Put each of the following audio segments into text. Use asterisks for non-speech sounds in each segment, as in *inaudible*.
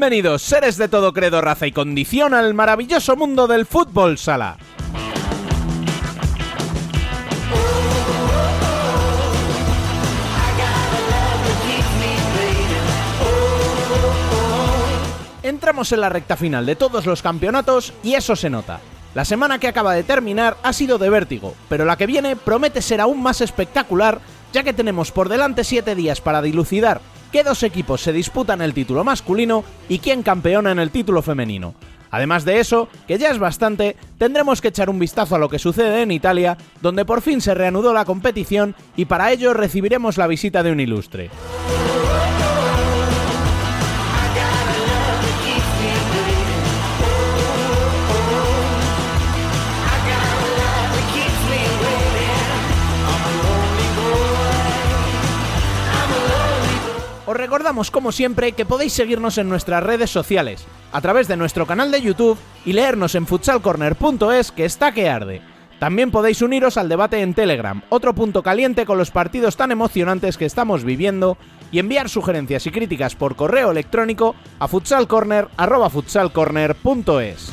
Bienvenidos, seres de todo credo, raza y condición, al maravilloso mundo del fútbol sala. Entramos en la recta final de todos los campeonatos y eso se nota. La semana que acaba de terminar ha sido de vértigo, pero la que viene promete ser aún más espectacular, ya que tenemos por delante 7 días para dilucidar qué dos equipos se disputan el título masculino y quién campeona en el título femenino. Además de eso, que ya es bastante, tendremos que echar un vistazo a lo que sucede en Italia, donde por fin se reanudó la competición y para ello recibiremos la visita de un ilustre. Os recordamos, como siempre, que podéis seguirnos en nuestras redes sociales, a través de nuestro canal de YouTube y leernos en futsalcorner.es que está que arde. También podéis uniros al debate en Telegram, otro punto caliente con los partidos tan emocionantes que estamos viviendo, y enviar sugerencias y críticas por correo electrónico a futsalcorner.es.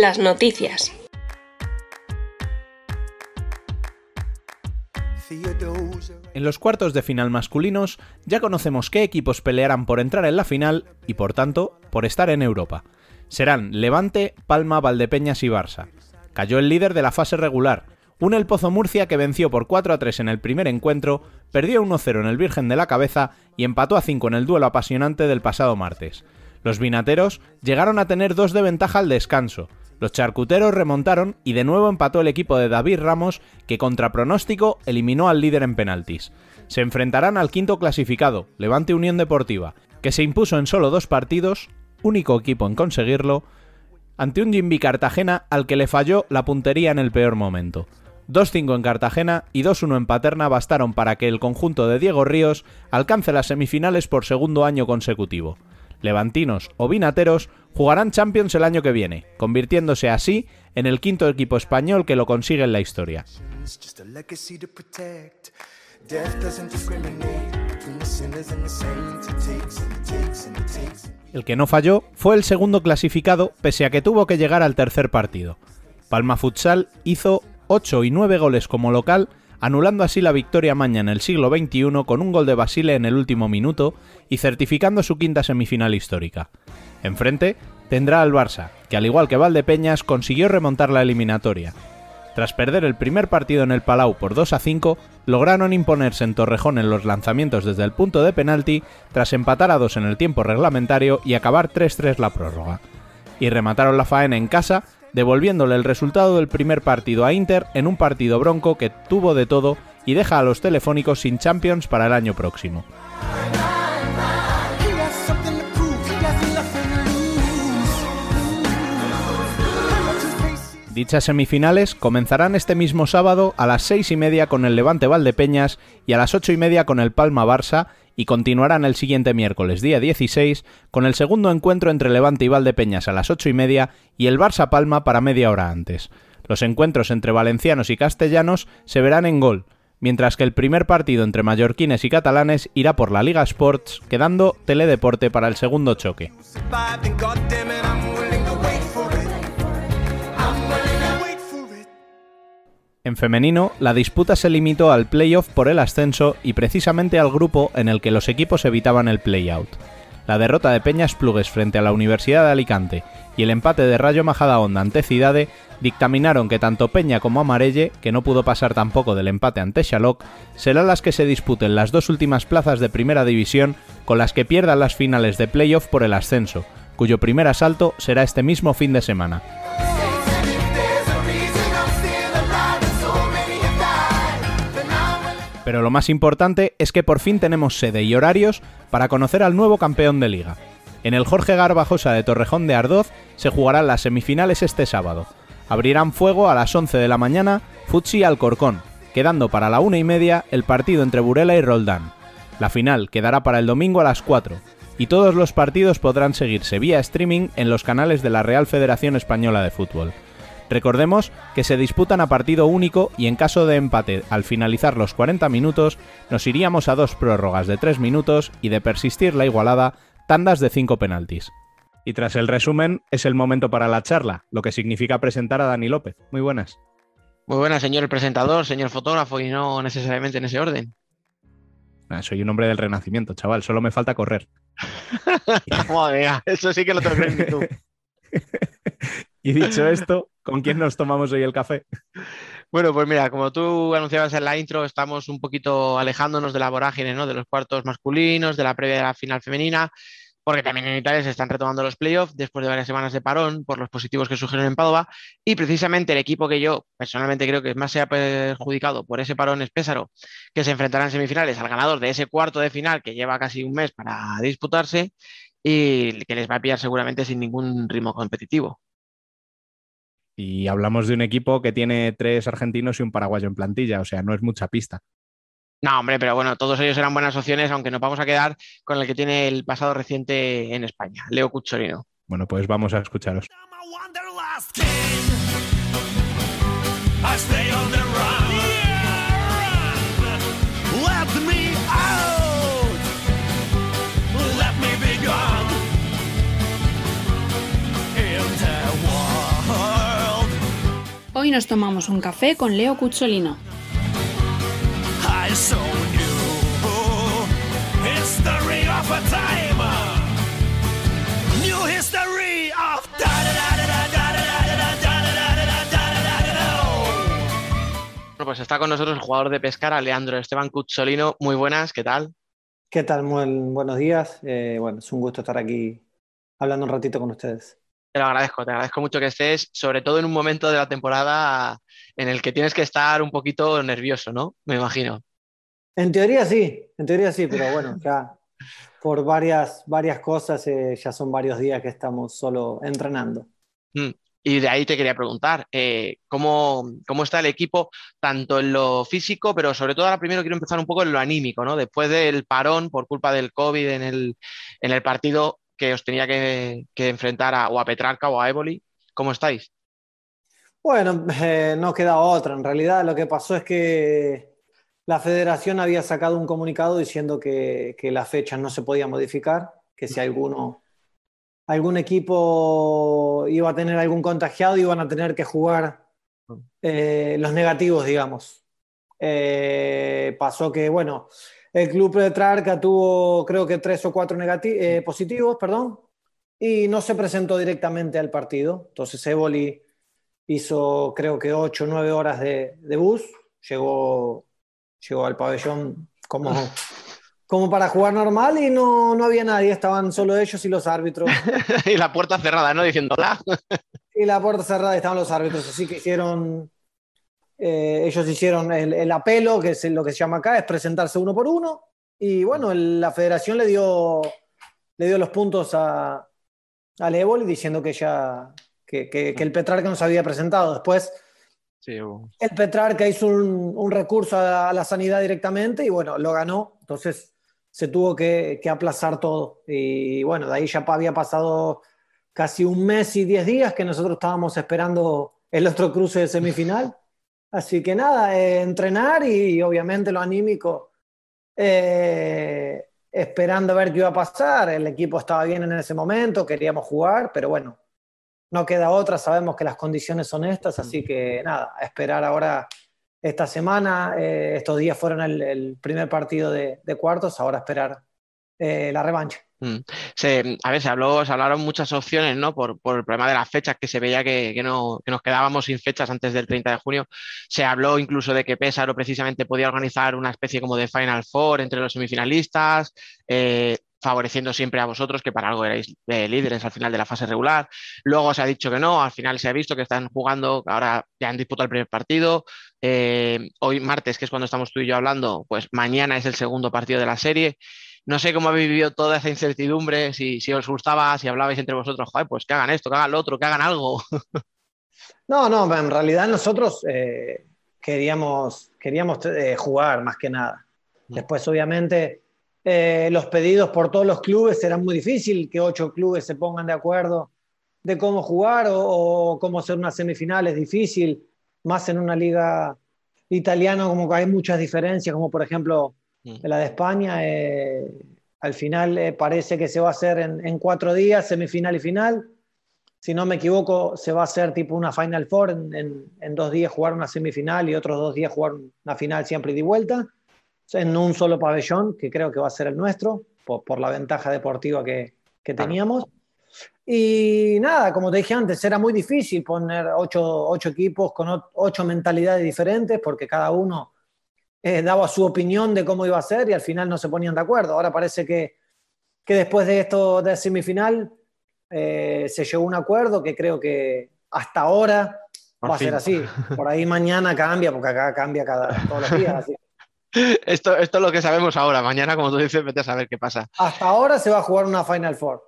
Las noticias. En los cuartos de final masculinos ya conocemos qué equipos pelearán por entrar en la final y por tanto por estar en Europa. Serán Levante, Palma, Valdepeñas y Barça. Cayó el líder de la fase regular, un El Pozo Murcia que venció por 4 a 3 en el primer encuentro, perdió 1-0 en el Virgen de la Cabeza y empató a 5 en el duelo apasionante del pasado martes. Los vinateros llegaron a tener dos de ventaja al descanso. Los charcuteros remontaron y de nuevo empató el equipo de David Ramos, que contra pronóstico eliminó al líder en penaltis. Se enfrentarán al quinto clasificado, Levante Unión Deportiva, que se impuso en solo dos partidos, único equipo en conseguirlo, ante un Jimby Cartagena al que le falló la puntería en el peor momento. 2-5 en Cartagena y 2-1 en Paterna bastaron para que el conjunto de Diego Ríos alcance las semifinales por segundo año consecutivo levantinos o vinateros jugarán Champions el año que viene, convirtiéndose así en el quinto equipo español que lo consigue en la historia. El que no falló fue el segundo clasificado pese a que tuvo que llegar al tercer partido. Palma Futsal hizo 8 y 9 goles como local anulando así la victoria maña en el siglo XXI con un gol de Basile en el último minuto y certificando su quinta semifinal histórica. Enfrente tendrá al Barça, que al igual que Valdepeñas consiguió remontar la eliminatoria. Tras perder el primer partido en el Palau por 2 a 5, lograron imponerse en Torrejón en los lanzamientos desde el punto de penalti, tras empatar a 2 en el tiempo reglamentario y acabar 3-3 la prórroga. Y remataron la faena en casa devolviéndole el resultado del primer partido a Inter en un partido bronco que tuvo de todo y deja a los telefónicos sin Champions para el año próximo. Dichas semifinales comenzarán este mismo sábado a las seis y media con el Levante Valdepeñas y a las ocho y media con el Palma Barça y continuarán el siguiente miércoles día 16 con el segundo encuentro entre Levante y Valdepeñas a las ocho y media y el Barça Palma para media hora antes. Los encuentros entre valencianos y castellanos se verán en gol, mientras que el primer partido entre mallorquines y catalanes irá por la Liga Sports, quedando teledeporte para el segundo choque. En femenino, la disputa se limitó al playoff por el ascenso y precisamente al grupo en el que los equipos evitaban el playout. La derrota de Peñas Plugues frente a la Universidad de Alicante y el empate de Rayo Majadahonda ante Cidade dictaminaron que tanto Peña como Amarelle, que no pudo pasar tampoco del empate ante Xaloc, serán las que se disputen las dos últimas plazas de primera división con las que pierdan las finales de playoff por el ascenso, cuyo primer asalto será este mismo fin de semana. Pero lo más importante es que por fin tenemos sede y horarios para conocer al nuevo campeón de liga. En el Jorge Garbajosa de Torrejón de Ardoz se jugarán las semifinales este sábado. Abrirán fuego a las 11 de la mañana Futsi Alcorcón, quedando para la una y media el partido entre Burela y Roldán. La final quedará para el domingo a las 4, y todos los partidos podrán seguirse vía streaming en los canales de la Real Federación Española de Fútbol. Recordemos que se disputan a partido único y en caso de empate al finalizar los 40 minutos nos iríamos a dos prórrogas de 3 minutos y de persistir la igualada, tandas de 5 penaltis. Y tras el resumen, es el momento para la charla, lo que significa presentar a Dani López. Muy buenas. Muy buenas, señor presentador, señor fotógrafo, y no necesariamente en ese orden. Ah, soy un hombre del renacimiento, chaval, solo me falta correr. *laughs* Madre eso sí que lo tengo que tú. Y dicho esto, ¿con quién nos tomamos hoy el café? Bueno, pues mira, como tú anunciabas en la intro, estamos un poquito alejándonos de la vorágine, ¿no? De los cuartos masculinos, de la previa de la final femenina porque también en Italia se están retomando los playoffs después de varias semanas de parón por los positivos que surgieron en Padova y precisamente el equipo que yo personalmente creo que más se ha perjudicado por ese parón es Pésaro, que se enfrentará en semifinales al ganador de ese cuarto de final que lleva casi un mes para disputarse y que les va a pillar seguramente sin ningún ritmo competitivo. Y hablamos de un equipo que tiene tres argentinos y un paraguayo en plantilla, o sea, no es mucha pista. No, hombre, pero bueno, todos ellos eran buenas opciones, aunque nos vamos a quedar con el que tiene el pasado reciente en España, Leo Cucciolino. Bueno, pues vamos a escucharos. Hoy nos tomamos un café con Leo Cucciolino. Pues está con nosotros el jugador de Pescara, Leandro Esteban Cucciolino. Muy buenas, ¿qué tal? ¿Qué tal? Muy buenos días. Eh, bueno, es un gusto estar aquí hablando un ratito con ustedes. Te lo agradezco, te agradezco mucho que estés, sobre todo en un momento de la temporada en el que tienes que estar un poquito nervioso, ¿no? Me imagino. En teoría sí, en teoría sí, pero bueno, ya por varias, varias cosas eh, ya son varios días que estamos solo entrenando. Mm, y de ahí te quería preguntar, eh, ¿cómo, ¿cómo, está el equipo tanto en lo físico, pero sobre todo ahora primero quiero empezar un poco en lo anímico, ¿no? Después del parón por culpa del COVID en el, en el partido que os tenía que, enfrentar a, o a Petrarca o a Évoli, ¿cómo estáis? Bueno, eh, no queda otra. En realidad lo que pasó es que la federación había sacado un comunicado diciendo que, las fechas no se podían modificar, que si alguno, algún equipo iba a tener algún contagiado, iban a tener que jugar eh, los negativos, digamos. Eh, pasó que, bueno, el club de Trarca tuvo creo que tres o cuatro eh, positivos, perdón, y no se presentó directamente al partido. Entonces Evoli hizo creo que ocho o nueve horas de, de bus, llegó llegó al pabellón como, *laughs* como para jugar normal y no, no había nadie, estaban solo ellos y los árbitros. *laughs* y la puerta cerrada, ¿no? Diciendo hola. *laughs* y la puerta cerrada estaban los árbitros, así que hicieron, eh, ellos hicieron el, apelo, que es lo que se llama acá, es presentarse uno por uno. Y bueno, la federación le dio, le dio los puntos a, Évoli diciendo que ya que, que, que el Petrarca no se había presentado. Después el Petrarca hizo un, recurso a la sanidad directamente y bueno, lo ganó. Entonces se tuvo que, aplazar todo. Y bueno, de ahí ya había pasado casi un mes y diez días que nosotros estábamos esperando el otro cruce de semifinal. Así que nada, eh, entrenar y, obviamente lo anímico, eh, esperando a ver qué iba a pasar. El equipo estaba bien en ese momento, queríamos jugar, pero bueno, no queda otra, sabemos que las condiciones son estas, así que nada, esperar ahora esta semana, eh, estos días fueron el, primer partido de, cuartos, ahora esperar la revancha. Mm. a ver, se, habló, se hablaron muchas opciones, ¿no? Por, el problema de las fechas, que se veía que, no, nos quedábamos sin fechas antes del 30 de junio. Se habló incluso de que Pésaro precisamente podía organizar una especie como de Final Four entre los semifinalistas. Eh, favoreciendo siempre a vosotros, que para algo erais eh, líderes al final de la fase regular. Luego se ha dicho que no, al final se ha visto que están jugando, ahora ya han disputado el primer partido. Eh, hoy martes, que es cuando estamos tú y yo hablando, pues mañana es el segundo partido de la serie. No sé cómo habéis vivido toda esa incertidumbre, si, si os gustaba, si hablabais entre vosotros, Joder, pues que hagan esto, que hagan lo otro, que hagan algo. *laughs* No, no, en realidad nosotros eh, queríamos, queríamos jugar más que nada. Mm. Después, obviamente, eh, los pedidos por todos los clubes serán muy difícil que ocho clubes se pongan de acuerdo de cómo jugar o, cómo hacer una semifinal. Es difícil, más en una liga italiana como que hay muchas diferencias, como por ejemplo mm. la de España. Eh, al final eh, parece que se va a hacer en, cuatro días, semifinal y final. Si no me equivoco, se va a hacer tipo una Final Four, en, en dos días jugar una semifinal y otros dos días jugar una final siempre y de vuelta en un solo pabellón, que creo que va a ser el nuestro, por, la ventaja deportiva que, teníamos. Y nada, como te dije antes, era muy difícil poner ocho, equipos con ocho mentalidades diferentes, porque cada uno eh, daba su opinión de cómo iba a ser y al final no se ponían de acuerdo. Ahora parece que, que después de esto de semifinal eh, se llegó a un acuerdo que creo que hasta ahora va a ser así. Por ahí mañana cambia, porque acá cambia cada, todos los días. Así. *laughs* Esto, esto es lo que sabemos ahora. Mañana, como tú dices, vete a saber qué pasa. Hasta ahora se va a jugar una Final Four.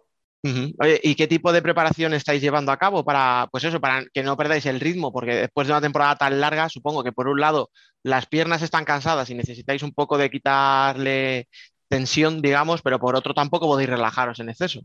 Oye, ¿y qué tipo de preparación estáis llevando a cabo para, pues eso, para que no perdáis el ritmo? Porque después de una temporada tan larga, supongo que por un lado las piernas están cansadas y necesitáis un poco de quitarle tensión, digamos, pero por otro tampoco podéis relajaros en exceso.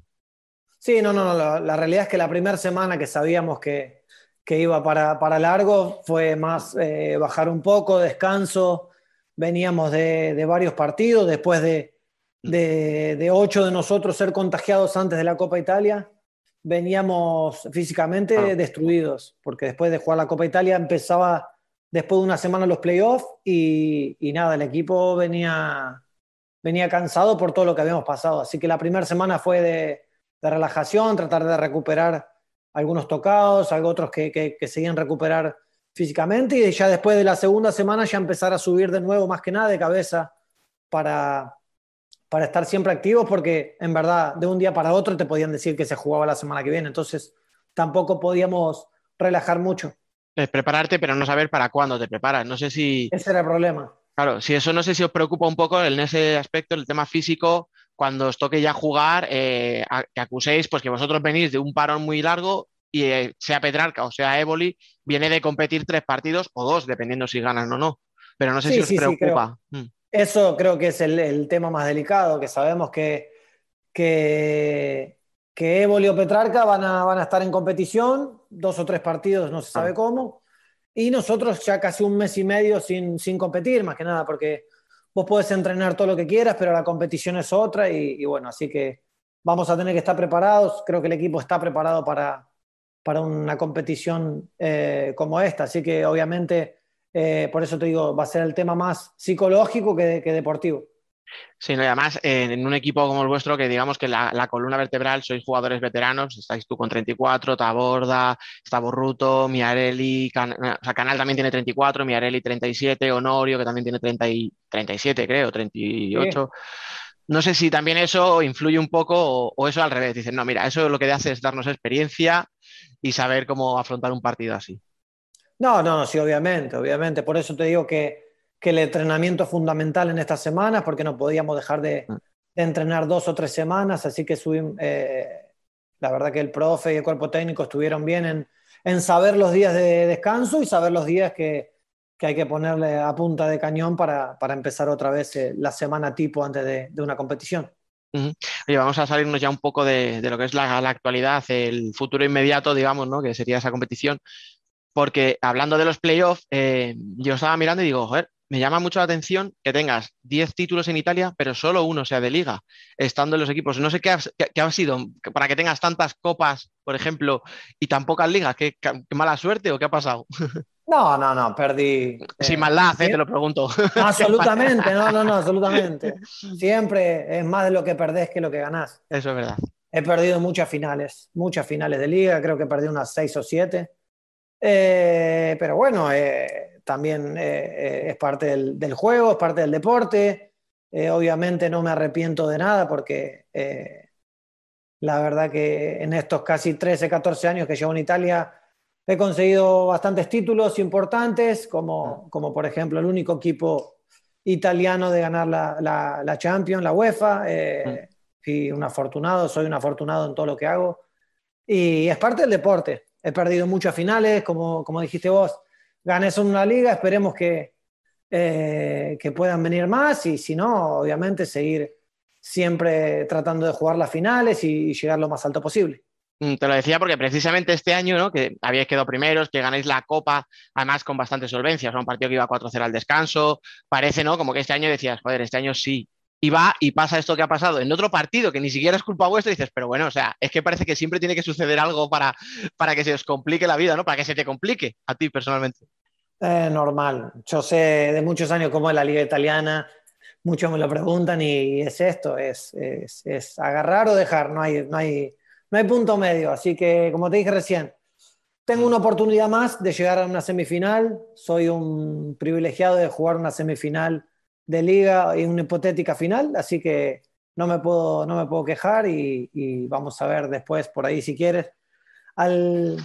Sí, no, no, no. La, realidad es que la primera semana que sabíamos que, iba para, largo fue más eh, bajar un poco, descanso, veníamos de, varios partidos, después de, de, ocho de nosotros ser contagiados antes de la Copa Italia, veníamos físicamente ah. destruidos, porque después de jugar la Copa Italia empezaba después de una semana los playoffs y, y nada, el equipo venía, venía cansado por todo lo que habíamos pasado. Así que la primera semana fue de, relajación, tratar de recuperar algunos tocados, algo otros que, que, que seguían recuperar físicamente y ya después de la segunda semana ya empezar a subir de nuevo más que nada de cabeza para, para estar siempre activos porque en verdad de un día para otro te podían decir que se jugaba la semana que viene, entonces tampoco podíamos relajar mucho. Es prepararte pero no saber para cuándo te preparas, no sé si... Ese era el problema. Claro, si eso no sé si os preocupa un poco en ese aspecto, el tema físico, cuando os toque ya jugar, eh, que acuséis pues que vosotros venís de un parón muy largo y eh, sea Petrarca o sea Évoli, viene de competir tres partidos o dos, dependiendo si ganan o no. Pero no sé si os preocupa. Mm. Eso creo que es el, tema más delicado, que sabemos que, que, que Évoli o Petrarca van a, van a estar en competición, dos o tres partidos, no se sabe cómo, y nosotros ya casi un mes y medio sin, sin competir, más que nada, porque vos podés entrenar todo lo que quieras, pero la competición es otra y, bueno, así que vamos a tener que estar preparados. Creo que el equipo está preparado para, para una competición eh, como esta. Así que obviamente, eh, por eso te digo, va a ser el tema más psicológico que, deportivo. Sí, no, y además en un equipo como el vuestro, que digamos que la, columna vertebral sois jugadores veteranos, estáis tú con 34, Taborda, está Borruto, Miarelli, o sea, Canal también tiene 34, Miarelli 37, Honorio, que también tiene 30 y, 37, creo, 38. No sé si también eso influye un poco o, o, eso al revés. Dicen, no, mira, eso lo que hace es darnos experiencia y saber cómo afrontar un partido así. No, no, sí, obviamente, obviamente. Por eso te digo que, el entrenamiento es fundamental en estas semanas, porque no podíamos dejar de, mm. entrenar dos o tres semanas, así que subimos, eh, la verdad que el profe y el cuerpo técnico estuvieron bien en, saber los días de descanso y saber los días que, hay que ponerle a punta de cañón para, empezar otra vez eh, la semana tipo antes de una competición. Oye, vamos a salirnos ya un poco de, lo que es la, actualidad, el futuro inmediato, digamos, ¿no? Que sería esa competición. Porque hablando de los playoffs, eh, yo estaba mirando y digo, joder, me llama mucho la atención que tengas 10 títulos en Italia, pero solo uno sea de liga, estando en los equipos. No sé qué ha, sido para que tengas tantas copas, por ejemplo, y tan pocas ligas. ¿Qué, mala suerte o qué ha pasado? *laughs* No, no, no, perdí. Sin maldad, eh, te lo pregunto. *laughs* Absolutamente, no, no, no, absolutamente. *laughs* Siempre es más de lo que perdés que lo que ganás. Eso es verdad. He perdido muchas finales, muchas finales de liga, creo que perdí unas seis o siete. Eh, pero bueno, eh, también es parte del, juego, es parte del deporte. Eh, obviamente no me arrepiento de nada porque la verdad que en estos casi 13, 14 años que llevo en Italia he conseguido bastantes títulos importantes, como, como por ejemplo el único equipo italiano de ganar la, la, la Champions, la UEFA. fui un afortunado, soy un afortunado en todo lo que hago. Y es parte del deporte. He perdido muchas finales, como, como dijiste vos, gané una liga, esperemos que, eh, que puedan venir más y si no, obviamente seguir siempre tratando de jugar las finales y llegar lo más alto posible. Mm, te lo decía porque precisamente este año, ¿no? que habíais quedado primeros, que ganáis la Copa, además con bastante solvencia, o un partido que iba 4-0 al descanso, parece, ¿no? Como que este año decías, joder, este año sí, y va y pasa esto que ha pasado en otro partido que ni siquiera es culpa vuestra y dices, pero bueno, o sea, es que parece que siempre tiene que suceder algo para, para que se os complique la vida, ¿no? Para que se te complique a ti personalmente. Eh, normal. Yo sé de muchos años cómo es la liga italiana, muchos me lo preguntan y es esto, es, es, es, agarrar o dejar, no hay, no, hay, no hay punto medio. Así que, como te dije recién, tengo una oportunidad más de llegar a una semifinal, soy un privilegiado de jugar una semifinal de liga y una hipotética final, así que no me puedo, no me puedo quejar y, vamos a ver después por ahí si quieres. Al,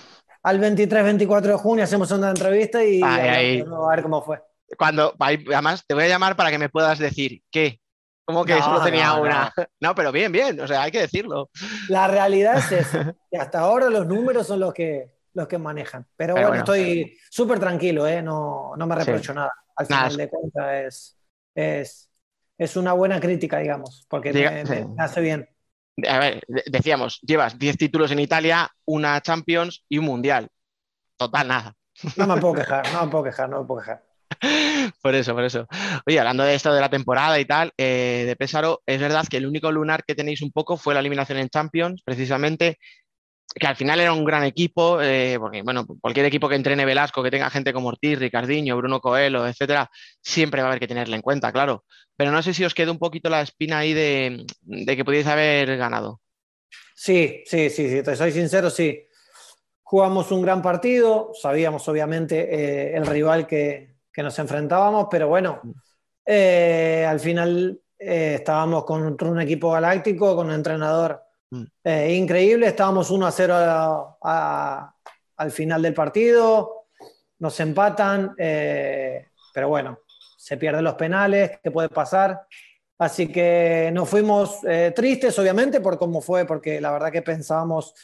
al 23-24 de junio hacemos una entrevista y a ver cómo fue. Cuando, además, te voy a llamar para que me puedas decir qué. Como que solo tenía una. No. pero bien, bien, o sea, hay que decirlo. La realidad es esa. *laughs* que hasta ahora los números son los que, los que manejan. Pero, bueno, estoy súper tranquilo, ¿eh? no, no me reprocho nada. Al final de cuentas es, es, es una buena crítica, digamos, porque me, hace bien. A ver, decíamos, llevas 10 títulos en Italia, una Champions y un Mundial. Total, nada. No me puedo quejar, *laughs* no me puedo quejar, no me puedo quejar. Por eso, por eso. Oye, hablando de esto de la temporada y tal, eh, de Pésaro, es verdad que el único lunar que tenéis un poco fue la eliminación en Champions, precisamente que al final era un gran equipo, eh, porque bueno, cualquier equipo que entrene Velasco, que tenga gente como Ortiz, Ricardiño, Bruno Coelho, etcétera, siempre va a haber que tenerle en cuenta, claro. Pero no sé si os quedó un poquito la espina ahí de, que pudierais haber ganado. Sí, sí, sí, sí, te soy sincero, sí. Jugamos un gran partido, sabíamos obviamente eh, el rival que, nos enfrentábamos, pero bueno, eh, al final estábamos contra un equipo galáctico, con un entrenador. Eh, increíble, estábamos 1 a 0 al final del partido, nos empatan, eh, pero bueno, se pierden los penales, ¿qué puede pasar? Así que nos fuimos eh, tristes, obviamente, por cómo fue, porque la verdad que pensábamos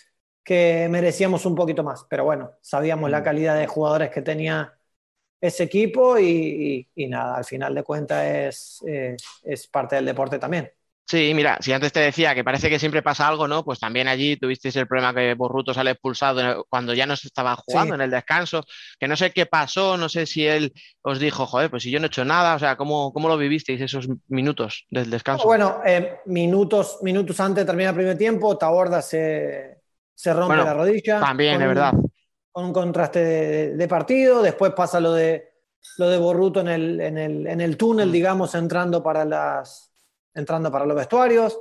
que merecíamos un poquito más, pero bueno, sabíamos la mm. calidad de jugadores que tenía ese equipo y, nada, al final de cuentas es parte del deporte también. Sí, mira, si antes te decía que parece que siempre pasa algo, ¿no? Pues también allí tuvisteis el problema que Borruto sale expulsado cuando ya no se estaba jugando en el descanso, que no sé qué pasó, no sé si él os dijo, joder, pues si yo no he hecho nada, o sea, ¿cómo, cómo lo vivisteis esos minutos del descanso? Bueno, eh, minutos, minutos antes de terminar el primer tiempo, Taborda se, rompe la rodilla. También, es verdad. Con un contraste de, partido, después pasa lo de, lo de Borruto en el, en el, en el túnel, mm. digamos, entrando para las entrando para los vestuarios.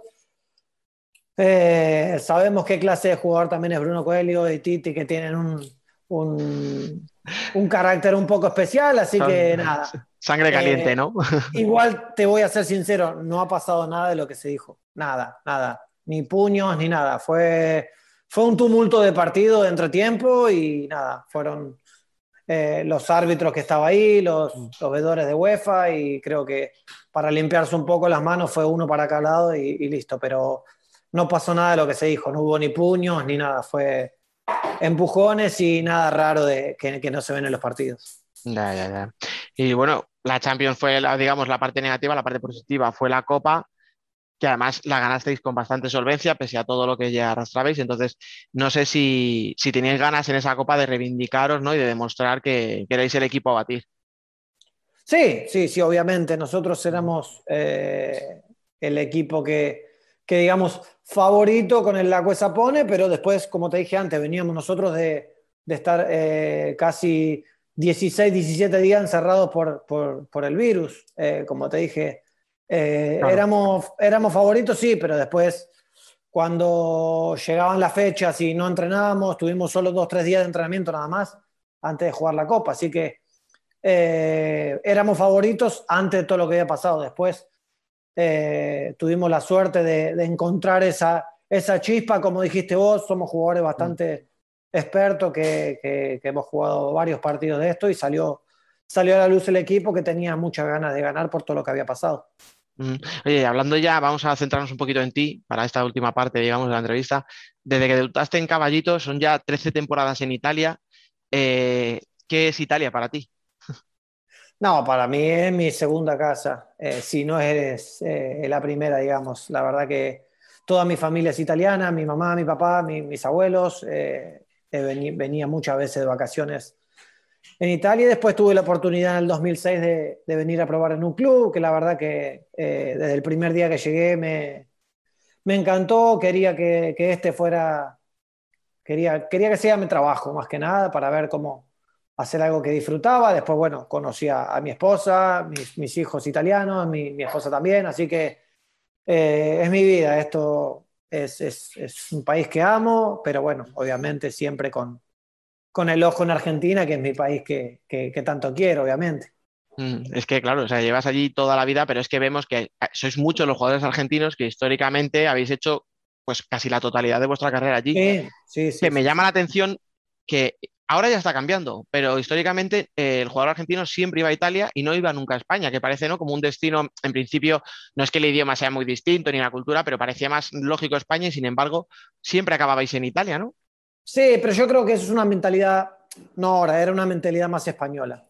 Eh, sabemos qué clase de jugador también es Bruno Coelho y Titi, que tienen un, un, carácter un poco especial, así que nada. Sangre caliente, ¿no? *laughs* igual te voy a ser sincero, no ha pasado nada de lo que se dijo. Nada, nada. Ni puños, ni nada. Fue, fue un tumulto de partido de entretiempo y nada, fueron eh, los árbitros que estaban ahí, los, mm. los vedores de UEFA y creo que para limpiarse un poco las manos fue uno para cada lado y, listo, pero no pasó nada de lo que se dijo, no hubo ni puños ni nada, fue empujones y nada raro de que, no se ven en los partidos. Ya, ya, ya. Y bueno, la Champions fue, la, digamos, la parte negativa, la parte positiva fue la Copa, que además la ganasteis con bastante solvencia, pese a todo lo que ya arrastrabais. Entonces, no sé si, si teníais ganas en esa Copa de reivindicaros ¿no? y de demostrar que, que erais el equipo a batir. Sí, sí, sí, obviamente. Nosotros éramos eh, el equipo que, digamos, favorito con el Lago Sapone, pero después, como te dije antes, veníamos nosotros de, estar eh, casi 16, 17 días encerrados por, el virus. Eh, como te dije, éramos, éramos favoritos, sí, pero después, cuando llegaban las fechas y no entrenábamos, tuvimos solo dos, tres días de entrenamiento nada más antes de jugar la Copa. Así que eh, éramos favoritos antes de todo lo que había pasado. Después, eh, tuvimos la suerte de, encontrar esa, esa chispa, como dijiste vos, somos jugadores bastante expertos que, hemos jugado varios partidos de esto y salió, salió a la luz el equipo que tenía muchas ganas de ganar por todo lo que había pasado. Oye, hablando ya, vamos a centrarnos un poquito en ti para esta última parte, digamos, de la entrevista. Desde que debutaste en Caballito, son ya 13 temporadas en Italia. Eh, ¿Qué es Italia para ti? No, para mí es mi segunda casa, eh, si no es eh, la primera, digamos. La verdad que toda mi familia es italiana, mi mamá, mi papá, mis abuelos. venía muchas veces de vacaciones en Italia. Después tuve la oportunidad en el 2006 de, venir a probar en un club, que la verdad que eh, desde el primer día que llegué me, me encantó. Quería que, que, este fuera, quería, quería que sea mi trabajo más que nada para ver cómo hacer algo que disfrutaba. Después, bueno, conocí a, mi esposa, mis, mis, hijos italianos, mi, mi, esposa también, así que eh, es mi vida. Esto es, es, es un país que amo, pero bueno, obviamente siempre con con el ojo en Argentina, que es mi país que, tanto quiero, obviamente. Mm, es que, claro, o sea, llevas allí toda la vida, pero es que vemos que eh, sois muchos los jugadores argentinos que históricamente habéis hecho pues casi la totalidad de vuestra carrera allí. Sí, sí, sí. Que me llama la atención que ahora ya está cambiando, pero históricamente eh, el jugador argentino siempre iba a Italia y no iba nunca a España, que parece ¿no? como un destino, en principio, no es que el idioma sea muy distinto ni la cultura, pero parecía más lógico España y sin embargo siempre acababais en Italia, ¿no? Sí, pero yo creo que eso es una mentalidad, no ahora, era una mentalidad más española.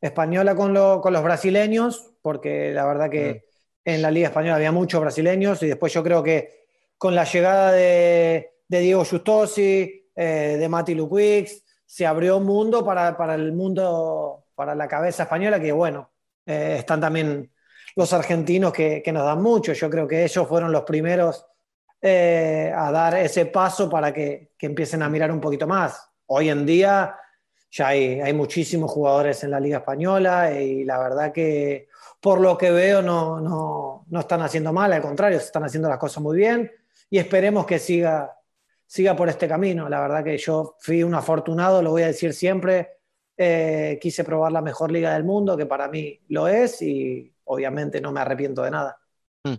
Española con, los brasileños, porque la verdad que mm. en la Liga Española había muchos brasileños, y después yo creo que con la llegada de, Diego Justosi, eh, de Mati Luquix, se abrió un mundo para, el mundo, para la cabeza española, que bueno, eh, están también los argentinos que, que, nos dan mucho. Yo creo que ellos fueron los primeros eh, a dar ese paso para que, empiecen a mirar un poquito más. Hoy en día ya hay, hay, muchísimos jugadores en la Liga Española y la verdad que por lo que veo no, no, no están haciendo mal, al contrario, se están haciendo las cosas muy bien y esperemos que siga, siga por este camino. La verdad que yo fui un afortunado, lo voy a decir siempre, eh, quise probar la mejor liga del mundo, que para mí lo es y obviamente no me arrepiento de nada. Mm.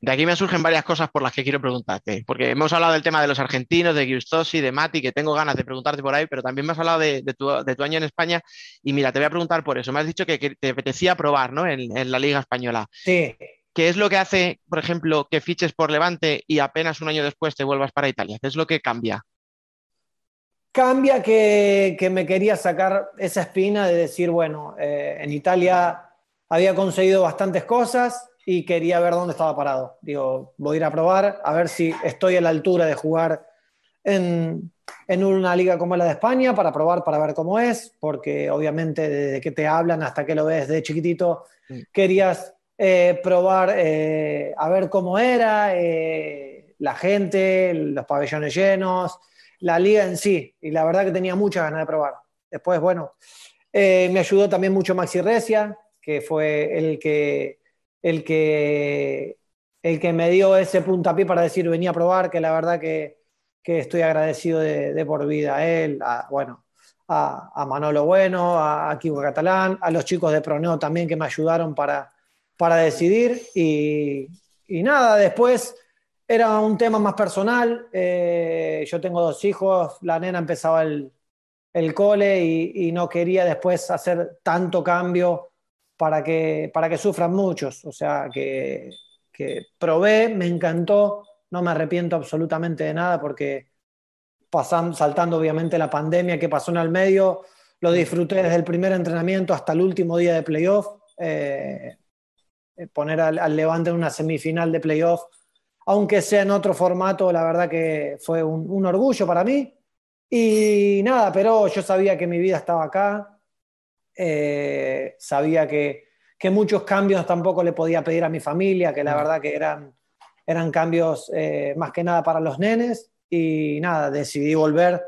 De aquí me surgen varias cosas por las que quiero preguntarte, porque hemos hablado del tema de los argentinos, de Giustosi, de Mati, que tengo ganas de preguntarte por ahí, pero también me has hablado de, tu, año en España y mira, te voy a preguntar por eso. Me has dicho que, te apetecía probar ¿no? en, la Liga Española. Sí. ¿Qué es lo que hace, por ejemplo, que fiches por Levante y apenas un año después te vuelvas para Italia? ¿Qué es lo que cambia? Cambia que, me quería sacar esa espina de decir, bueno, eh, en Italia había conseguido bastantes cosas, y quería ver dónde estaba parado. Digo, voy a ir a probar, a ver si estoy a la altura de jugar en, en una liga como la de España, para probar, para ver cómo es, porque obviamente desde que te hablan hasta que lo ves de chiquitito, querías eh, probar eh, a ver cómo era, eh, la gente, los pabellones llenos, la liga en sí, y la verdad que tenía muchas ganas de probar. Después, bueno, me ayudó también mucho Maxi Recia, que fue el que el que, el que me dio ese puntapié para decir venía a probar, que la verdad que, que estoy agradecido de, por vida a él, a, bueno, a, Manolo Bueno, a, Kiko Catalán, a los chicos de Proneo también que me ayudaron para, para decidir y, nada, después era un tema más personal, eh, yo tengo dos hijos, la nena empezaba el, el cole y, no quería después hacer tanto cambio para que, para que sufran muchos. O sea, que, probé, me encantó, no me arrepiento absolutamente de nada porque pasando, saltando obviamente la pandemia que pasó en el medio, lo disfruté desde el primer entrenamiento hasta el último día de playoff. Eh, poner al, Levante en una semifinal de playoff, aunque sea en otro formato, la verdad que fue un, un orgullo para mí. Y nada, pero yo sabía que mi vida estaba acá, eh, sabía que, muchos cambios tampoco le podía pedir a mi familia, que la verdad que eran, eran cambios eh, más que nada para los nenes. Y nada, decidí volver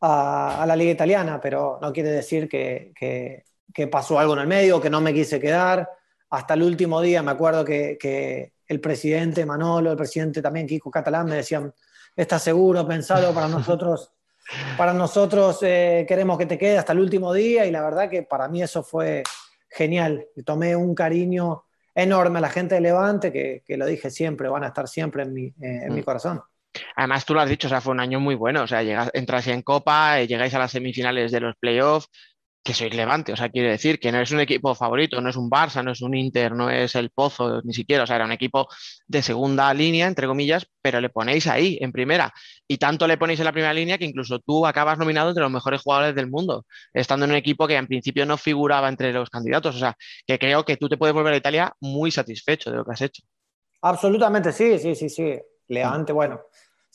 a, la liga italiana, pero no quiere decir que, pasó algo en el medio, que no me quise quedar. Hasta el último día me acuerdo que, el presidente Manolo, el presidente también Kiko Catalán me decían, ¿estás seguro? Pensado para nosotros *laughs* para nosotros eh, queremos que te quede hasta el último día y la verdad que para mí eso fue genial. Tomé un cariño enorme a la gente de Levante, que, que lo dije siempre, van a estar siempre en mi, eh, en mi Mm. corazón. Además, tú lo has dicho, o sea, fue un año muy bueno. O sea, llegas, entras en Copa, eh, llegáis a las semifinales de los playoffs, que sois Levante. O sea, quiere decir que no es un equipo favorito, no es un Barça, no es un Inter, no es el Pozo, ni siquiera. O sea, era un equipo de segunda línea, entre comillas, pero le ponéis ahí, en primera. Y tanto le ponéis en la primera línea que incluso tú acabas nominado entre los mejores jugadores del mundo, estando en un equipo que en principio no figuraba entre los candidatos. O sea, que creo que tú te puedes volver a Italia muy satisfecho de lo que has hecho. Absolutamente sí, sí, sí, sí. Levante, bueno,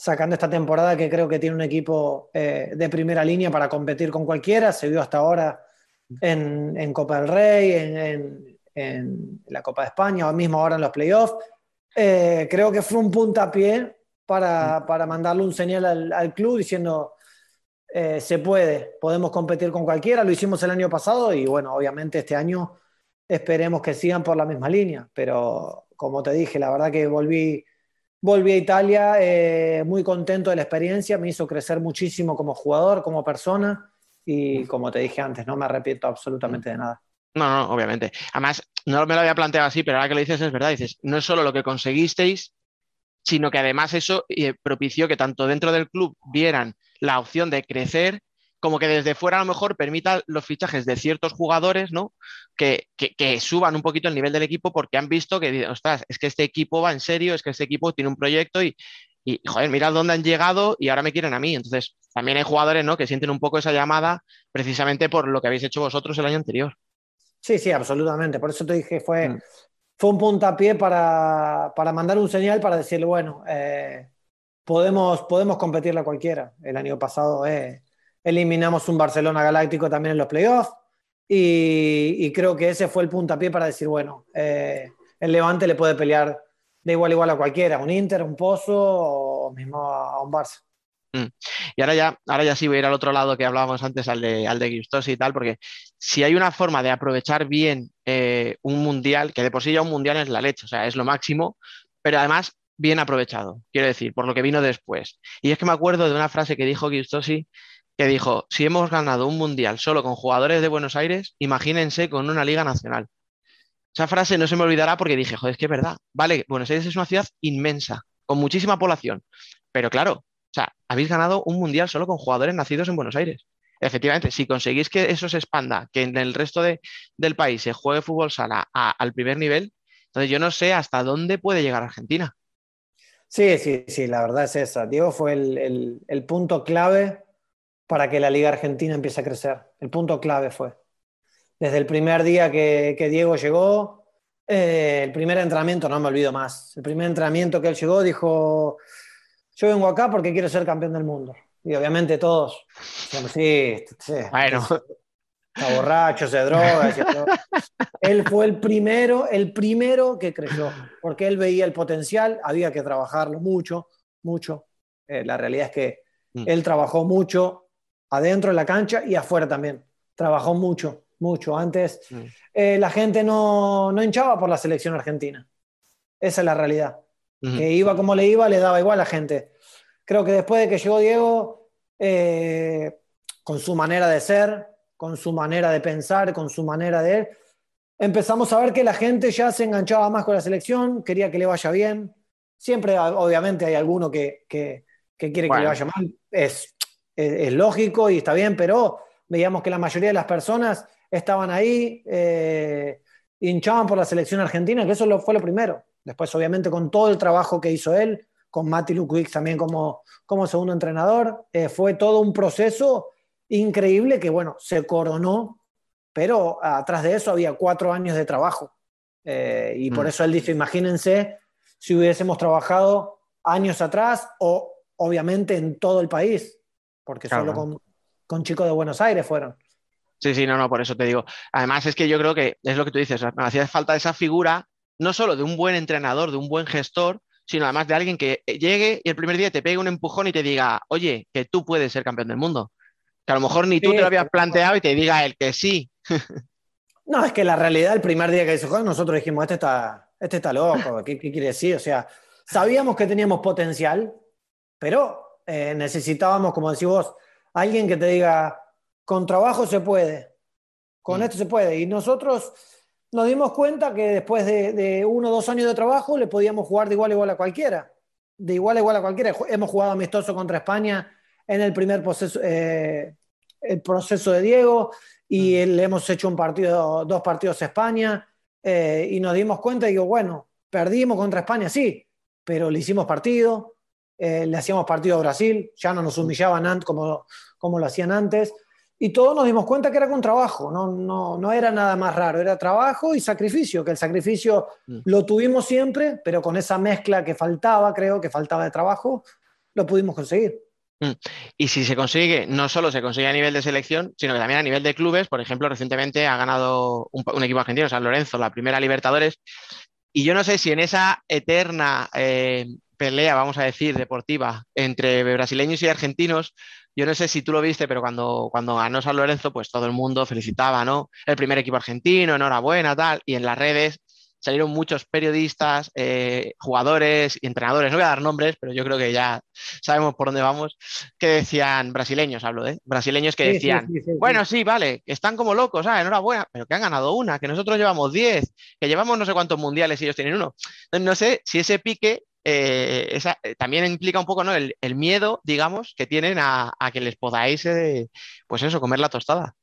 sacando esta temporada que creo que tiene un equipo eh, de primera línea para competir con cualquiera, se vio hasta ahora en, en Copa del Rey, en, en- en la Copa de España, o mismo ahora en los playoffs. Eh, creo que fue un puntapié para, para mandarle un señal al, al club diciendo eh, se puede, podemos competir con cualquiera, lo hicimos el año pasado y bueno, obviamente este año esperemos que sigan por la misma línea, pero como te dije, la verdad que volví, volví a Italia eh, muy contento de la experiencia, me hizo crecer muchísimo como jugador, como persona y como te dije antes, no me arrepiento absolutamente de nada. No, no, obviamente. Además, no me lo había planteado así, pero ahora que lo dices es verdad. Dices, no es solo lo que conseguisteis, sino que además eso eh, propició que tanto dentro del club vieran la opción de crecer, como que desde fuera a lo mejor permita los fichajes de ciertos jugadores, ¿no? Que, que- que suban un poquito el nivel del equipo porque han visto que, ostras, es que este equipo va en serio, es que este equipo tiene un proyecto y, y joder, mirad dónde han llegado y ahora me quieren a mí. Entonces, también hay jugadores, ¿no? Que sienten un poco esa llamada precisamente por lo que habéis hecho vosotros el año anterior. Sí, sí, absolutamente. Por eso te dije, fue, Mm. fue un puntapié para, para mandar un señal para decirle, bueno, eh, podemos, podemos competirle a cualquiera. El año pasado eh, eliminamos un Barcelona Galáctico también en los playoffs y, creo que ese fue el puntapié para decir, bueno, eh, el Levante le puede pelear de igual a igual a cualquiera, un Inter, un Pozo o mismo a, un Barça. Y ahora ya, ahora ya sí voy a ir al otro lado que hablábamos antes, al de, al de Gustosi y tal, porque si hay una forma de aprovechar bien eh, un mundial, que de por sí ya un mundial es la leche, o sea, es lo máximo, pero además bien aprovechado, quiero decir, por lo que vino después. Y es que me acuerdo de una frase que dijo Gustosi, que dijo, si hemos ganado un mundial solo con jugadores de Buenos Aires, imagínense con una liga nacional. Esa frase no se me olvidará porque dije, joder, es que es verdad. Vale, Buenos Aires es una ciudad inmensa, con muchísima población, pero claro, o sea, habéis ganado un mundial solo con jugadores nacidos en Buenos Aires. Efectivamente, si conseguís que eso se expanda, que en el resto de- del país se juegue fútbol sala a- al primer nivel, entonces yo no sé hasta dónde puede llegar Argentina. Sí, sí, sí, la verdad es esa. Diego fue el, el- el punto clave para que la Liga Argentina empiece a crecer. El punto clave fue. Desde el primer día que, que Diego llegó, eh, el primer entrenamiento, no me olvido más, el primer entrenamiento que él llegó dijo, yo vengo acá porque quiero ser campeón del mundo. Y obviamente todos, sí, sí, Bueno. está borracho, se droga. *laughs* Él fue el primero, el primero que creyó, porque él veía el potencial, había que trabajarlo mucho, mucho. Eh, la realidad es que Mm. él trabajó mucho adentro de la cancha y afuera también. Trabajó mucho, mucho. Antes Mm. eh, la gente no, no hinchaba por la selección argentina. Esa es la realidad. Que iba como le iba, le daba igual a la gente. Creo que después de que llegó Diego, eh, con su manera de ser, con su manera de pensar, con su manera de... Empezamos a ver que la gente ya se enganchaba más con la selección, quería que le vaya bien. Siempre, obviamente, hay alguno que, que- que quiere que le vaya mal. Es, es, es lógico y está bien, pero veíamos que la mayoría de las personas estaban ahí, eh, hinchaban por la selección argentina, que eso lo- fue lo primero. Después, obviamente, con todo el trabajo que hizo él, con Mati Lukwix también como, como segundo entrenador, eh, fue todo un proceso increíble que, bueno, se coronó, pero atrás de eso había cuatro años de trabajo. Eh, y por Mm. eso él dice, imagínense si hubiésemos trabajado años atrás o obviamente en todo el país, porque Claro. solo con, con chicos de Buenos Aires fueron. Sí, sí, no, no, por eso te digo. Además, es que yo creo que es lo que tú dices, me hacía falta esa figura, no solo de un buen entrenador, de un buen gestor, sino además de alguien que llegue y el primer día te pegue un empujón y te diga, oye, que tú puedes ser campeón del mundo. Que a lo mejor ni tú te lo habías planteado y te diga el que sí. No, es que la realidad, el primer día que hizo juego, nosotros dijimos, este está, este está loco, ¿qué, qué quiere decir? O sea, sabíamos que teníamos potencial, pero eh, necesitábamos, como decís vos, alguien que te diga, con trabajo se puede, con Mm. esto se puede. Y nosotros nos dimos cuenta que después de, uno o dos años de trabajo le podíamos jugar de igual a igual a cualquiera. De igual a igual a cualquiera. Hemos jugado amistoso contra España en el primer proceso, eh, el proceso de Diego y le hemos hecho un partido, dos partidos a España eh, y nos dimos cuenta y digo, bueno, perdimos contra España, sí, pero le hicimos partido, eh, le hacíamos partido a Brasil, ya no nos humillaban como, como lo hacían antes. Y todos nos dimos cuenta que era con trabajo, no, no, no era nada más raro, era trabajo y sacrificio, que el sacrificio mm. lo tuvimos siempre, pero con esa mezcla que faltaba, creo que faltaba de trabajo, lo pudimos conseguir. Mm. Y si se consigue, no solo se consigue a nivel de selección, sino que también a nivel de clubes. Por ejemplo, recientemente ha ganado un, equipo argentino, San Lorenzo, la primera Libertadores. Y yo no sé si en esa eterna eh, pelea, vamos a decir, deportiva entre brasileños y argentinos, yo no sé si tú lo viste, pero cuando, cuando ganó San Lorenzo, pues todo el mundo felicitaba, ¿no? El primer equipo argentino, enhorabuena, tal. Y en las redes salieron muchos periodistas, eh, jugadores y entrenadores, no voy a dar nombres, pero yo creo que ya sabemos por dónde vamos, que decían, brasileños hablo, ¿eh? Brasileños que decían, bueno, sí, vale, están como locos, ah, enhorabuena, pero que han ganado una, que nosotros llevamos 10, que llevamos no sé cuántos mundiales y ellos tienen uno. no sé si ese pique eh, esa, eh, también implica un poco ¿no? el, miedo, digamos, que tienen a, que les podáis, eh, pues eso, comer la tostada.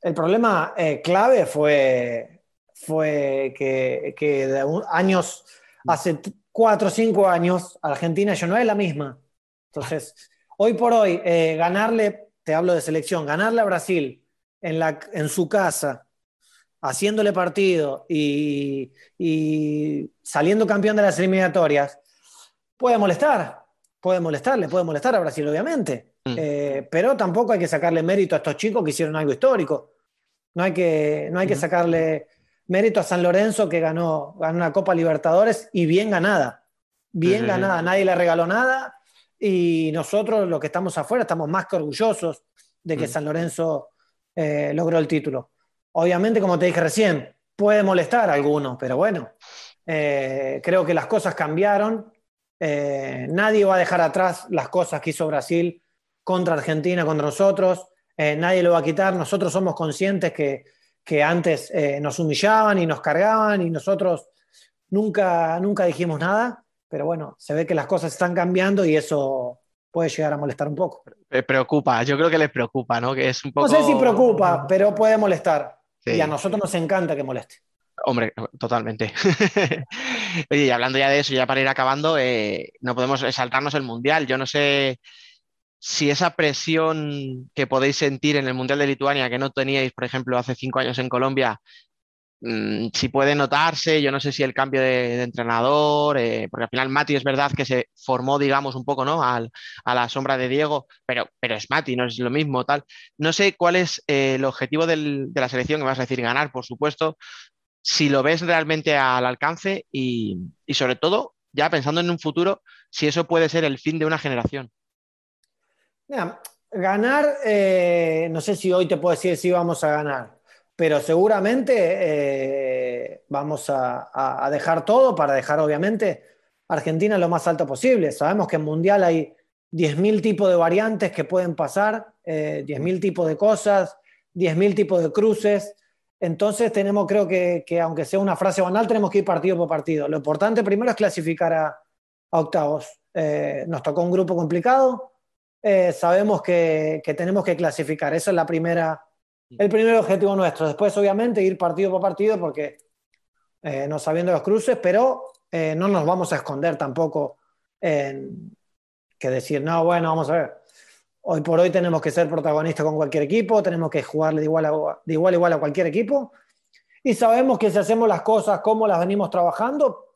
El problema clave fue, fue que, de años, hace cuatro o cinco años, Argentina ya no es la misma. Entonces, hoy por hoy, ganarle, te hablo de selección, ganarle a Brasil en, la, en su casa, haciéndole partido y, saliendo campeón de las eliminatorias, puede molestar, puede molestar, le puede molestar a Brasil, obviamente. Mm. Eh, pero tampoco hay que sacarle mérito a estos chicos que hicieron algo histórico. No hay que, no hay que sacarle mérito a San Lorenzo que ganó, ganó una Copa Libertadores y bien ganada. Bien ganada, nadie le regaló nada y nosotros, los que estamos afuera, estamos más que orgullosos de que mm. San Lorenzo eh, logró el título. Obviamente, como te dije recién, puede molestar a algunos, pero bueno, eh, creo que las cosas cambiaron. Eh, nadie va a dejar atrás las cosas que hizo Brasil contra Argentina, contra nosotros. Eh, nadie lo va a quitar. Nosotros somos conscientes que, que antes nos humillaban y nos cargaban y nosotros nunca, nunca dijimos nada. Pero bueno, se ve que las cosas están cambiando y eso puede llegar a molestar un poco. Preocupa, yo creo que les preocupa, ¿no? Que es un poco... No sé si preocupa, pero puede molestar. Y a nosotros nos encanta que moleste. Hombre, totalmente. *laughs* Oye, y hablando ya de eso, ya para ir acabando, eh, no podemos saltarnos el Mundial. Yo no sé si esa presión que podéis sentir en el Mundial de Lituania, que no teníais, por ejemplo, hace cinco años en Colombia, Mm, si puede notarse, yo no sé si el cambio de, entrenador, eh, porque al final Mati es verdad que se formó, digamos, un poco, ¿no? a la sombra de Diego, pero, pero es Mati, no es lo mismo, tal. No sé cuál es eh, el objetivo de la selección, que vas a decir ganar, por supuesto, si lo ves realmente al alcance y, sobre todo, ya pensando en un futuro, si eso puede ser el fin de una generación. ganar, eh, no sé si hoy te puedo decir si vamos a ganar pero seguramente eh, vamos a, dejar todo para dejar, obviamente, Argentina lo más alto posible. Sabemos que en Mundial hay 10.000 tipos de variantes que pueden pasar, eh, 10.000 tipos de cosas, 10.000 tipos de cruces. Entonces tenemos, creo que, aunque sea una frase banal, tenemos que ir partido por partido. Lo importante primero es clasificar a, octavos. Eh, nos tocó un grupo complicado, eh, sabemos que, que, tenemos que clasificar. Esa es la primera, el primer objetivo nuestro. Después, obviamente, ir partido por partido porque eh, no sabiendo los cruces, pero eh, no nos vamos a esconder tampoco en que decir, no, bueno, vamos a ver. Hoy por hoy tenemos que ser protagonistas con cualquier equipo, tenemos que jugarle de igual a, de igual, a igual a cualquier equipo. Y sabemos que si hacemos las cosas como las venimos trabajando,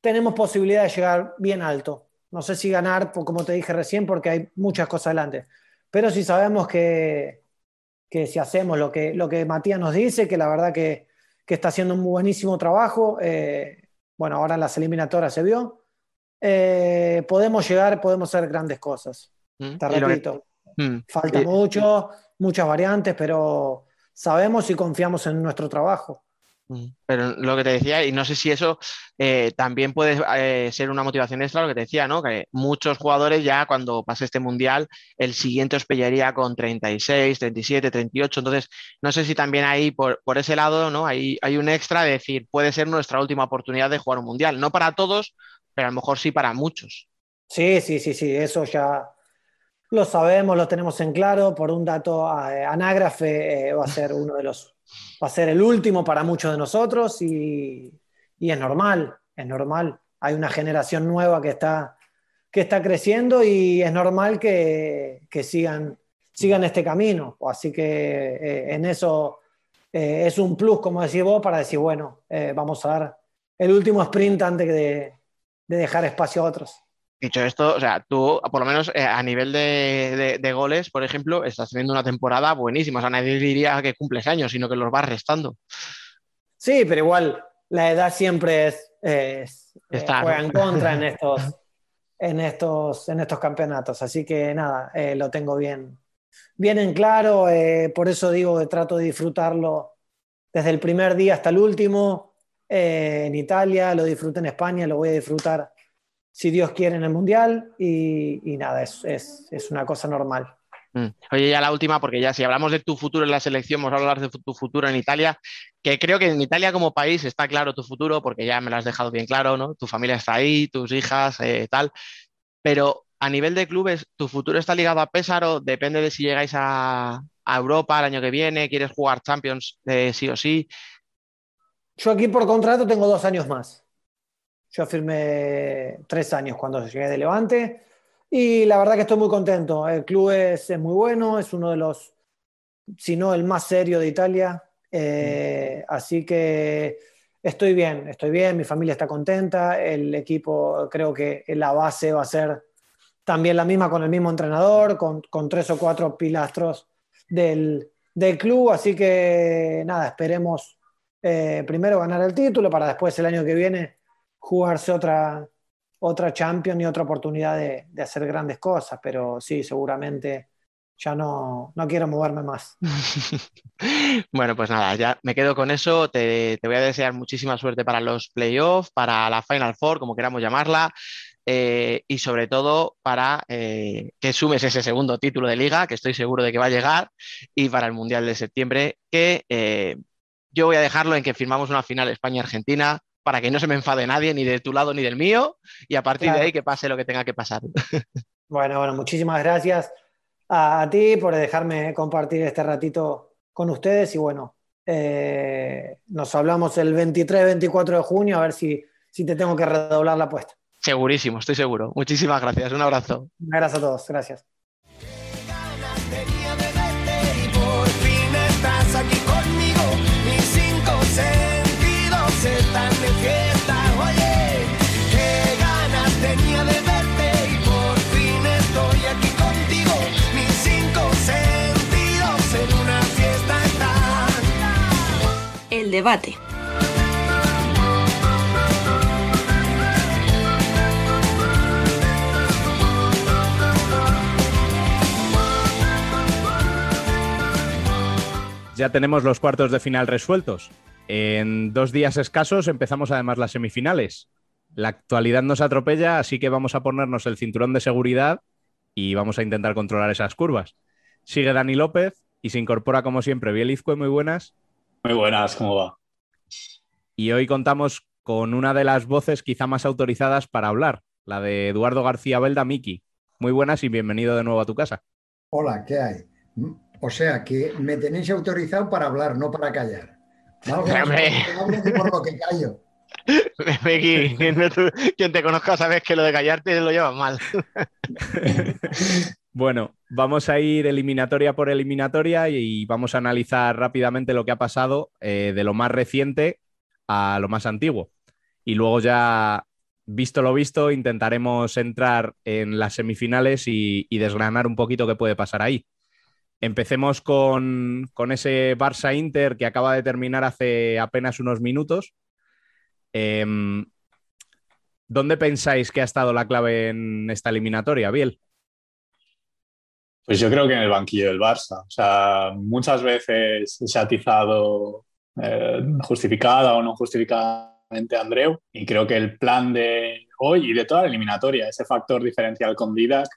tenemos posibilidad de llegar bien alto. No sé si ganar, como te dije recién, porque hay muchas cosas adelante. Pero si sabemos que, que si hacemos lo que, lo que Matías nos dice, que la verdad que, está haciendo un buenísimo trabajo, eh, bueno, ahora en las eliminatorias se vio, eh, podemos llegar, podemos hacer grandes cosas. Mm, Te repito, mm, falta mucho, muchas variantes, pero sabemos y confiamos en nuestro trabajo. Mm. Pero lo que te decía, y no sé si eso eh, también puede eh, ser una motivación extra, lo que te decía, ¿no? Que muchos jugadores ya cuando pase este mundial, el siguiente os pellaría con 36, 37, 38. Entonces, no sé si también ahí por, ese lado, ¿no? Hay, hay un extra de decir, puede ser nuestra última oportunidad de jugar un mundial. No para todos, pero a lo mejor sí para muchos. Sí, sí, sí, sí, eso ya lo sabemos, lo tenemos en claro. Por un dato, eh, Anágrafe va a ser uno de los va a ser el último para muchos de nosotros y, es normal, es normal. Hay una generación nueva que está, que está creciendo y es normal que, sigan, sigan este camino. Así que eh, en eso eh, es un plus, como decís vos, para decir, bueno, eh, vamos a dar el último sprint antes de, de dejar espacio a otros. Dicho esto, o sea, tú, por lo menos a nivel de, goles, por ejemplo, estás teniendo una temporada buenísima. O sea, nadie diría que cumples años, sino que los vas restando. Sí, pero igual la edad siempre es, eh, juega en contra en *laughs* estos, en, estos, en estos campeonatos. Así que nada, eh, lo tengo bien, bien en claro. Eh, por eso digo que trato de disfrutarlo desde el primer día hasta el último. en Italia, lo disfruto en España, lo voy a disfrutar si Dios quiere, en el Mundial y, nada, es, es, una cosa normal. Mm. Oye, ya la última, porque ya si hablamos de tu futuro en la selección, vamos a hablar de tu futuro en Italia, que creo que en Italia como país está claro tu futuro, porque ya me lo has dejado bien claro, ¿no? Tu familia está ahí, tus hijas, eh, tal. Pero a nivel de clubes, ¿tu futuro está ligado a Pésaro? Depende de si llegáis a, Europa el año que viene, quieres jugar Champions eh, sí o sí. Yo aquí por contrato tengo dos años más. Yo firmé tres años cuando llegué de Levante y la verdad que estoy muy contento. El club es, muy bueno, es uno de los, si no el más serio de Italia. Eh, así que estoy bien, estoy bien, mi familia está contenta, el equipo creo que la base va a ser también la misma con el mismo entrenador, con, tres o cuatro pilastros del, club, así que nada, esperemos eh, primero ganar el título para después el año que viene jugarse otra, otra Champions y otra oportunidad de, hacer grandes cosas, pero sí, seguramente ya no, no quiero moverme más. *laughs* bueno, pues nada, ya me quedo con eso. Te, voy a desear muchísima suerte para los playoffs, para la Final Four, como queramos llamarla. Eh, y sobre todo para eh, que sumes ese segundo título de liga, que estoy seguro de que va a llegar, y para el Mundial de septiembre, que eh, yo voy a dejarlo en que firmamos una final España-Argentina para que no se me enfade nadie, ni de tu lado ni del mío, y a partir de ahí que pase lo que tenga que pasar. *laughs* Bueno, bueno, muchísimas gracias a, ti por dejarme compartir este ratito con ustedes y bueno, eh, nos hablamos el 23-24 de junio a ver si, si te tengo que redoblar la apuesta. Segurísimo, estoy seguro. Muchísimas gracias. Un abrazo. Gracias a todos. Gracias. Están de fiesta. Oye, qué ganas tenía de verte y por fin estoy aquí contigo. Mis cinco sentidos en una fiesta están. El debate. Ya tenemos los cuartos de final resueltos. En dos días escasos empezamos además las semifinales. La actualidad nos atropella, así que vamos a ponernos el cinturón de seguridad y vamos a intentar controlar esas curvas. Sigue Dani López y se incorpora como siempre Bielizque, muy buenas. Muy buenas, ¿cómo va? Y hoy contamos con una de las voces quizá más autorizadas para hablar, la de Eduardo García Belda Miki. Muy buenas y bienvenido de nuevo a tu casa. Hola, ¿qué hay? O sea que me tenéis autorizado para hablar, no para callar. No, por lo que callo. *laughs* quien te conozca sabes que lo de callarte lo llevas mal. *laughs* bueno, vamos a ir eliminatoria por eliminatoria y vamos a analizar rápidamente lo que ha pasado eh, de lo más reciente a lo más antiguo. Y luego ya, visto lo visto, intentaremos entrar en las semifinales y desgranar un poquito qué puede pasar ahí. Empecemos con, ese Barça Inter que acaba de terminar hace apenas unos minutos. Em, ¿Dónde pensáis que ha estado la clave en esta eliminatoria, Biel? Pues yo creo que en el banquillo del Barça. O sea, muchas veces se ha atizado eh, justificada o no justificadamente Andreu. Y creo que el plan de hoy y de toda la eliminatoria, ese factor diferencial con Didac,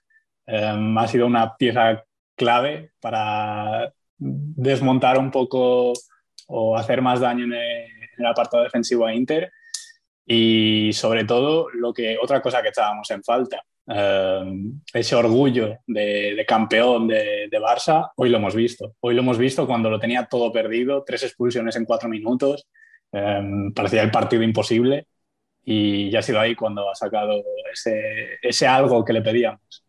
eh, ha sido una pieza clave para desmontar un poco o hacer más daño en el, apartado defensivo a Inter. Y sobre todo, lo que, otra cosa que echábamos en falta, eh, ese orgullo de, campeón de, de, Barça, hoy lo hemos visto. Hoy lo hemos visto cuando lo tenía todo perdido, tres expulsiones en cuatro minutos, eh, parecía el partido imposible y ya ha sido ahí cuando ha sacado ese, ese algo que le pedíamos.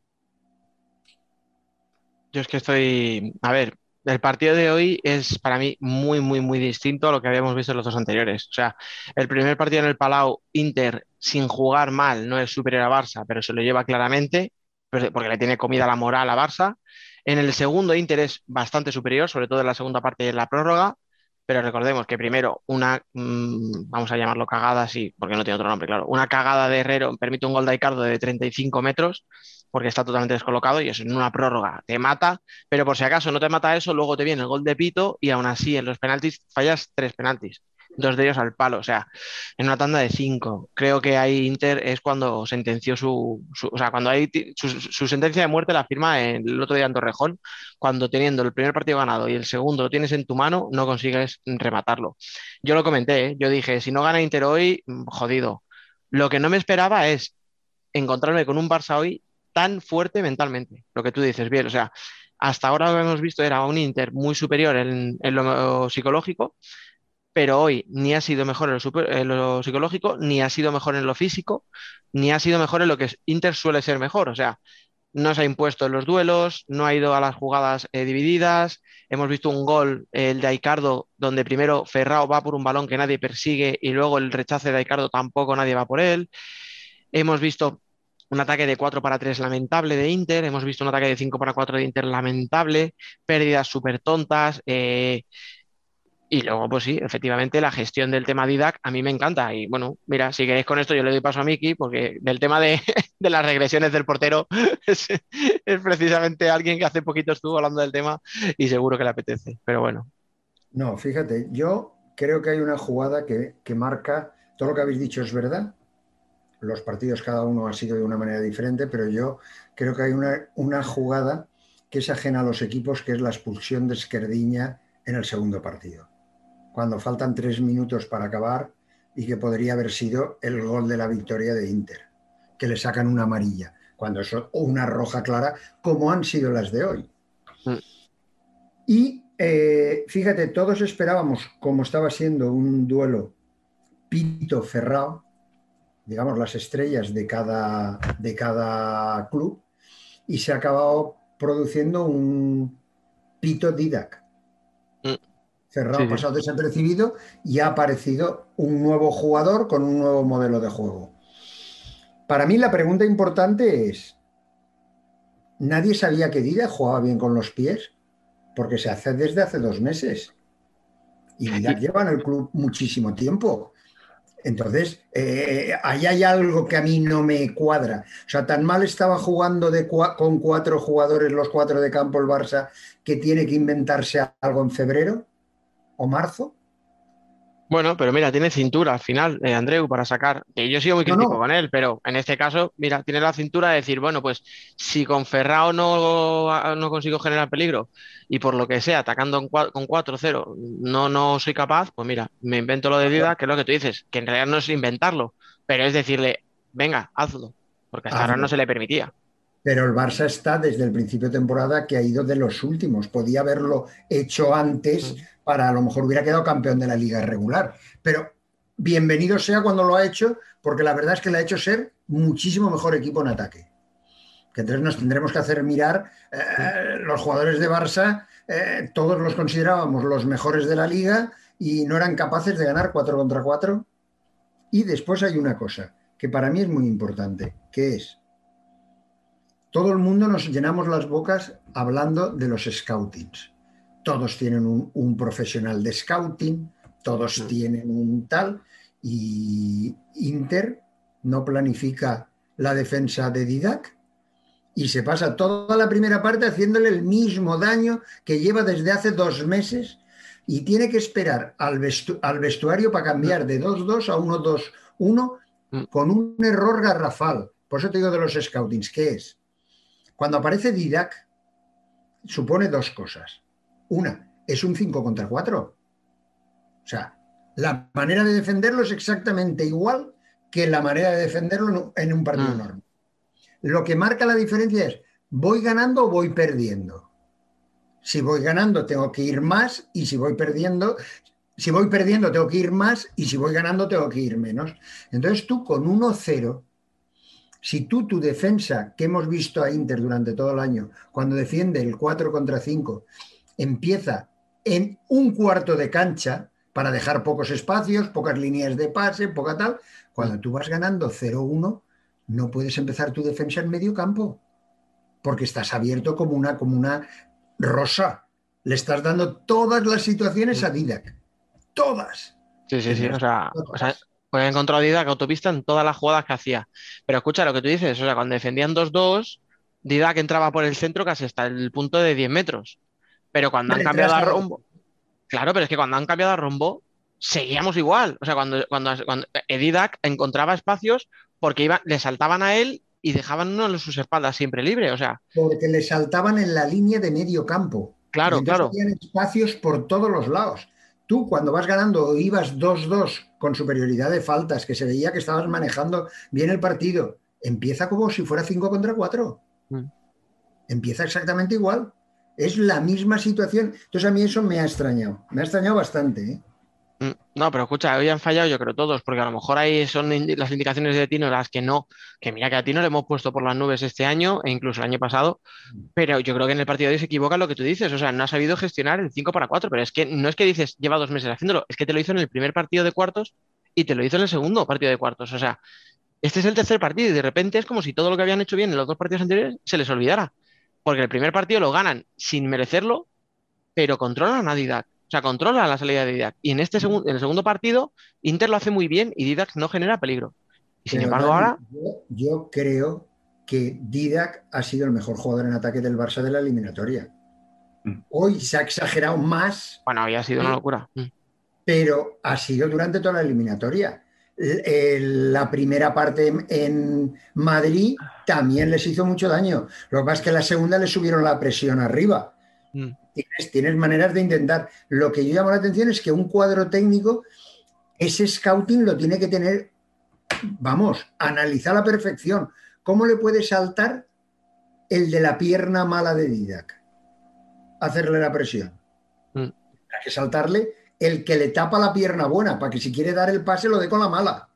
Es que estoy, a ver, el partido de hoy es para mí muy, muy, muy distinto a lo que habíamos visto en los dos anteriores. O sea, el primer partido en el Palau, Inter, sin jugar mal, no es superior a Barça, pero se lo lleva claramente, pues, porque le tiene comida la moral a Barça. En el segundo, Inter es bastante superior, sobre todo en la segunda parte de la prórroga, pero recordemos que primero una, mmm, vamos a llamarlo cagada, sí, porque no tiene otro nombre, claro, una cagada de Herrero permite un gol de Icardo de 35 metros, porque está totalmente descolocado y eso en una prórroga te mata, pero por si acaso no te mata eso, luego te viene el gol de Pito y aún así en los penaltis fallas tres penaltis, dos de ellos al palo, o sea, en una tanda de cinco. Creo que ahí Inter es cuando sentenció su, o sea, cuando hay su, su, sentencia de muerte la firma el otro día en Torrejón, cuando teniendo el primer partido ganado y el segundo lo tienes en tu mano, no consigues rematarlo. Yo lo comenté, ¿eh? yo dije, si no gana Inter hoy, jodido. Lo que no me esperaba es encontrarme con un Barça hoy tan fuerte mentalmente, lo que tú dices, bien, o sea, hasta ahora lo que hemos visto era un Inter muy superior en, lo psicológico, pero hoy ni ha sido mejor en lo, super, en lo, psicológico, ni ha sido mejor en lo físico, ni ha sido mejor en lo que Inter suele ser mejor, o sea, no se ha impuesto en los duelos, no ha ido a las jugadas eh, divididas, hemos visto un gol, el de Aicardo, donde primero Ferrao va por un balón que nadie persigue y luego el rechace de Aicardo tampoco nadie va por él. Hemos visto un ataque de 4 para 3 lamentable de Inter, hemos visto un ataque de 5 para 4 de Inter lamentable, pérdidas súper tontas. Eh, y luego, pues sí, efectivamente, la gestión del tema Didac a mí me encanta. Y bueno, mira, si queréis con esto, yo le doy paso a Miki, porque del tema de, *laughs* las regresiones del portero *laughs* es, precisamente alguien que hace poquito estuvo hablando del tema y seguro que le apetece. Pero bueno. No, fíjate, yo creo que hay una jugada que marca, todo lo que habéis dicho es verdad, los partidos cada uno ha sido de una manera diferente, pero yo creo que hay una, una jugada que es ajena a los equipos, que es la expulsión de Esquerdiña en el segundo partido, cuando faltan tres minutos para acabar y que podría haber sido el gol de la victoria de Inter, que le sacan una amarilla, cuando es una roja clara, como han sido las de hoy. Mm. Y eh, fíjate, todos esperábamos, como estaba siendo un duelo Pito-Ferrao, digamos, las estrellas de cada, de cada club y se ha acabado produciendo un pito Didac. Mm. Cerrado, sí, pasado desapercibido y ha aparecido un nuevo jugador con un nuevo modelo de juego. Para mí la pregunta importante es, ¿nadie sabía que Didac jugaba bien con los pies? Porque se hace desde hace dos meses. Y Didac lleva en el club muchísimo tiempo. Entonces, eh, ahí hay algo que a mí no me cuadra. O sea, tan mal estaba jugando con cuatro jugadores, los cuatro de campo el Barça, que tiene que inventarse algo en febrero o marzo. Bueno, pero mira, tiene cintura al final, eh, Andreu, para sacar. Que yo sigo muy crítico no, no. con él, pero en este caso, mira, tiene la cintura de decir, bueno, pues si con Ferrao no, no consigo generar peligro y por lo que sea, atacando con 4-0, no, no soy capaz, pues mira, me invento lo de vida, que es lo que tú dices, que en realidad no es inventarlo, pero es decirle, venga, hazlo, porque hasta hazlo. ahora no se le permitía. Pero el Barça está desde el principio de temporada que ha ido de los últimos. Podía haberlo hecho antes para a lo mejor hubiera quedado campeón de la liga regular. Pero bienvenido sea cuando lo ha hecho, porque la verdad es que le ha hecho ser muchísimo mejor equipo en ataque. Que entonces nos tendremos que hacer mirar eh, los jugadores de Barça, eh, todos los considerábamos los mejores de la liga y no eran capaces de ganar 4 contra 4. Y después hay una cosa que para mí es muy importante, que es todo el mundo nos llenamos las bocas hablando de los scoutings. Todos tienen un, un profesional de scouting, todos mm. tienen un tal, y Inter no planifica la defensa de Didac y se pasa toda la primera parte haciéndole el mismo daño que lleva desde hace dos meses, y tiene que esperar al, vestu- al vestuario para cambiar de 2-2 a 1-2-1 Mm. con un error garrafal. Por eso te digo de los scoutings, ¿qué es? Cuando aparece Didac, supone dos cosas. Una, es un 5 contra 4. O sea, la manera de defenderlo es exactamente igual que la manera de defenderlo en un- partido Mm. normal. Lo que marca la diferencia es, ¿voy ganando o voy perdiendo? Si voy ganando, tengo que ir más y si voy perdiendo, si voy perdiendo, tengo que ir más y si voy ganando, tengo que ir menos. Entonces tú con 1-0, si tú tu defensa, que hemos visto a Inter durante todo el año, cuando defiende el 4 contra 5, empieza en un cuarto de cancha para dejar pocos espacios, pocas líneas de pase, poca tal, cuando tú vas ganando 0-1, no puedes empezar tu defensa en medio campo, porque estás abierto como una, como una rosa. Le estás dando todas las situaciones a Didac. Todas. Sí, sí, sí. O sea, o sea, pues he encontrado a Didac autopista en todas las jugadas que hacía. Pero escucha lo que tú dices, o sea, cuando defendían 2-2, Didac entraba por el centro casi hasta el punto de 10 metros. Pero cuando han cambiado a rombo, claro, pero es que cuando han cambiado a rombo, seguíamos igual. O sea, cuando, cuando, cuando Didac encontraba espacios porque iba, le saltaban a él y dejaban uno de sus espaldas siempre libre. O sea, Porque le saltaban en la línea de medio campo. claro, claro. tenían espacios por todos los lados. Tú, cuando vas ganando o ibas 2-2 con superioridad de faltas, que se veía que estabas manejando bien el partido, empieza como si fuera 5 contra 4. Mm. Empieza exactamente igual. Es la misma situación. Entonces a mí eso me ha extrañado. Me ha extrañado bastante. ¿eh? Mm, No, pero escucha, hoy han fallado yo creo todos, porque a lo mejor ahí son las indicaciones de Tino las que no, que mira que a Tino le hemos puesto por las nubes este año e incluso el año pasado, pero yo creo que en el partido de hoy se equivoca lo que tú dices, o sea, no ha sabido gestionar el 5 para 4, pero es que no es que dices lleva dos meses haciéndolo, es que te lo hizo en el primer partido de cuartos y te lo hizo en el segundo partido de cuartos, o sea, este es el tercer partido y de repente es como si todo lo que habían hecho bien en los dos partidos anteriores se les olvidara, porque el primer partido lo ganan sin merecerlo, pero controlan a Didac. O sea, controla la salida de Didac. Y en este en el segundo partido, Inter lo hace muy bien y Didac no genera peligro. Y sin Pero, embargo, Dani, ahora, Yo, yo creo que Didac ha sido el mejor jugador en ataque del Barça de la eliminatoria. Mm. Hoy se ha exagerado más bueno, había sido una locura. Mm. pero ha sido durante toda la eliminatoria. Eh, La primera parte en- en Madrid también les hizo mucho daño. Lo que pasa es que la segunda le subieron la presión arriba. Mm. Tienes, tienes maneras de intentar. Lo que yo llamo la atención es que un cuadro técnico, ese scouting lo tiene que tener, vamos, analizar a la perfección. ¿Cómo le puede saltar el de la pierna mala de Didac? Hacerle la presión. Mm. Hay que saltarle el que le tapa la pierna buena, para que si quiere dar el pase lo dé con la mala.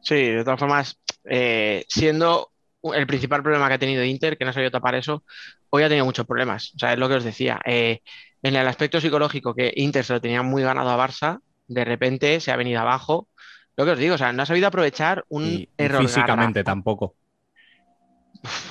Sí, de todas formas, eh, siendo el principal problema que ha tenido Inter, que no ha sabido tapar eso, hoy ha tenido muchos problemas. O sea, es lo que os decía. Eh, en el aspecto psicológico, que Inter se lo tenía muy ganado a Barça, de repente se ha venido abajo. Lo que os digo, o sea, no ha sabido aprovechar un Y, error físicamente tampoco.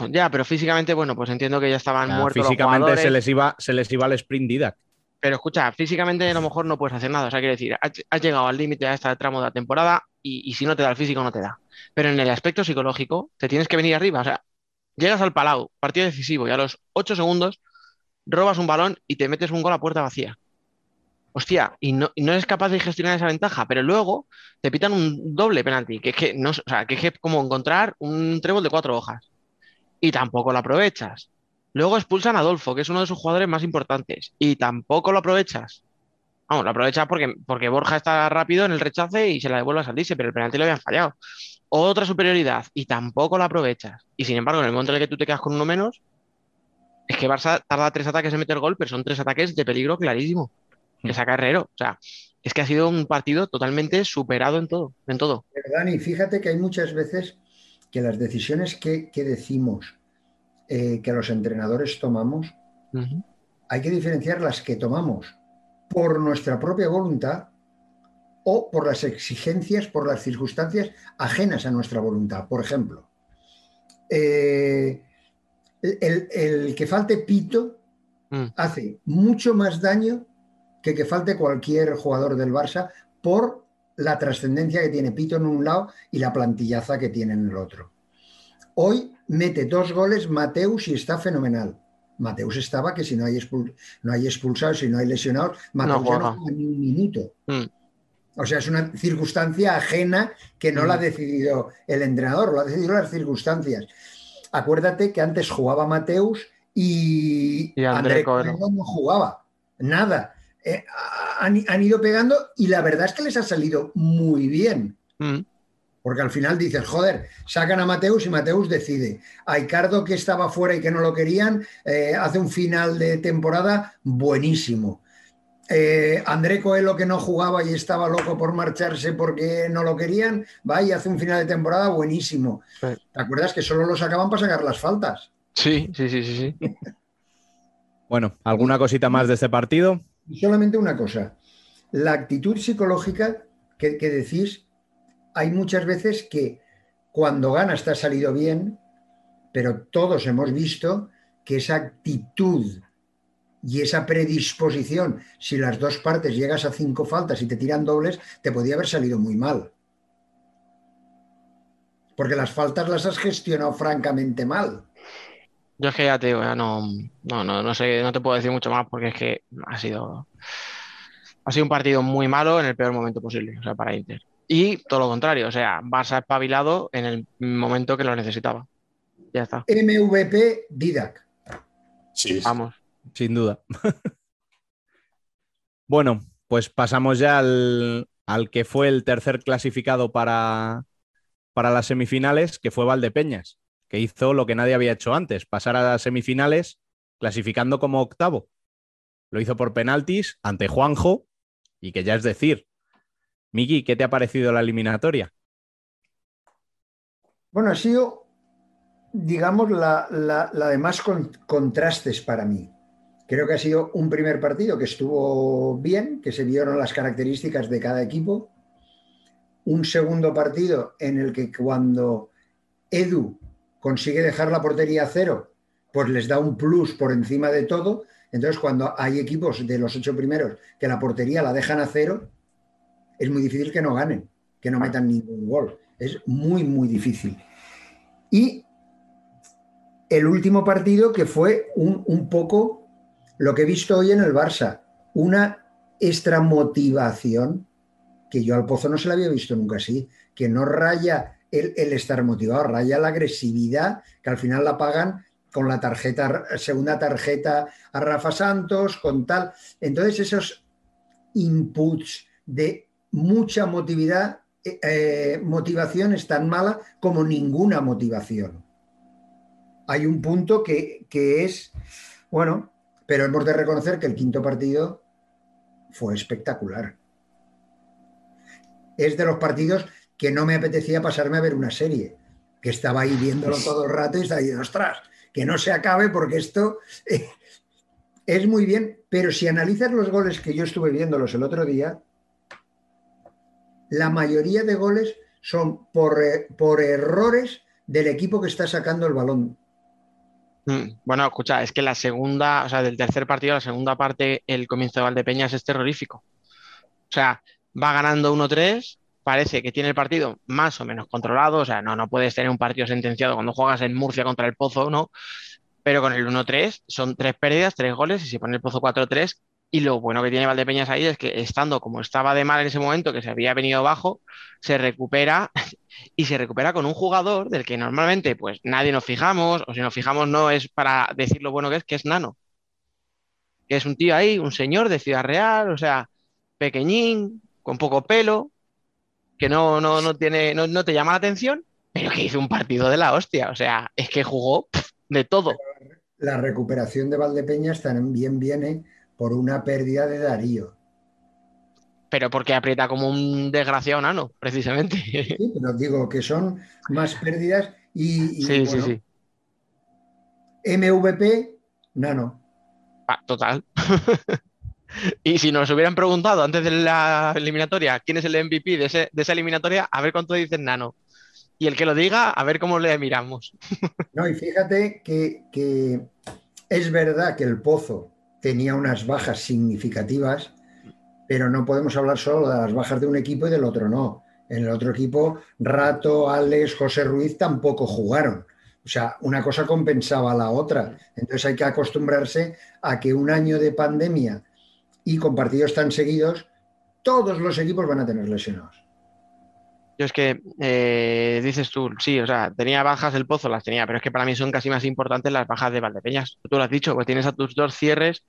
Ya, pero físicamente, bueno, pues entiendo que ya estaban Ya, muertos los físicamente jugadores. se les, iba, se les iba al sprint Didac. Pero escucha, físicamente a lo mejor no puedes hacer nada. O sea, quiero decir, has, llegado al límite a este tramo de la temporada y, si no te da el físico, no te da. Pero en el aspecto psicológico, te tienes que venir arriba. O sea, llegas al Palau, partido decisivo, y a los 8 segundos robas un balón y te metes un gol a puerta vacía. Hostia, y no, no eres capaz de gestionar esa ventaja, pero luego te pitan un doble penalti, que es que no, o sea, que es como encontrar un trébol de cuatro hojas. Y tampoco lo aprovechas. Luego expulsan a Adolfo, que es uno de sus jugadores más importantes, y tampoco lo aprovechas. Vamos, lo aprovechas porque, porque Borja está rápido en el rechace y se la devuelve a salirse, pero el penalti lo habían fallado. Otra superioridad, y tampoco lo aprovechas. Y sin embargo, en el momento en el que tú te quedas con uno menos, es que Barça tarda tres ataques en meter gol, pero son tres ataques de peligro clarísimo. Que saca Herrero. O sea, es que ha sido un partido totalmente superado en todo, en todo. Pero, Dani, fíjate que hay muchas veces que las decisiones que, que decimos eh, que los entrenadores tomamos, hay que diferenciar las que tomamos por nuestra propia voluntad o por las exigencias, por las circunstancias ajenas a nuestra voluntad. Por ejemplo, eh, el, el que falte pito Mm. hace mucho más daño que que falte cualquier jugador del Barça por la trascendencia que tiene Pito en un lado y la plantillaza que tiene en el otro. Hoy mete dos goles Mateus y está fenomenal. Mateus estaba que si no hay, expul- no hay expulsados, si no hay lesionados, Mateus ya no juega ni un minuto. Mm. O sea, es una circunstancia ajena que no la ha Mm. decidido el entrenador, lo ha decidido las circunstancias. Acuérdate que antes jugaba Mateus y, Y André André Coelho. Coelho no jugaba, nada. Eh, han, han ido pegando y la verdad es que les ha salido muy bien. Mm. Porque al final dices, joder, sacan a Mateus y Mateus decide. A Icardo, que estaba fuera y que no lo querían, eh, hace un final de temporada buenísimo. Eh, André Coelho, que no jugaba y estaba loco por marcharse porque no lo querían, va y hace un final de temporada buenísimo. Sí. ¿Te acuerdas que solo lo sacaban para sacar las faltas? Sí, sí, sí, sí, sí. *laughs* Bueno, ¿alguna cosita más de este partido? Solamente una cosa, la actitud psicológica que, que decís, hay muchas veces que cuando ganas te ha salido bien, pero todos hemos visto que esa actitud y esa predisposición, si las dos partes llegas a cinco faltas y te tiran dobles, te podía haber salido muy mal. Porque las faltas las has gestionado francamente mal. Yo es que ya te digo, ya no, no, no, no sé, no te puedo decir mucho más porque es que ha sido, ha sido un partido muy malo en el peor momento posible, o sea, para Inter. Y todo lo contrario, o sea, Barça espabilado en el momento que lo necesitaba. Ya está, MVP Didac. Sí, sí. vamos. Sin duda. bueno, pues pasamos ya al, al que fue el tercer clasificado para, para las semifinales, que fue Valdepeñas, que hizo lo que nadie había hecho antes, pasar a las semifinales clasificando como octavo. Lo hizo por penaltis ante Juanjo, y que ya es decir. Miki, ¿qué te ha parecido la eliminatoria? Bueno, ha sido, digamos, la, la- de más con- contrastes para mí. Creo que ha sido un primer partido que estuvo bien, que se vieron las características de cada equipo. Un segundo partido en el que cuando Edu consigue dejar la portería a cero, pues les da un plus por encima de todo. Entonces, cuando hay equipos de los ocho primeros que la portería la dejan a cero, es muy difícil que no ganen, que no metan ningún gol. Es muy, muy difícil. Y el último partido que fue un, un poco lo que he visto hoy en el Barça, una extra motivación que yo al Pozo no se la había visto nunca así, que no raya el, el estar motivado, raya la agresividad, que al final la pagan con la tarjeta, segunda tarjeta a Rafa Santos, con tal. Entonces esos inputs de mucha motividad, eh, eh, motivación es tan mala como ninguna motivación. Hay un punto que, que es, bueno, pero hemos de reconocer que el quinto partido fue espectacular. Es de los partidos que no me apetecía pasarme a ver una serie, que estaba ahí viéndolo todo el rato y estaba diciendo, ostras, que no se acabe porque esto eh, es muy bien, pero si analizas los goles que yo estuve viéndolos el otro día, la mayoría de goles son por, eh, por errores del equipo que está sacando el balón. Mm, Bueno, escucha, es que la segunda, o sea, del tercer partido, la segunda parte, el comienzo de Valdepeñas es terrorífico. O sea, va ganando 1-3, parece que tiene el partido más o menos controlado, o sea, no, no puedes tener un partido sentenciado cuando juegas en Murcia contra el Pozo, ¿no? Pero con el 1-3 son tres pérdidas, tres goles, y si pone el Pozo 4-3, y lo bueno que tiene Valdepeñas ahí es que estando como estaba de mal en ese momento, que se había venido abajo, se recupera *laughs* y se recupera con un jugador del que normalmente pues nadie nos fijamos, o si nos fijamos no es para decir lo bueno que es, que es Nano. Que es un tío ahí, un señor de Ciudad Real, o sea, pequeñín, con poco pelo, que no, no, no tiene, no, no te llama la atención, pero que hizo un partido de la hostia. O sea, es que jugó de todo. La recuperación de Valdepeñas también viene por una pérdida de Darío. Pero porque aprieta como un desgraciado nano, precisamente. Sí, pero digo que son más pérdidas y, y, Sí, sí, sí. MVP, Nano. Ah, total. *laughs* Y si nos hubieran preguntado antes de la eliminatoria quién es el MVP de, ese- de esa eliminatoria, a ver cuánto dicen Nano. Y el que lo diga, a ver cómo le miramos. *laughs* No, y fíjate que, que es verdad que el Pozo tenía unas bajas significativas, pero no podemos hablar solo de las bajas de un equipo y del otro no. En el otro equipo, Rato, Alex, José Ruiz tampoco jugaron. O sea, una cosa compensaba a la otra. Entonces hay que acostumbrarse a que un año de pandemia y con partidos tan seguidos, todos los equipos van a tener lesionados. Yo es que eh, dices tú, sí, o sea, tenía bajas el pozo, las tenía, pero es que para mí son casi más importantes las bajas de Valdepeñas. Tú lo has dicho, pues tienes a tus dos cierres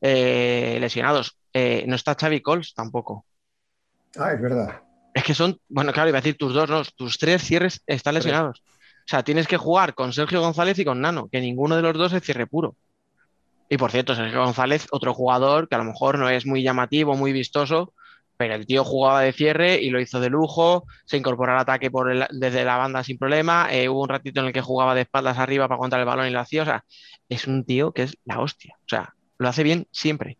eh, lesionados. Eh, no está Xavi Cols tampoco. Ah, es verdad. Es que son, bueno, claro, iba a decir tus dos, no, tus tres cierres están lesionados. O sea, tienes que jugar con Sergio González y con Nano, que ninguno de los dos es cierre puro. Y por cierto, Sergio González, otro jugador que a lo mejor no es muy llamativo, muy vistoso, pero el tío jugaba de cierre y lo hizo de lujo, se incorporó al ataque por el- desde la banda sin problema, eh, hubo un ratito en el que jugaba de espaldas arriba para contra el balón y lo hacía, o sea, es un tío que es la hostia, o sea, lo hace bien siempre.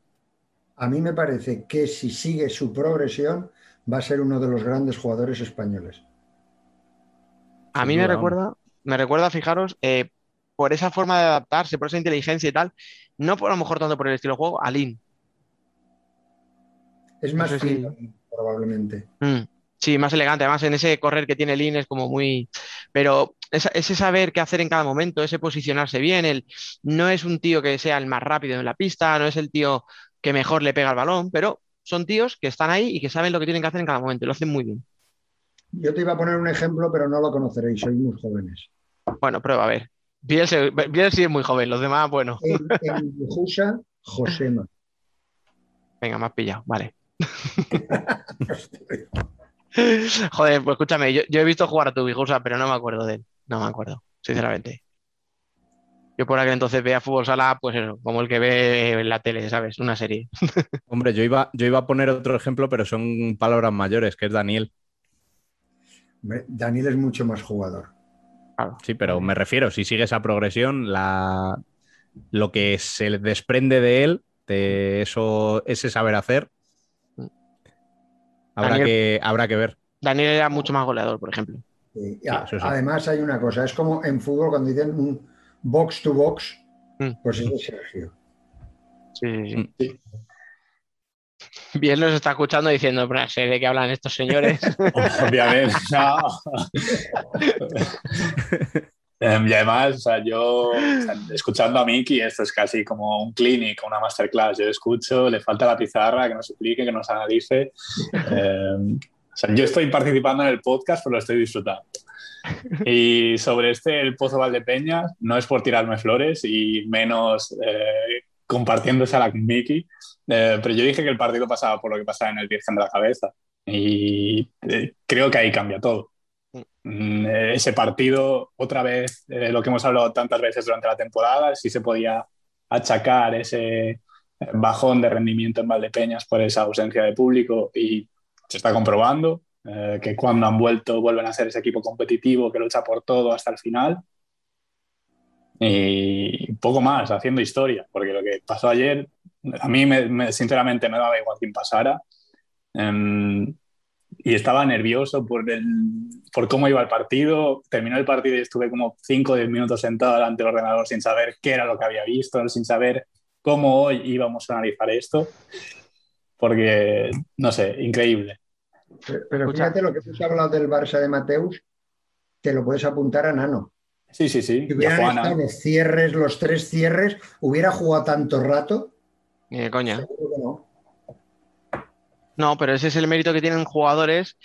A mí me parece que si sigue su progresión va a ser uno de los grandes jugadores españoles. A mí me recuerda, me recuerda, fijaros, eh, por esa forma de adaptarse, por esa inteligencia y tal, no por a lo mejor tanto por el estilo de juego, a Lin. Es más No sé si- fino, probablemente. Mm, Sí, más elegante. Además, en ese correr que tiene Lin es como muy. Pero ese saber qué hacer en cada momento, ese posicionarse bien, el... no es un tío que sea el más rápido en la pista, no es el tío que mejor le pega al balón, pero son tíos que están ahí y que saben lo que tienen que hacer en cada momento y lo hacen muy bien. Yo te iba a poner un ejemplo, pero no lo conoceréis, sois muy jóvenes. Bueno, prueba a ver. Biel, sí es muy joven, los demás, bueno. En, en Josema. *laughs* Venga, me has pillado, vale. *laughs* Joder, pues escúchame, yo, yo he visto jugar a tu Bijusa, pero no me acuerdo de él. No me acuerdo, sinceramente. Yo por aquel entonces veía fútbol sala, pues eso, como el que ve en la tele, ¿sabes? Una serie. *laughs* Hombre, yo iba, yo iba a poner otro ejemplo, pero son palabras mayores, que es Daniel. Daniel es mucho más jugador. Sí, pero me refiero, si sigue esa progresión, la... lo que se le desprende de él, de eso, ese saber hacer, habrá, Daniel- que, habrá que ver. Daniel era mucho más goleador, por ejemplo. Sí, Sí, a- eso sí. Además hay una cosa, es como en fútbol cuando dicen un box to box, Mm. pues es de Sergio. Sí, sí, Mm. sí. Bien nos está escuchando diciendo, "Pero sé de qué hablan estos señores. *laughs* Obviamente, *laughs* Em, y además, o sea, yo o sea, escuchando a Miki, esto es casi como un clinic, una masterclass. Yo escucho, le falta la pizarra, que nos explique, que nos analice. Em, o sea, yo estoy participando en el podcast, pero lo estoy disfrutando. Y sobre este, el Pozo Valdepeñas, no es por tirarme flores y menos eh, compartiéndose a la Miki, eh, pero yo dije que el partido pasaba por lo que pasaba en el Virgen de la Cabeza. Y eh, creo que ahí cambia todo. Mm, eh, Ese partido, otra vez, eh, lo que hemos hablado tantas veces durante la temporada, sí se podía achacar ese eh, bajón de rendimiento en Valdepeñas por esa ausencia de público y se está comprobando eh, que cuando han vuelto vuelven a ser ese equipo competitivo que lucha por todo hasta el final. Y poco más, haciendo historia, porque lo que pasó ayer, a mí me- me- sinceramente me daba igual quién pasara. Em, y estaba nervioso por, el, por cómo iba el partido. Terminó el partido y estuve como 5 o 10 minutos sentado delante del ordenador sin saber qué era lo que había visto, sin saber cómo hoy íbamos a analizar esto. Porque, no sé, increíble. Pero, pero fíjate lo que hemos hablado del Barça de Mateus, te lo puedes apuntar a Nano. Sí, sí, sí. Si hubieran estado los cierres, los tres cierres, hubiera jugado tanto rato. Ni de coña. No, pero ese es el mérito que tienen jugadores,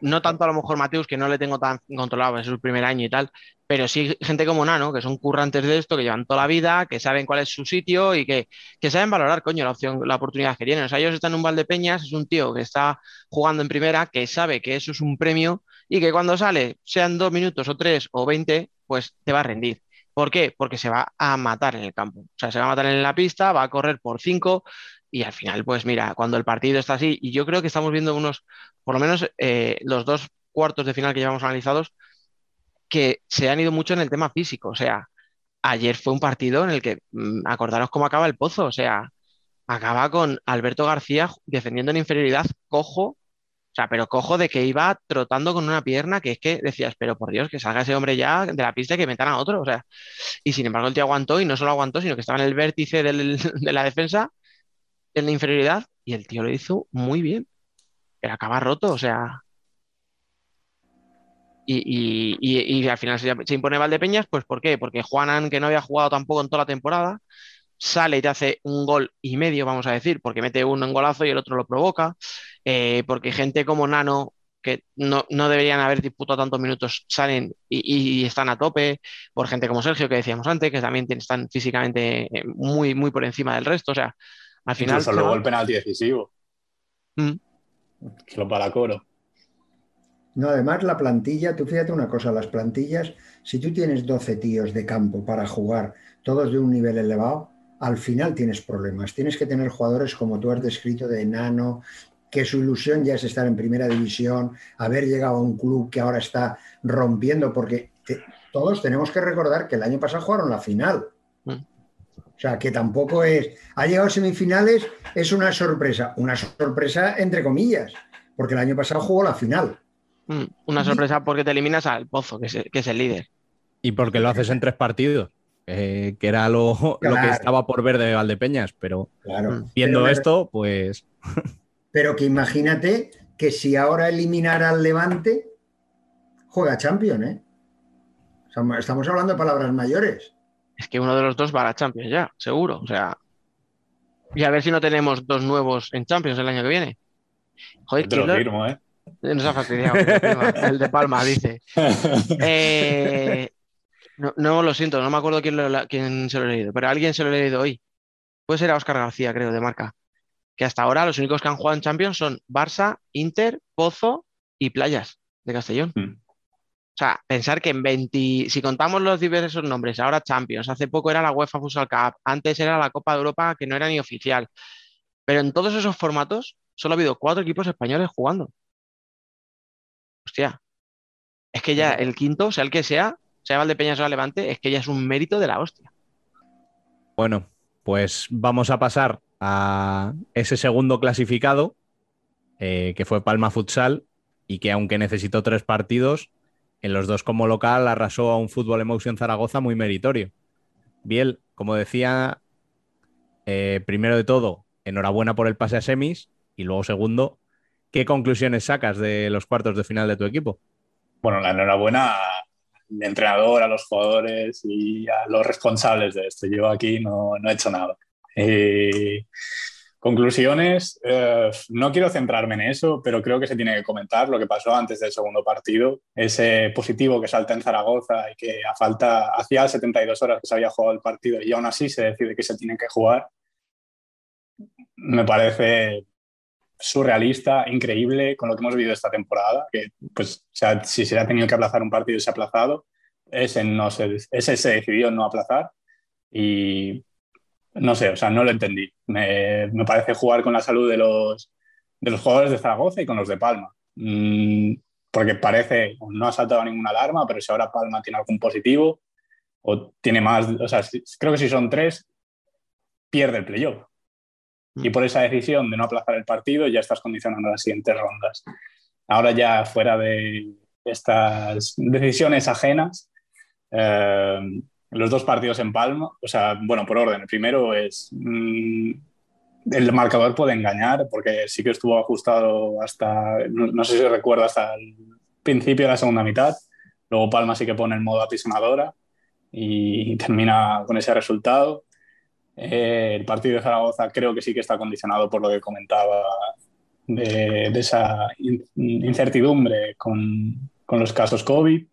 no tanto a lo mejor Mateus, que no le tengo tan controlado, es su primer año y tal, pero sí gente como Nano, que son currantes de esto, que llevan toda la vida, que saben cuál es su sitio y que, que saben valorar, coño, la opción, la oportunidad que tienen. O sea, ellos están en un Valdepeñas, es un tío que está jugando en primera, que sabe que eso es un premio y que cuando sale, sean dos minutos o tres o veinte, pues te va a rendir. ¿Por qué? Porque se va a matar en el campo. O sea, se va a matar en la pista, va a correr por cinco y al final, pues mira, cuando el partido está así, y yo creo que estamos viendo unos, por lo menos eh, los dos cuartos de final que llevamos analizados, que se han ido mucho en el tema físico. O sea, ayer fue un partido en el que, mm, acordaros cómo acaba el pozo, o sea, acaba con Alberto García defendiendo en inferioridad, cojo, o sea, pero cojo de que iba trotando con una pierna que es que decías, pero por Dios, que salga ese hombre ya de la pista y que metan a otro, o sea, y sin embargo el tío aguantó y no solo aguantó, sino que estaba en el vértice *laughs* de la defensa, en la inferioridad, y el tío lo hizo muy bien, pero acaba roto, o sea, Y, y- y- al final se, impone Valdepeñas, pues ¿por qué? Porque Juanan, que no había jugado tampoco en toda la temporada, sale y te hace un gol y medio, vamos a decir, porque mete uno en golazo y el otro lo provoca, eh, porque gente como Nano, que no, no deberían haber disputado tantos minutos, salen y, y están a tope, por gente como Sergio, que decíamos antes, que también están físicamente eh, muy, muy por encima del resto, o sea, al final... Incluso luego el penalti decisivo, Mm. que lo para coro. No, además la plantilla, tú fíjate una cosa, las plantillas, si tú tienes 12 tíos de campo para jugar, todos de un nivel elevado, al final tienes problemas. Tienes que tener jugadores como tú has descrito de enano, que su ilusión ya es estar en primera división, haber llegado a un club que ahora está rompiendo, porque te- todos tenemos que recordar que el año pasado jugaron la final. O sea, que tampoco es, ha llegado a semifinales, es una sorpresa, una sorpresa entre comillas, porque el año pasado jugó la final. Mm, Una sorpresa porque te eliminas al Pozo, que es, que es el líder. Y porque lo haces en tres partidos, eh, que era lo, lo que estaba por ver de Valdepeñas, pero Claro. Mm. viendo Pero- esto, pues *laughs* Pero que imagínate que si ahora eliminara al Levante, juega Champions, ¿eh? Estamos- Estamos hablando de palabras mayores. Es que uno de los dos va a la Champions ya, seguro. O sea, y a ver si no tenemos dos nuevos en Champions el año que viene. Joder, Te lo ¿quién lo- firmo, ¿eh? nos ha fastidiado el de Palma, dice. *laughs* Eh, no, no, lo siento, no me acuerdo quién, lo- quién se lo he leído, pero alguien se lo ha leído hoy. Puede ser a Óscar García, creo, de marca. Que hasta ahora los únicos que han jugado en Champions son Barça, Inter, Pozo y Playas de Castellón. Mm. O sea, pensar que en 20, si contamos los diversos nombres, ahora Champions, hace poco era la UEFA Futsal Cup, antes era la Copa de Europa que no era ni oficial, pero en todos esos formatos solo ha habido cuatro equipos españoles jugando. Hostia, es que ya el quinto, sea el que sea, sea Valdepeñas o Levante, es que ya es un mérito de la hostia. bueno, pues vamos a pasar a ese segundo clasificado, eh, que fue Palma Futsal, y que aunque necesitó tres partidos, en los dos como local arrasó a un Fútbol Emotion Zaragoza muy meritorio. Biel, como decía, eh, primero de todo, enhorabuena por el pase a semis, y luego segundo, ¿qué conclusiones sacas de los cuartos de final de tu equipo? Bueno, la enhorabuena al entrenador, a los jugadores y a los responsables de esto. Yo aquí no, he hecho nada. Eh, conclusiones, eh, no quiero centrarme en eso, pero creo que se tiene que comentar lo que pasó antes del segundo partido. Ese positivo que salta en Zaragoza y que a falta, hacía 72 horas que se había jugado el partido y aún así se decide que se tiene que jugar. Me parece surrealista, increíble con lo que hemos vivido esta temporada, que pues o sea, si se ha tenido que aplazar un partido se ha aplazado, ese, no se, ese se decidió no aplazar y no sé, o sea, no lo entendí. Me, me parece jugar con la salud de los, de los jugadores de Zaragoza y con los de Palma. Mm, porque parece, no ha saltado ninguna alarma, pero si ahora Palma tiene algún positivo o tiene más, o sea, si- creo que si son tres, pierde el playoff. Y por esa decisión de no aplazar el partido ya estás condicionando las siguientes rondas. Ahora ya fuera de estas decisiones ajenas, eh, los dos partidos en Palma, o sea, bueno, por orden. El primero es, mm, el marcador puede engañar porque sí que estuvo ajustado hasta, no, no sé si recuerdo, hasta el principio de la segunda mitad. Luego Palma sí que pone el modo apisonadora y termina con ese resultado. Eh, el partido de Zaragoza creo que sí que está condicionado por lo que comentaba de, de esa in- incertidumbre con, con los casos COVID,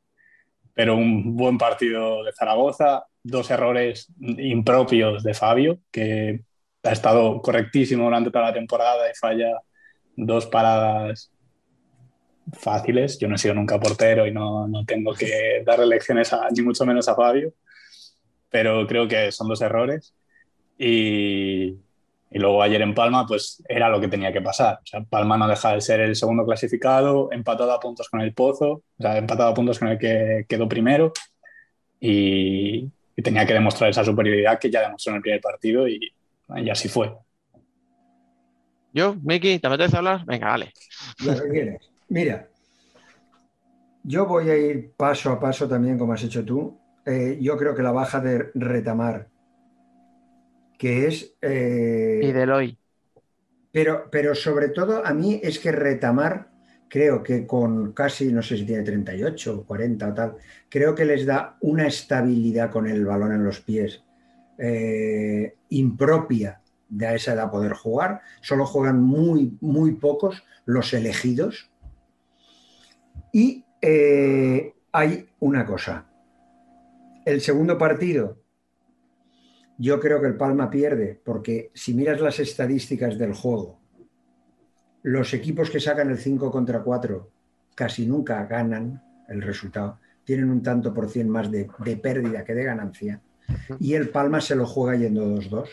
pero un buen partido de Zaragoza, dos errores impropios de Fabio, que ha estado correctísimo durante toda la temporada y falla dos paradas fáciles. Yo no he sido nunca portero y no, no tengo que *laughs* darle lecciones a, ni mucho menos a Fabio, pero creo que son dos errores. Y, y luego ayer en Palma, pues era lo que tenía que pasar. O sea, Palma no deja de ser el segundo clasificado, empatado a puntos con el Pozo, o sea, empatado a puntos con el que quedó primero. Y, y tenía que demostrar esa superioridad que ya demostró en el primer partido y, y así fue. Yo, Miki, ¿te apetece hablar? Venga, dale. Lo que quieres. Mira, yo voy a ir paso a paso también, como has hecho tú. Eh, yo creo que la baja de Retamar, que es... eh, Y del hoy. pero, pero sobre todo a mí es que Retamar creo que con casi, no sé si tiene 38 o 40 o tal, creo que les da una estabilidad con el balón en los pies eh, impropia de a esa edad poder jugar. Solo juegan muy, muy pocos los elegidos. Y eh, hay una cosa. El segundo partido, yo creo que el Palma pierde, porque si miras las estadísticas del juego, los equipos que sacan el 5 contra 4 casi nunca ganan el resultado. Tienen un tanto por cien más de, de pérdida que de ganancia. Y el Palma se lo juega yendo 2-2.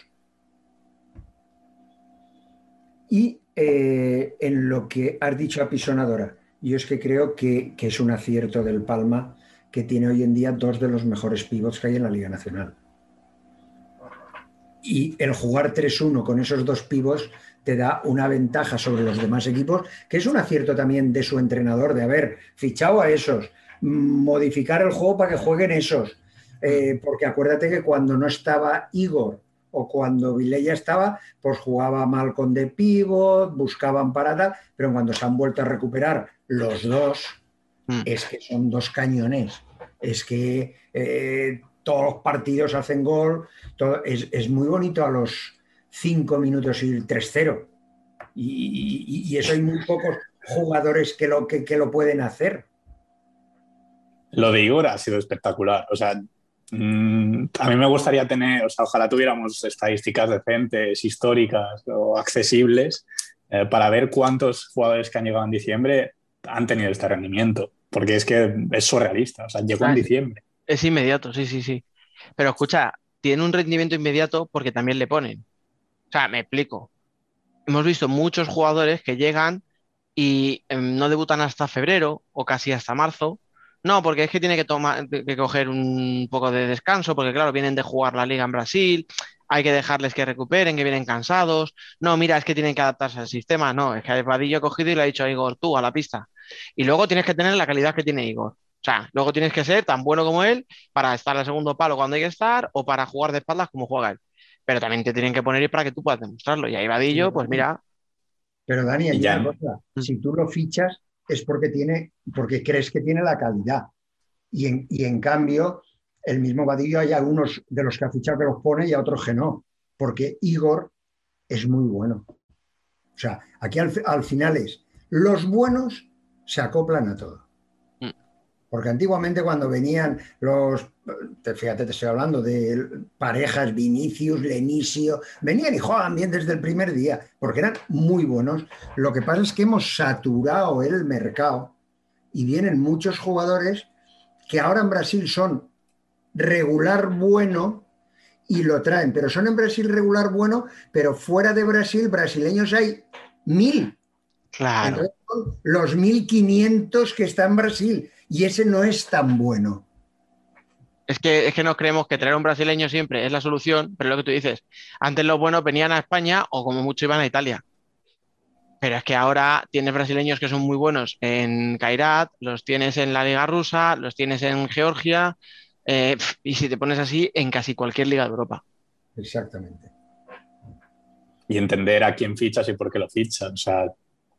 Y eh, en lo que has dicho apisonadora, yo es que creo que, que es un acierto del Palma que tiene hoy en día dos de los mejores pivots que hay en la Liga Nacional. Y el jugar 3-1 con esos dos pivots te da una ventaja sobre los demás equipos, que es un acierto también de su entrenador, de haber fichado a esos, modificar el juego para que jueguen esos. Eh, porque acuérdate que cuando no estaba Igor o cuando Vilella estaba, pues jugaba mal con de pivot, buscaban para tal, pero cuando se han vuelto a recuperar los dos, Mm. es que son dos cañones. Es que eh, todos los partidos hacen gol. todo- es, es muy bonito a los cinco minutos ir 3-0. Y, y- y eso hay muy pocos jugadores que lo, que, que lo pueden hacer. Lo de Igor ha sido espectacular. O sea, mm, a mí me gustaría tener, o sea, ojalá tuviéramos estadísticas decentes, históricas o accesibles eh, para ver cuántos jugadores que han llegado en diciembre han tenido este rendimiento. Porque es que es surrealista. O sea, llegó en diciembre. Es inmediato, sí, sí, sí. Pero escucha, tiene un rendimiento inmediato porque también le ponen. O sea, me explico. Hemos visto muchos jugadores que llegan y em, no debutan hasta febrero o casi hasta marzo. No, porque es que tiene que tomar, que coger un poco de descanso, porque claro, vienen de jugar la liga en Brasil, hay que dejarles que recuperen, que vienen cansados. No, mira, es que tienen que adaptarse al sistema. No, es que Vadillo ha cogido y le ha dicho a Igor, tú a la pista. Y luego tienes que tener la calidad que tiene Igor. O sea, luego tienes que ser tan bueno como él para estar al segundo palo cuando hay que estar o para jugar de espaldas como juega él. Pero también te tienen que poner para que tú puedas demostrarlo. Y ahí Vadillo, pues mira, Pero Dani, hay ya. una cosa, Mm. si tú lo fichas es porque tiene, porque crees que tiene la calidad. Y en, y en cambio, el mismo Vadillo hay algunos de los que ha fichado que los pone y a otros que no. Porque Igor es muy bueno. O sea, aquí al, al final es, los buenos se acoplan a todo. Porque antiguamente cuando venían los, te- fíjate, te estoy hablando de parejas, Vinicius, Lenisio, venían y jugaban bien desde el primer día, porque eran muy buenos. Lo que pasa es que hemos saturado el mercado y vienen muchos jugadores que ahora en Brasil son regular bueno y lo traen, pero son en Brasil regular bueno, pero fuera de Brasil, brasileños hay mil. claro. Entonces, los 1500 que está en Brasil y ese no es tan bueno. Es que, es que nos creemos que traer un brasileño siempre es la solución, pero lo que tú dices, antes los buenos venían a España o como mucho iban a Italia. Pero es que ahora tienes brasileños que son muy buenos en Kairat, los tienes en la Liga Rusa, los tienes en Georgia, eh, y si te pones así, en casi cualquier liga de Europa. Exactamente. y entender a quién fichas y por qué lo fichas. O sea,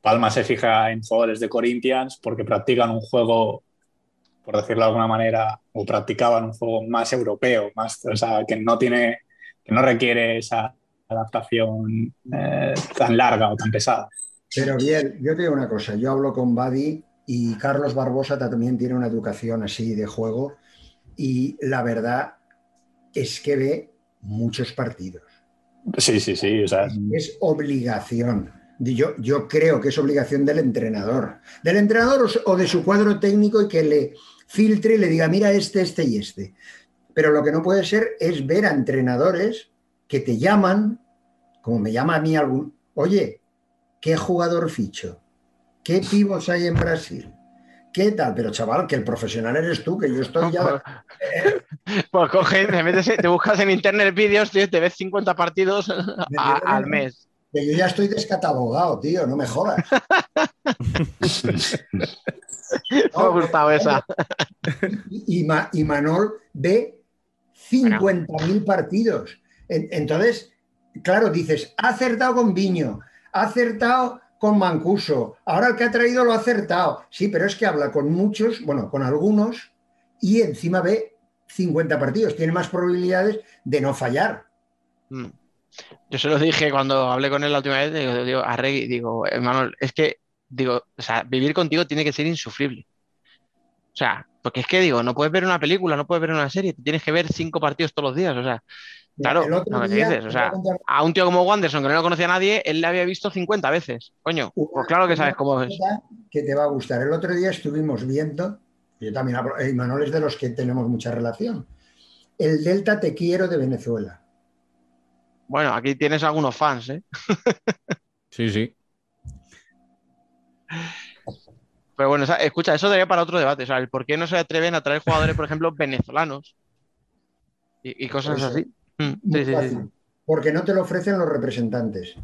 Palma se fija en jugadores de Corinthians porque practican un juego, por decirlo de alguna manera, o practicaban un juego más europeo, más, o sea, que no tiene, que no requiere esa adaptación eh, tan larga o tan pesada. Pero bien, yo te digo una cosa, yo hablo con Badi y Carlos Barbosa también tiene una educación así de juego y la verdad es que ve muchos partidos. Sí, sí, sí. O sea, Es obligación. Yo, yo creo que es obligación del entrenador. Del entrenador o de su cuadro técnico y que le filtre y le diga, mira este, este y este. Pero lo que no puede ser es ver a entrenadores que te llaman, como me llama a mí algún, oye, ¿qué jugador ficho? ¿Qué pibos hay en Brasil? ¿Qué tal? Pero chaval, que el profesional eres tú, que yo estoy ya... *laughs* Pues coges, te, metes- te buscas en internet vídeos, te ves 50 partidos *laughs* a- al mes. Que yo ya estoy descatalogado, tío, no me jodas. *laughs* *laughs* Me ha gustado esa. y, Ma- y Manol ve 50.000 partidos. En- Entonces, claro, dices, ha acertado con Viño, ha acertado con Mancuso, ahora el que ha traído lo ha acertado. Sí, pero es que habla con muchos, bueno, con algunos, y encima ve 50 partidos, tiene más probabilidades de no fallar. Mm. Yo se lo dije cuando hablé con él la última vez, digo, digo a Regui, digo, hermano, es que, digo, o sea, vivir contigo tiene que ser insufrible. O sea, porque es que digo, no puedes ver una película, no puedes ver una serie, tienes que ver cinco partidos todos los días, o sea, claro, no me día, dices, o sea, a contar a un tío como Wanderson que no lo conocía a nadie, él le había visto 50 veces, coño, pues claro que sabes cómo es. Que te va a gustar. El otro día estuvimos viendo, yo también hablo, eh, Manuel es de los que tenemos mucha relación, el Delta Te Quiero de Venezuela. Bueno, aquí tienes algunos fans, ¿eh? Sí, sí. Pero bueno, escucha, eso daría para otro debate, o sea, el por qué no se atreven a traer jugadores, por ejemplo, venezolanos y, y cosas así. Mm, sí, sí. Porque no te lo ofrecen los representantes.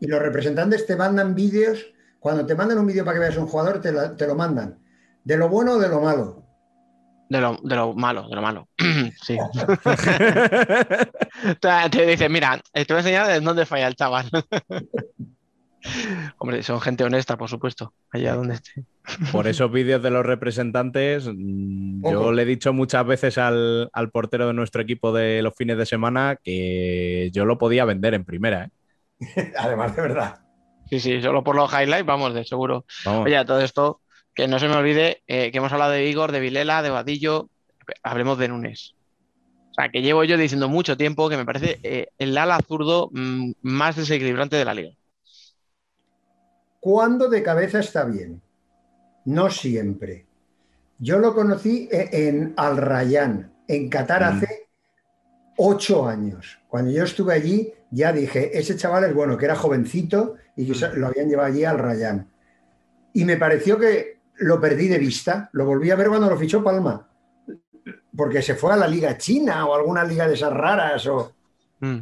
Y los representantes te mandan vídeos, cuando te mandan un vídeo para que veas un jugador, te, la- te lo mandan. De lo bueno o de lo malo. De lo, de lo malo, de lo malo. *clears throat* Sí. *laughs* te, te dicen, mira, eh, te voy a enseñar en dónde falla el chaval. *laughs* Hombre, son gente honesta, por supuesto, allá donde esté. Por esos vídeos de los representantes, mm, yo le he dicho muchas veces al, al portero de nuestro equipo de los fines de semana que yo lo podía vender en primera. ¿eh? *laughs* Además, de verdad. Sí, sí, solo por los highlights, vamos, de seguro. Vamos. Oye, todo esto, que no se me olvide eh, que hemos hablado de Igor, de Vilela, de Vadillo, hablemos de Nunes. O sea, que llevo yo diciendo mucho tiempo que me parece eh, el ala zurdo mm, más desequilibrante de la liga. Cuando de cabeza está bien. No siempre. Yo lo conocí e- en Al Rayyan, en Qatar Mm. hace ocho años. Cuando yo estuve allí, ya dije, ese chaval es bueno, que era jovencito y que se- lo habían llevado allí al Rayyan. Y me pareció que lo perdí de vista. Lo volví a ver cuando lo fichó Palma. Porque se fue a la liga china o alguna liga de esas raras. O... Mm.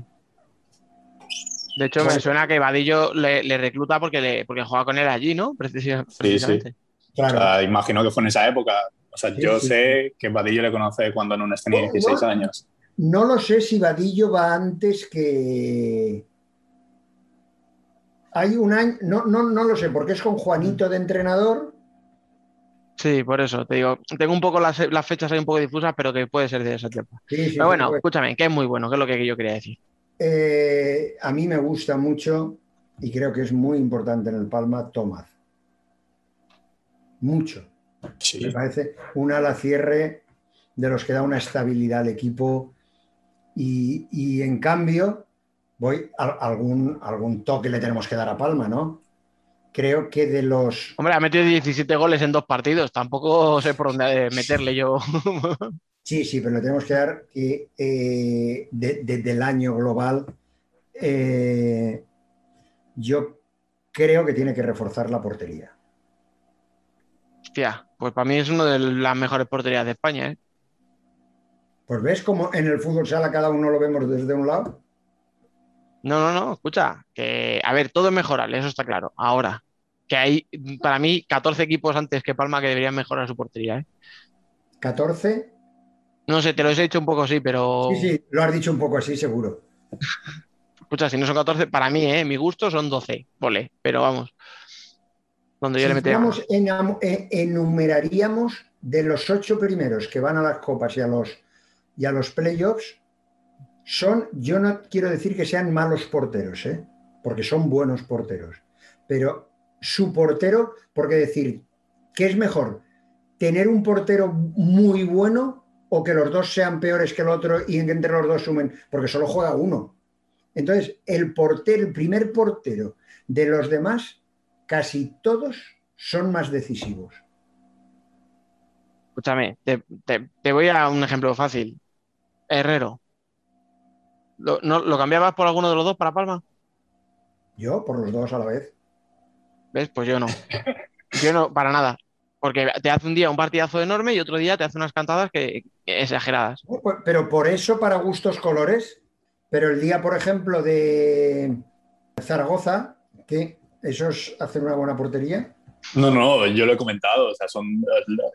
De hecho, me suena que Vadillo le, le recluta porque, le, porque juega con él allí, ¿no? Precisa- Precisamente. Claro. sea, imagino que fue en esa época. O sea, Sí, yo sí, sé que Vadillo le conoce cuando Nunes tenía Bueno, 16 igual- años. No lo sé si Vadillo va antes que. Hay un año, no, no, no lo sé, porque es con Juanito de entrenador. Sí, por eso te digo, tengo un poco las, las fechas ahí un poco difusas, pero que puede ser de ese tiempo. Sí, sí, Pero bueno, sí, escúchame, que es muy bueno, que es lo que yo quería decir. Eh, a mí me gusta mucho y creo que es muy importante en el Palma Tomás. Mucho. Sí. Me parece un ala cierre de los que da una estabilidad al equipo y, y en cambio, voy a algún, algún toque le tenemos que dar a Palma, ¿no? Creo que de los Hombre, ha metido 17 goles en dos partidos, tampoco sé por dónde meterle yo. *laughs* Sí, sí, pero le tenemos que dar que eh, de- desde el año global, eh, yo creo que tiene que reforzar la portería. Hostia, pues para mí es una de las mejores porterías de España, ¿eh? Pues ves cómo en el fútbol sala cada uno lo vemos desde un lado. No, no, no, escucha, que a ver, todo es mejorable, eso está claro. Ahora, que hay para mí 14 equipos antes que Palma que deberían mejorar su portería, ¿eh? 14. No sé, te lo he dicho un poco así, pero Sí, sí, lo has dicho un poco así, seguro. *laughs* escucha, si no son 14, para mí, ¿eh? Mi gusto son 12, vole, pero vamos. Donde yo Si le enam- eh, enumeraríamos de los ocho primeros que van a las copas y a los, y a los playoffs, son, yo no quiero decir que sean malos porteros, ¿eh? porque son buenos porteros, pero su portero, porque decir, ¿qué es mejor? ¿Tener un portero muy bueno o que los dos sean peores que el otro y entre los dos sumen? Porque solo juega uno. Entonces, el portero, el primer portero de los demás, casi todos son más decisivos. Escúchame, te, te- te voy a un ejemplo fácil. Herrero. ¿Lo, no, ¿lo cambiabas por alguno de los dos para Palma? Yo, por los dos a la vez. ¿Ves? Pues yo no. Yo no, para nada. Porque te hace un día un partidazo enorme y otro día te hace unas cantadas que, que exageradas. Pero por eso, para gustos colores. Pero el día, por ejemplo, de Zaragoza, que esos hacen una buena portería. No, no, yo lo he comentado. O sea, son,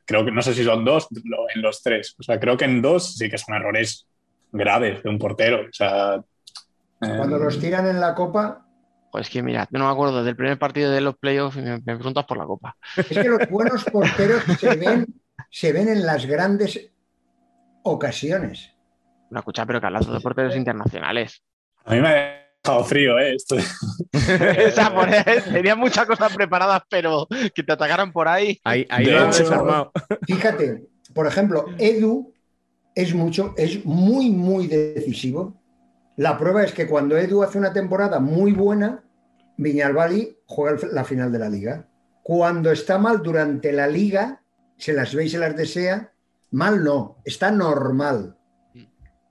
creo que no sé si son dos lo- en los tres. O sea, creo que en dos sí que son errores graves de un portero. O sea, eh, Cuando los tiran en la copa, Joder, es que mira, yo no me acuerdo del primer partido de los playoffs y me, me preguntas por la copa. Es que los buenos porteros *laughs* se ven, se ven en las grandes ocasiones. Una escucha, pero que hablas de porteros internacionales. A mí me ha dejado frío, ¿eh? Esto- *laughs* por tenían muchas cosas preparadas, pero que te atacaran por ahí. Ahí, ahí De lo hecho- desarmado. Fíjate, por ejemplo, Edu es mucho, es muy, muy decisivo. La prueba es que cuando Edu hace una temporada muy buena, Viñalbali juega la final de la liga. Cuando está mal durante la liga, se las ve y se las desea. Mal no, está normal.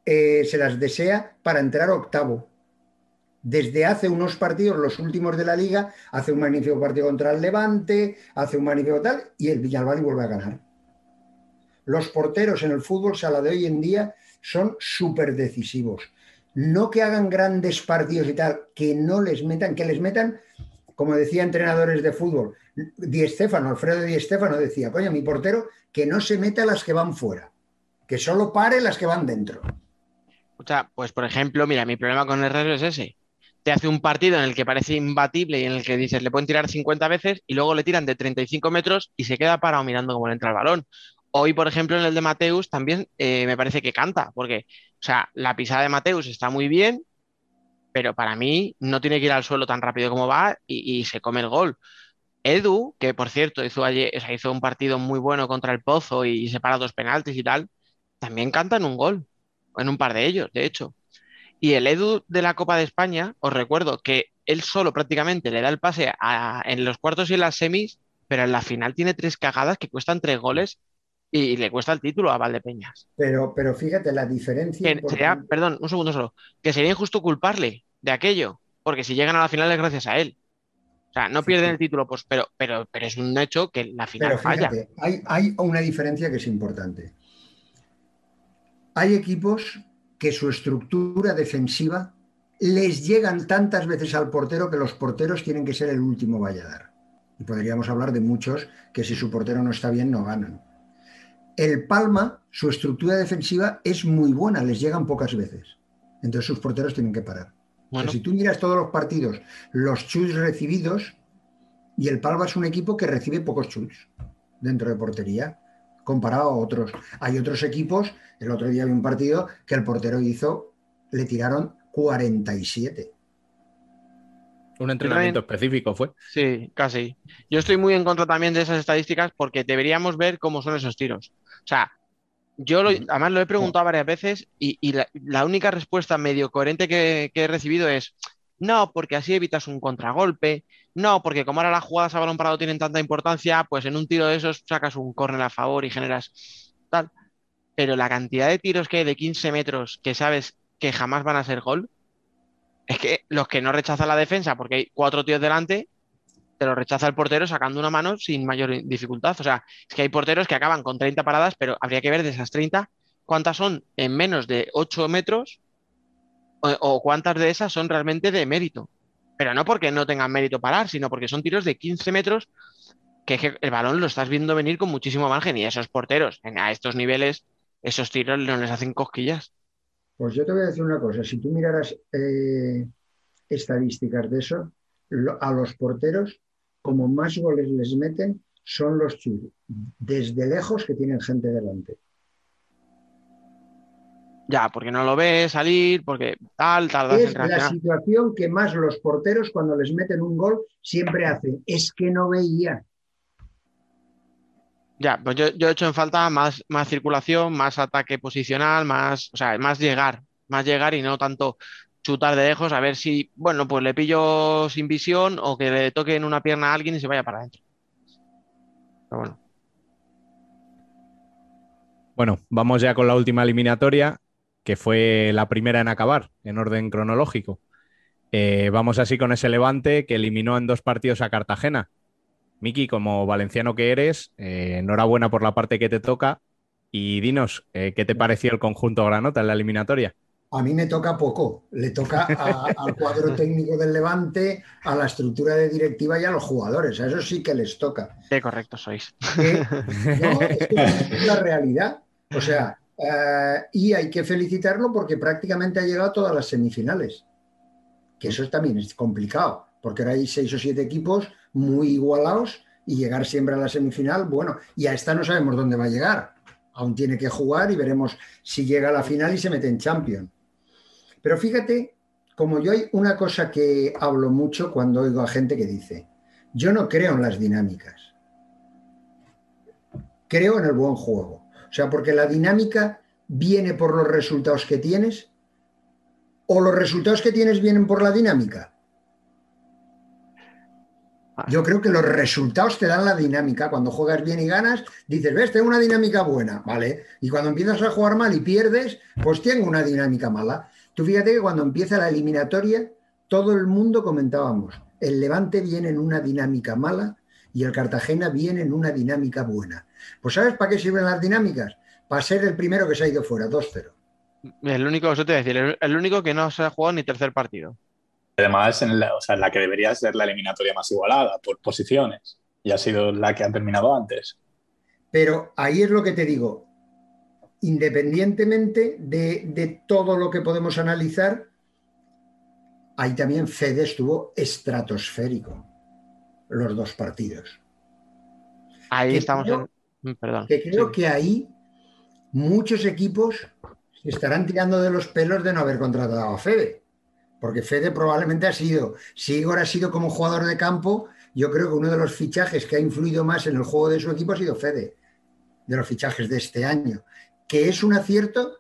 Eh, se las desea para entrar octavo. Desde hace unos partidos, los últimos de la liga, hace un magnífico partido contra el Levante, hace un magnífico tal, y el Villalbali vuelve a ganar. Los porteros en el fútbol sala de hoy en día son súper decisivos. No que hagan grandes partidos y tal, que no les metan, que les metan, como decía entrenadores de fútbol, Di Stéfano, Alfredo Di Stéfano decía, coño, mi portero, que no se meta las que van fuera, que solo pare las que van dentro. O sea, pues por ejemplo, mira, mi problema con Herrero es ese. Te hace un partido en el que parece imbatible y en el que dices, le pueden tirar 50 veces y luego le tiran de 35 metros y se queda parado mirando cómo le entra el balón. Hoy, por ejemplo, en el de Mateus también eh, me parece que canta, porque, o sea, la pisada de Mateus está muy bien, pero para mí no tiene que ir al suelo tan rápido como va y, se come el gol. Edu, que por cierto hizo, hizo un partido muy bueno contra el Pozo y se para dos penaltis y tal, también canta en un gol, en un par de ellos, de hecho. Y el Edu de la Copa de España, os recuerdo que él solo prácticamente le da el pase en los cuartos y en las semis, pero en la final tiene tres cagadas que cuestan tres goles y, le cuesta el título a Valdepeñas. Pero, pero fíjate la diferencia. Que sería, perdón, un segundo solo, que sería injusto culparle de aquello, porque si llegan a la final es gracias a él. O sea, no pierden el título, pues, pero, pero, pero es un hecho que la final Pero falla. hay, hay una diferencia que es importante. Hay equipos que su estructura defensiva les llegan tantas veces al portero que los porteros tienen que ser el último valladar. Y podríamos hablar de muchos que si su portero no está bien no ganan. El Palma, su estructura defensiva es muy buena, les llegan pocas veces. Entonces sus porteros tienen que parar. O sea, Bueno, si tú miras todos los partidos, los chus recibidos, y el Palma es un equipo que recibe pocos chus dentro de portería, comparado a otros. Hay otros equipos, el otro día vi un partido que el portero hizo, le tiraron 47. Un entrenamiento específico fue. Sí, casi. Yo estoy muy en contra también de esas estadísticas porque deberíamos ver cómo son esos tiros. O sea, yo lo- además lo he preguntado varias veces y, y la, la única respuesta medio coherente que, que he recibido es no, porque así evitas un contragolpe, no, porque como ahora las jugadas a balón parado tienen tanta importancia, pues en un tiro de esos sacas un córner a favor y generas tal. Pero la cantidad de tiros que hay de 15 metros que sabes que jamás van a ser gol, es que los que no rechazan la defensa porque hay cuatro tíos delante, te lo rechaza el portero sacando una mano sin mayor dificultad. O sea, es que hay porteros que acaban con 30 paradas, pero habría que ver de esas 30 cuántas son en menos de 8 metros o, cuántas de esas son realmente de mérito. Pero no porque no tengan mérito parar, sino porque son tiros de 15 metros que, el balón lo estás viendo venir con muchísimo margen y esos porteros a estos niveles, esos tiros no les hacen cosquillas. Pues yo te voy a decir una cosa, si tú miraras eh, estadísticas de eso, a los porteros, como más goles les meten, son los chus, desde lejos que tienen gente delante. Ya, porque no lo ves salir, porque tal, tardas Es en la situación que más los porteros cuando les meten un gol siempre hacen, es que no veía. Ya, pues yo, yo he hecho en falta más, más circulación, más ataque posicional, más, o sea, más llegar, más llegar y no tanto chutar de lejos a ver si, bueno, pues le pillo sin visión o que le toque en una pierna a alguien y se vaya para adentro. Pero bueno, Bueno, vamos ya con la última eliminatoria, que fue la primera en acabar, en orden cronológico. Eh, vamos así con ese Levante que eliminó en dos partidos a Cartagena. Miki, como valenciano que eres, eh, enhorabuena por la parte que te toca. Y dinos, eh, ¿qué te pareció el conjunto granota en la eliminatoria? A mí me toca poco, le toca a- al cuadro *laughs* técnico del Levante, a la estructura de directiva y a los jugadores, a eso sí que les toca. qué correctos sois. que- no, es que es la realidad. O sea, eh, y hay que felicitarlo porque prácticamente ha llegado a todas las semifinales. que eso también es complicado, porque ahora hay seis o siete equipos muy igualados y llegar siempre a la semifinal, bueno, y a esta no sabemos dónde va a llegar. Aún tiene que jugar y veremos si llega a la final y se mete en Champions. Pero fíjate, como yo hay una cosa que hablo mucho cuando oigo a gente que dice, yo no creo en las dinámicas, creo en el buen juego. O sea, porque la dinámica viene por los resultados que tienes o los resultados que tienes vienen por la dinámica. Yo creo que los resultados te dan la dinámica. Cuando juegas bien y ganas, dices, ves, tengo una dinámica buena, ¿vale? Y cuando empiezas a jugar mal y pierdes, pues tengo una dinámica mala. Tú fíjate que cuando empieza la eliminatoria, todo el mundo comentábamos, el Levante viene en una dinámica mala y el Cartagena viene en una dinámica buena. Pues ¿sabes para qué sirven las dinámicas? Para ser el primero que se ha ido fuera, 2-0. El único, eso te voy a decir, el, el único que no se ha jugado ni tercer partido. Además, en la, o sea, en la que debería ser la eliminatoria más igualada por posiciones y ha sido la que han terminado antes. Pero ahí es lo que te digo, independientemente de, de todo lo que podemos analizar, ahí también Fede estuvo estratosférico los dos partidos. Ahí Que estamos creo- en. mm, Perdón. Que creo Sí. que ahí muchos equipos se estarán tirando de los pelos de no haber contratado a Fede. Porque Fede probablemente ha sido, si Igor ha sido como jugador de campo, yo creo que uno de los fichajes que ha influido más en el juego de su equipo ha sido Fede, de los fichajes de este año, que es un acierto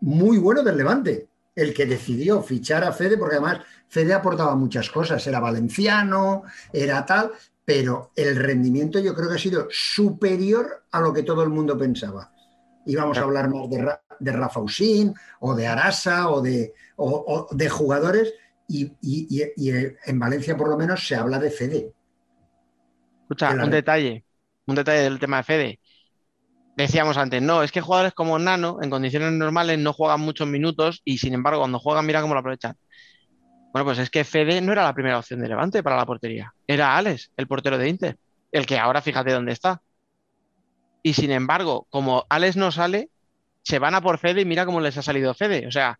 muy bueno del Levante, el que decidió fichar a Fede, porque además Fede aportaba muchas cosas, era valenciano, era tal, pero el rendimiento yo creo que ha sido superior a lo que todo el mundo pensaba. Íbamos a hablar más de, Ra- de Rafa Usín o de Arasa o de, o- o de jugadores y, y- y- y en Valencia por lo menos se habla de Fede. Escucha, la- un detalle, un detalle del tema de Fede. Decíamos antes, no, es que jugadores como Nano en condiciones normales no juegan muchos minutos y sin embargo cuando juegan mira cómo lo aprovechan. Bueno, pues es que Fede no era la primera opción de Levante para la portería, era Alex, el portero de Inter, el que ahora fíjate dónde está. Y sin embargo, como Alex no sale, se van a por Fede y mira cómo les ha salido Fede. O sea,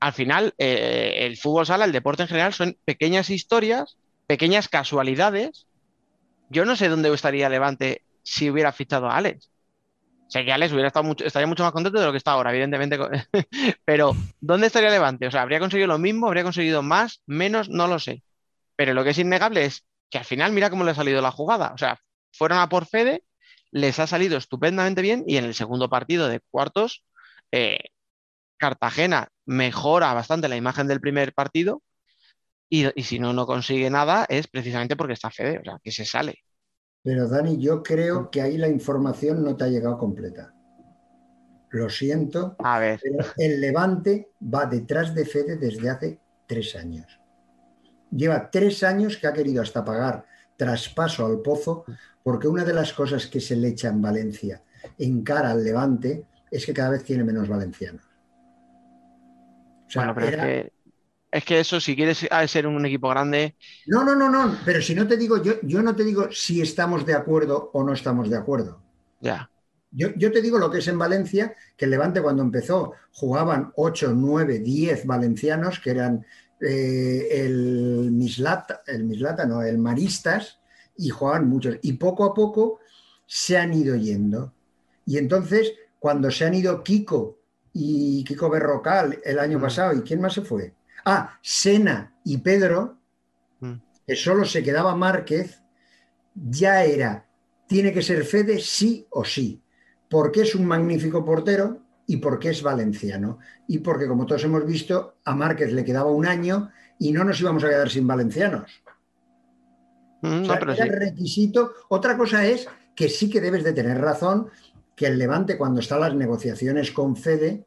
al final eh, el fútbol sala, el deporte en general son pequeñas historias, pequeñas casualidades yo no sé dónde estaría Levante si hubiera fichado a Alex. Sé que Alex hubiera estado mucho, estaría mucho más contento de lo que está ahora, evidentemente. *laughs* Pero, ¿dónde estaría Levante? O sea, ¿habría conseguido lo mismo? ¿Habría conseguido más? ¿Menos? No lo sé. Pero lo que es innegable es que al final mira cómo le ha salido la jugada. O sea, fueron a por Fede, les ha salido estupendamente bien y en el segundo partido de cuartos, eh, Cartagena mejora bastante la imagen del primer partido y, y si no, no consigue nada es precisamente porque está Fede, o sea, que se sale. Pero Dani, yo creo que ahí la información no te ha llegado completa. Lo siento, A ver, pero el Levante va detrás de Fede desde hace tres años. Lleva tres años que ha querido hasta pagar traspaso al pozo, porque una de las cosas que se le echa en Valencia en cara al Levante es que cada vez tiene menos valencianos. O sea, bueno, pero es que, es que eso, si quieres ser un equipo grande, No, no, no, no, pero si no te digo, yo, yo no te digo si estamos de acuerdo o no estamos de acuerdo. ya. Yo, yo te digo lo que es en Valencia, que el Levante cuando empezó jugaban 8, 9, 10 valencianos, que eran eh, el Mislata, el Mislata, no, el Maristas, y jugaban muchos. Y poco a poco se han ido yendo. Y entonces, cuando se han ido Kiko y Kiko Berrocal el año Mm. pasado, ¿y quién más se fue? Ah, Sena y Pedro, Mm. que solo se quedaba Márquez, ya era, tiene que ser Fede sí o sí, porque es un magnífico portero y porque es valenciano. Y porque, como todos hemos visto, a Márquez le quedaba un año y no nos íbamos a quedar sin valencianos. Mm, O sea, no, pero era sí. requisito. Otra cosa es que sí que debes de tener razón, que el Levante cuando está las negociaciones con Fede,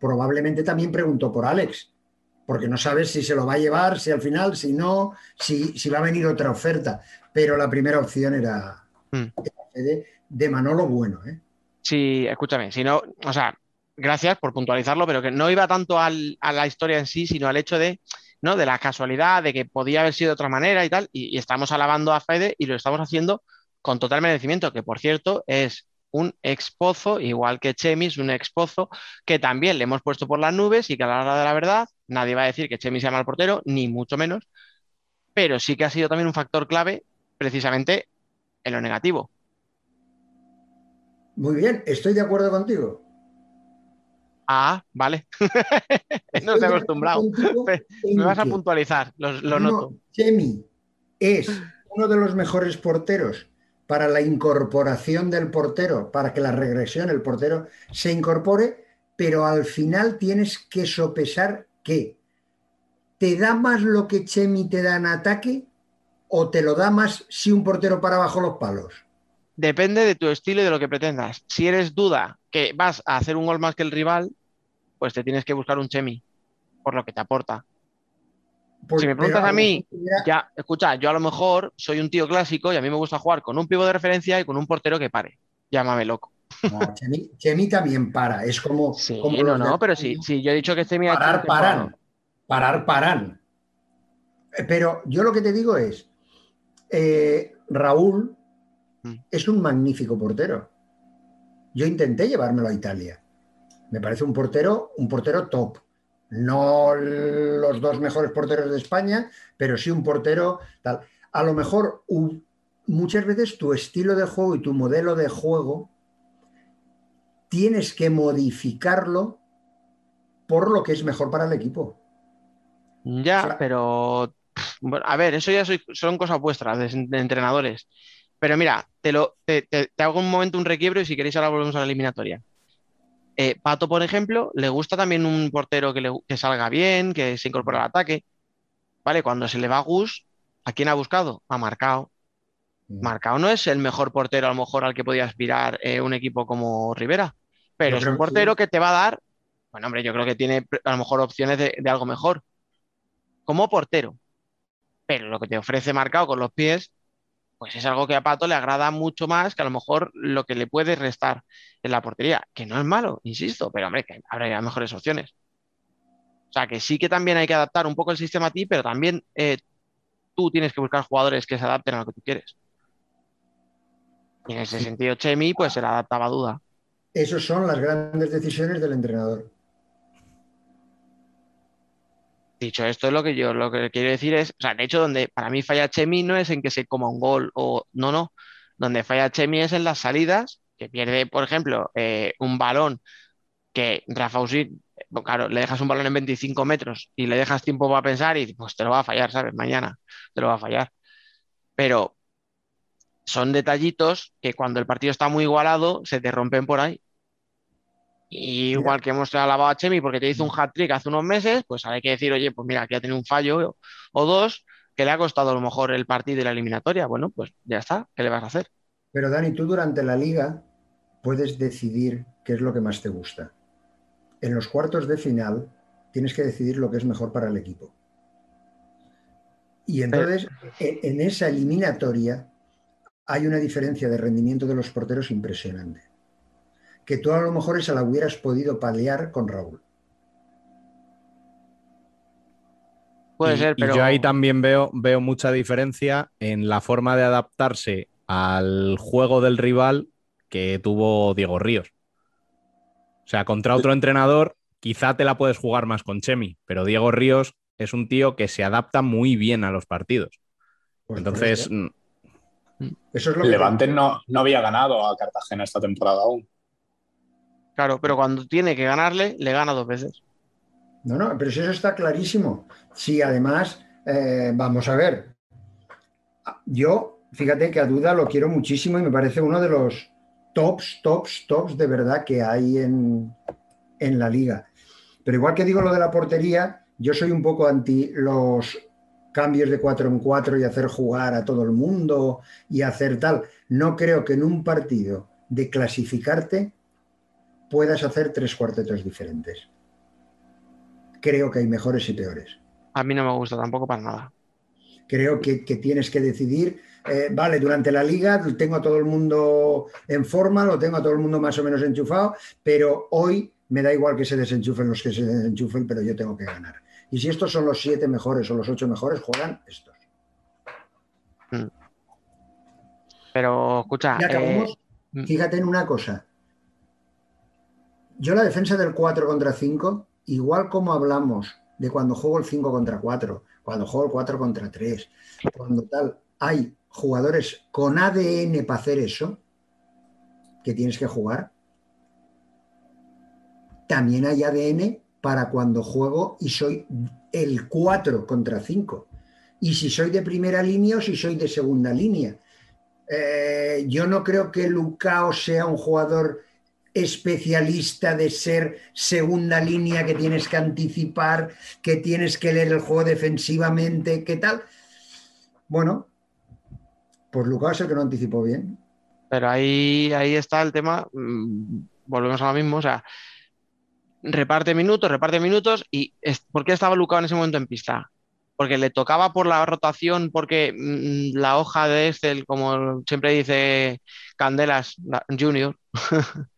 probablemente también preguntó por Alex, porque no sabes si se lo va a llevar, si al final, si no, si, si va a venir otra oferta. Pero la primera opción era, Mm. Fede de Manolo Bueno. ¿eh? Sí, escúchame, si no, o sea, gracias por puntualizarlo, pero que no iba tanto al- a la historia en sí, sino al hecho de, ¿no? De la casualidad, de que podía haber sido de otra manera y tal, y, y estamos alabando a Fede y lo estamos haciendo con total merecimiento, que por cierto es un expozo, igual que Chemi es un expozo, que también le hemos puesto por las nubes y que a la hora de la verdad nadie va a decir que Chemi sea mal portero, ni mucho menos, pero sí que ha sido también un factor clave precisamente en lo negativo. Muy bien, estoy de acuerdo contigo. Ah, vale. *laughs* no Estoy de acostumbrado. Me vas a puntualizar, lo, lo No, noto. Chemi es uno de los mejores porteros para la incorporación del portero, para que la regresión, el portero se incorpore, pero al final tienes que sopesar que te da más lo que Chemi te da en ataque o te lo da más si un portero para abajo los palos. Depende de tu estilo y de lo que pretendas. Si eres duda que vas a hacer un gol más que el rival, pues te tienes que buscar un Chemi, por lo que te aporta. Pues- Si me preguntas a mí, era- Ya, escucha, yo a lo mejor soy un tío clásico y a mí me gusta jugar con un pivo de referencia y con un portero que pare. Llámame loco. No, Chemi, Chemi también para, es como... Sí, como no, no, pero sí, sí, yo he dicho que Chemi un parar, paran. Parar, paran. Eh, Pero yo lo que te digo es, eh, Raúl Mm. es un magnífico portero. Yo intenté llevármelo a Italia. Me parece un portero, un portero top. No los dos mejores porteros de España, pero sí un portero tal. A lo mejor muchas veces tu estilo de juego y tu modelo de juego tienes que modificarlo por lo que es mejor para el equipo. Ya, pero bueno, a ver, eso ya soy- son cosas vuestras de, de entrenadores. Pero mira, te, lo, te, te- te hago un momento un requiebro y si queréis ahora volvemos a la eliminatoria. Eh, Pato, por ejemplo, le gusta también un portero que, le- que salga bien, que se incorpore al ataque. Vale, cuando se le va a Gus, ¿a quién ha buscado? A Marcao. Marcao no es el mejor portero, a lo mejor, al que podía aspirar eh, un equipo como Rivera, pero es un portero que te va a dar, bueno, hombre, yo creo que tiene a lo mejor opciones de, de algo mejor como portero. Pero lo que te ofrece Marcao con los pies, pues es algo que a Pato le agrada mucho más que a lo mejor lo que le puede restar en la portería, que no es malo, insisto, pero hombre, que habrá mejores opciones. O sea, que sí que también hay que adaptar un poco el sistema a ti, pero también eh, tú tienes que buscar jugadores que se adapten a lo que tú quieres. Y en ese sentido, Chemi, pues se le adaptaba a duda. Esas son las grandes decisiones del entrenador. Dicho esto, lo que yo lo que quiero decir es, o sea, de hecho, donde para mí falla Chemi no es en que se coma un gol o no, no. Donde falla Chemi es en las salidas, que pierde, por ejemplo, eh, un balón que Rafa eh, claro, le dejas un balón en 25 metros y le dejas tiempo para pensar y pues te lo va a fallar, ¿sabes? Mañana te lo va a fallar. Pero son detallitos que cuando el partido está muy igualado se te rompen por ahí. Y igual que hemos alabado a Chemi porque te hizo un hat-trick hace unos meses, pues hay que decir, oye, pues mira, aquí ha tenido un fallo o dos que le ha costado a lo mejor el partido y la eliminatoria. Bueno, pues ya está, ¿qué le vas a hacer? Pero Dani, tú durante la liga puedes decidir qué es lo que más te gusta. En los cuartos de final tienes que decidir lo que es mejor para el equipo. Y entonces, en, en esa eliminatoria hay una diferencia de rendimiento de los porteros impresionante. Que tú a lo mejor esa la hubieras podido paliar con Raúl. Puede Y- ser, y pero yo ahí también veo, veo mucha diferencia en la forma de adaptarse al juego del rival que tuvo Diego Ríos. O sea, contra otro entrenador, quizá te la puedes jugar más con Chemi, pero Diego Ríos es un tío que se adapta muy bien a los partidos. Pues Entonces, eso, es lo que Levante no, no había ganado a Cartagena esta temporada aún. claro, pero cuando tiene que ganarle, le gana dos veces. No, no, pero si eso está clarísimo. Si además, eh, vamos a ver, yo, fíjate que a Duda lo quiero muchísimo y me parece uno de los tops, tops, tops de verdad que hay en, en la liga. Pero igual que digo lo de la portería, yo soy un poco anti los cambios de 4 en 4 y hacer jugar a todo el mundo y hacer tal. No creo que en un partido de clasificarte puedas hacer tres cuartetos diferentes creo que hay mejores y peores. A mí no me gusta tampoco para nada. Creo que, que tienes que decidir, eh, vale, durante la liga tengo a todo el mundo en forma, lo tengo a todo el mundo más o menos enchufado, pero hoy me da igual que se desenchufen los que se desenchufen, pero yo tengo que ganar. Y si estos son los siete mejores o los ocho mejores, juegan estos. Pero escucha, Y acabamos, eh, fíjate en una cosa. Yo la defensa del 4 contra 5, igual como hablamos de cuando juego el 5 contra 4, cuando juego el 4 contra 3, cuando tal. Hay jugadores con ADN para hacer eso, que tienes que jugar. También hay ADN para cuando juego y soy el 4 contra 5. Y si soy de primera línea o si soy de segunda línea. Eh, yo no creo que Lucao sea un jugador especialista de ser segunda línea que tienes que anticipar, que tienes que leer el juego defensivamente, ¿qué tal? Bueno, pues Lucao es el que no anticipó bien. Pero ahí, ahí está el tema, mm, volvemos a lo mismo, o sea, reparte minutos, reparte minutos, y ¿por qué estaba Lucao en ese momento en pista? Porque le tocaba por la rotación, porque mm, la hoja de Excel, como siempre dice Candelas la- Junior, *laughs*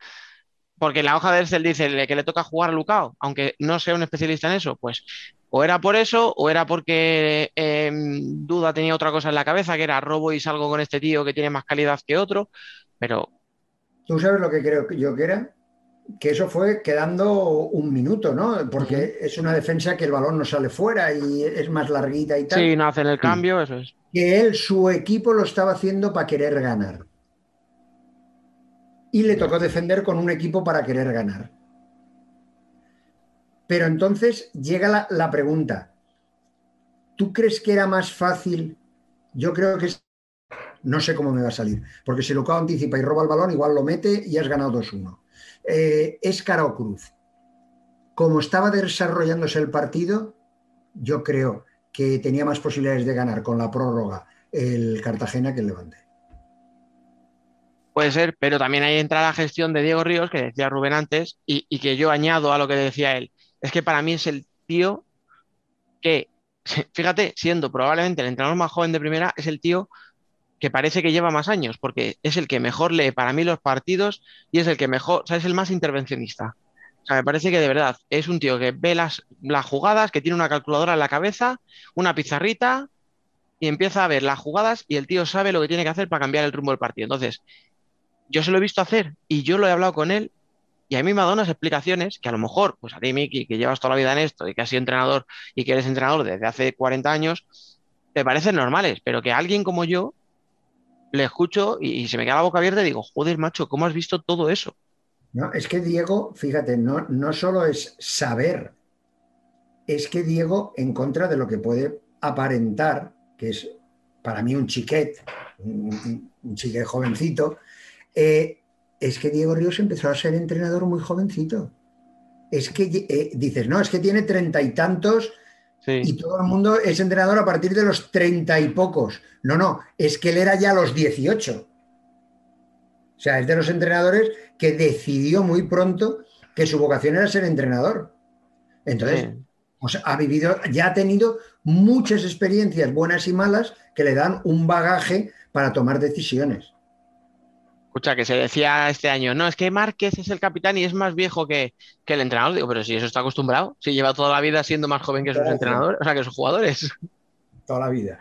porque la hoja de Excel dice que le toca jugar a Lucao, aunque no sea un especialista en eso, pues o era por eso, o era porque eh, Duda tenía otra cosa en la cabeza, que era robo y salgo con este tío que tiene más calidad que otro, pero ¿Tú sabes lo que creo que yo que era? Que eso fue quedando un minuto, ¿no? Porque es una defensa que el balón no sale fuera y es más larguita y tal. sí, no hacen el cambio, eso es. que él, su equipo lo estaba haciendo para querer ganar. Y le tocó defender con un equipo para querer ganar. Pero entonces llega la, la pregunta. ¿Tú crees que era más fácil? Yo creo que es... No sé cómo me va a salir. Porque si Lucao anticipa y roba el balón, igual lo mete y has ganado 2-1. Eh, es cara o cruz. Como estaba desarrollándose el partido, yo creo que tenía más posibilidades de ganar con la prórroga el Cartagena que el Levante. Puede ser, pero también ahí entra la gestión de Diego Ríos, que decía Rubén antes, y, y que yo añado a lo que decía él. Es que para mí es el tío que, *laughs* fíjate, siendo probablemente el entrenador más joven de primera, es el tío que parece que lleva más años, porque es el que mejor lee para mí los partidos y es el que mejor, o es el más intervencionista. O sea, me parece que de verdad es un tío que ve las, las jugadas, que tiene una calculadora en la cabeza, una pizarrita y empieza a ver las jugadas y el tío sabe lo que tiene que hacer para cambiar el rumbo del partido. Entonces, yo se lo he visto hacer y yo lo he hablado con él y a mí me ha dado unas explicaciones que a lo mejor, pues a ti, Miki, que llevas toda la vida en esto y que has sido entrenador y que eres entrenador desde hace 40 años, te parecen normales, pero que alguien como yo le escucho y, se me queda la boca abierta y digo, joder, macho, ¿cómo has visto todo eso? No, es que Diego, fíjate, no, no solo es saber, es que Diego, en contra de lo que puede aparentar, que es para mí un chiquet, un, un chiquet jovencito, eh, es que Diego Ríos empezó a ser entrenador muy jovencito. Es que eh, dices, no, es que tiene treinta y tantos Sí. y todo el mundo es entrenador a partir de los treinta y pocos. No, no, es que él era ya a los 18. O sea, es de los entrenadores que decidió muy pronto que su vocación era ser entrenador. Entonces, Sí. pues ha vivido, ya ha tenido muchas experiencias buenas y malas que le dan un bagaje para tomar decisiones. Escucha, que se decía este año, no, es que Márquez es el capitán y es más viejo que, que el entrenador. Digo, pero si eso está acostumbrado, si lleva toda la vida siendo más joven que sus entrenadores, o sea, que sus jugadores. Toda la vida.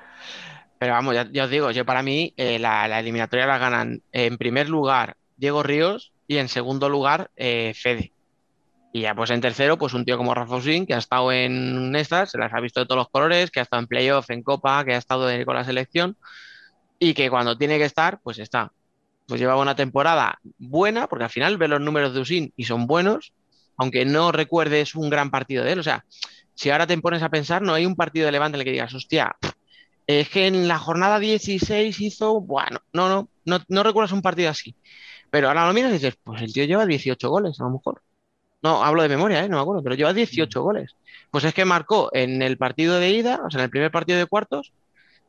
Pero vamos, ya, ya os digo, yo para mí eh, la, la eliminatoria la ganan en primer lugar Diego Ríos y en segundo lugar eh, Fede. Y ya pues en tercero, pues un tío como Rafa Usín, que ha estado en estas, se las ha visto de todos los colores, que ha estado en playoff, en Copa, que ha estado con la selección y que cuando tiene que estar, pues está. Pues lleva una temporada buena, porque al final ve los números de Usín y son buenos, aunque no recuerdes un gran partido de él. O sea, si ahora te pones a pensar, no hay un partido de Levante en el que digas, hostia, es que en la jornada 16 hizo, bueno, no, no, no, no recuerdas un partido así. Pero ahora lo miras y dices, pues el tío lleva 18 goles, a lo mejor. No, hablo de memoria, ¿eh? No me acuerdo, pero lleva 18 goles. Pues es que marcó en el partido de ida, o sea, en el primer partido de cuartos,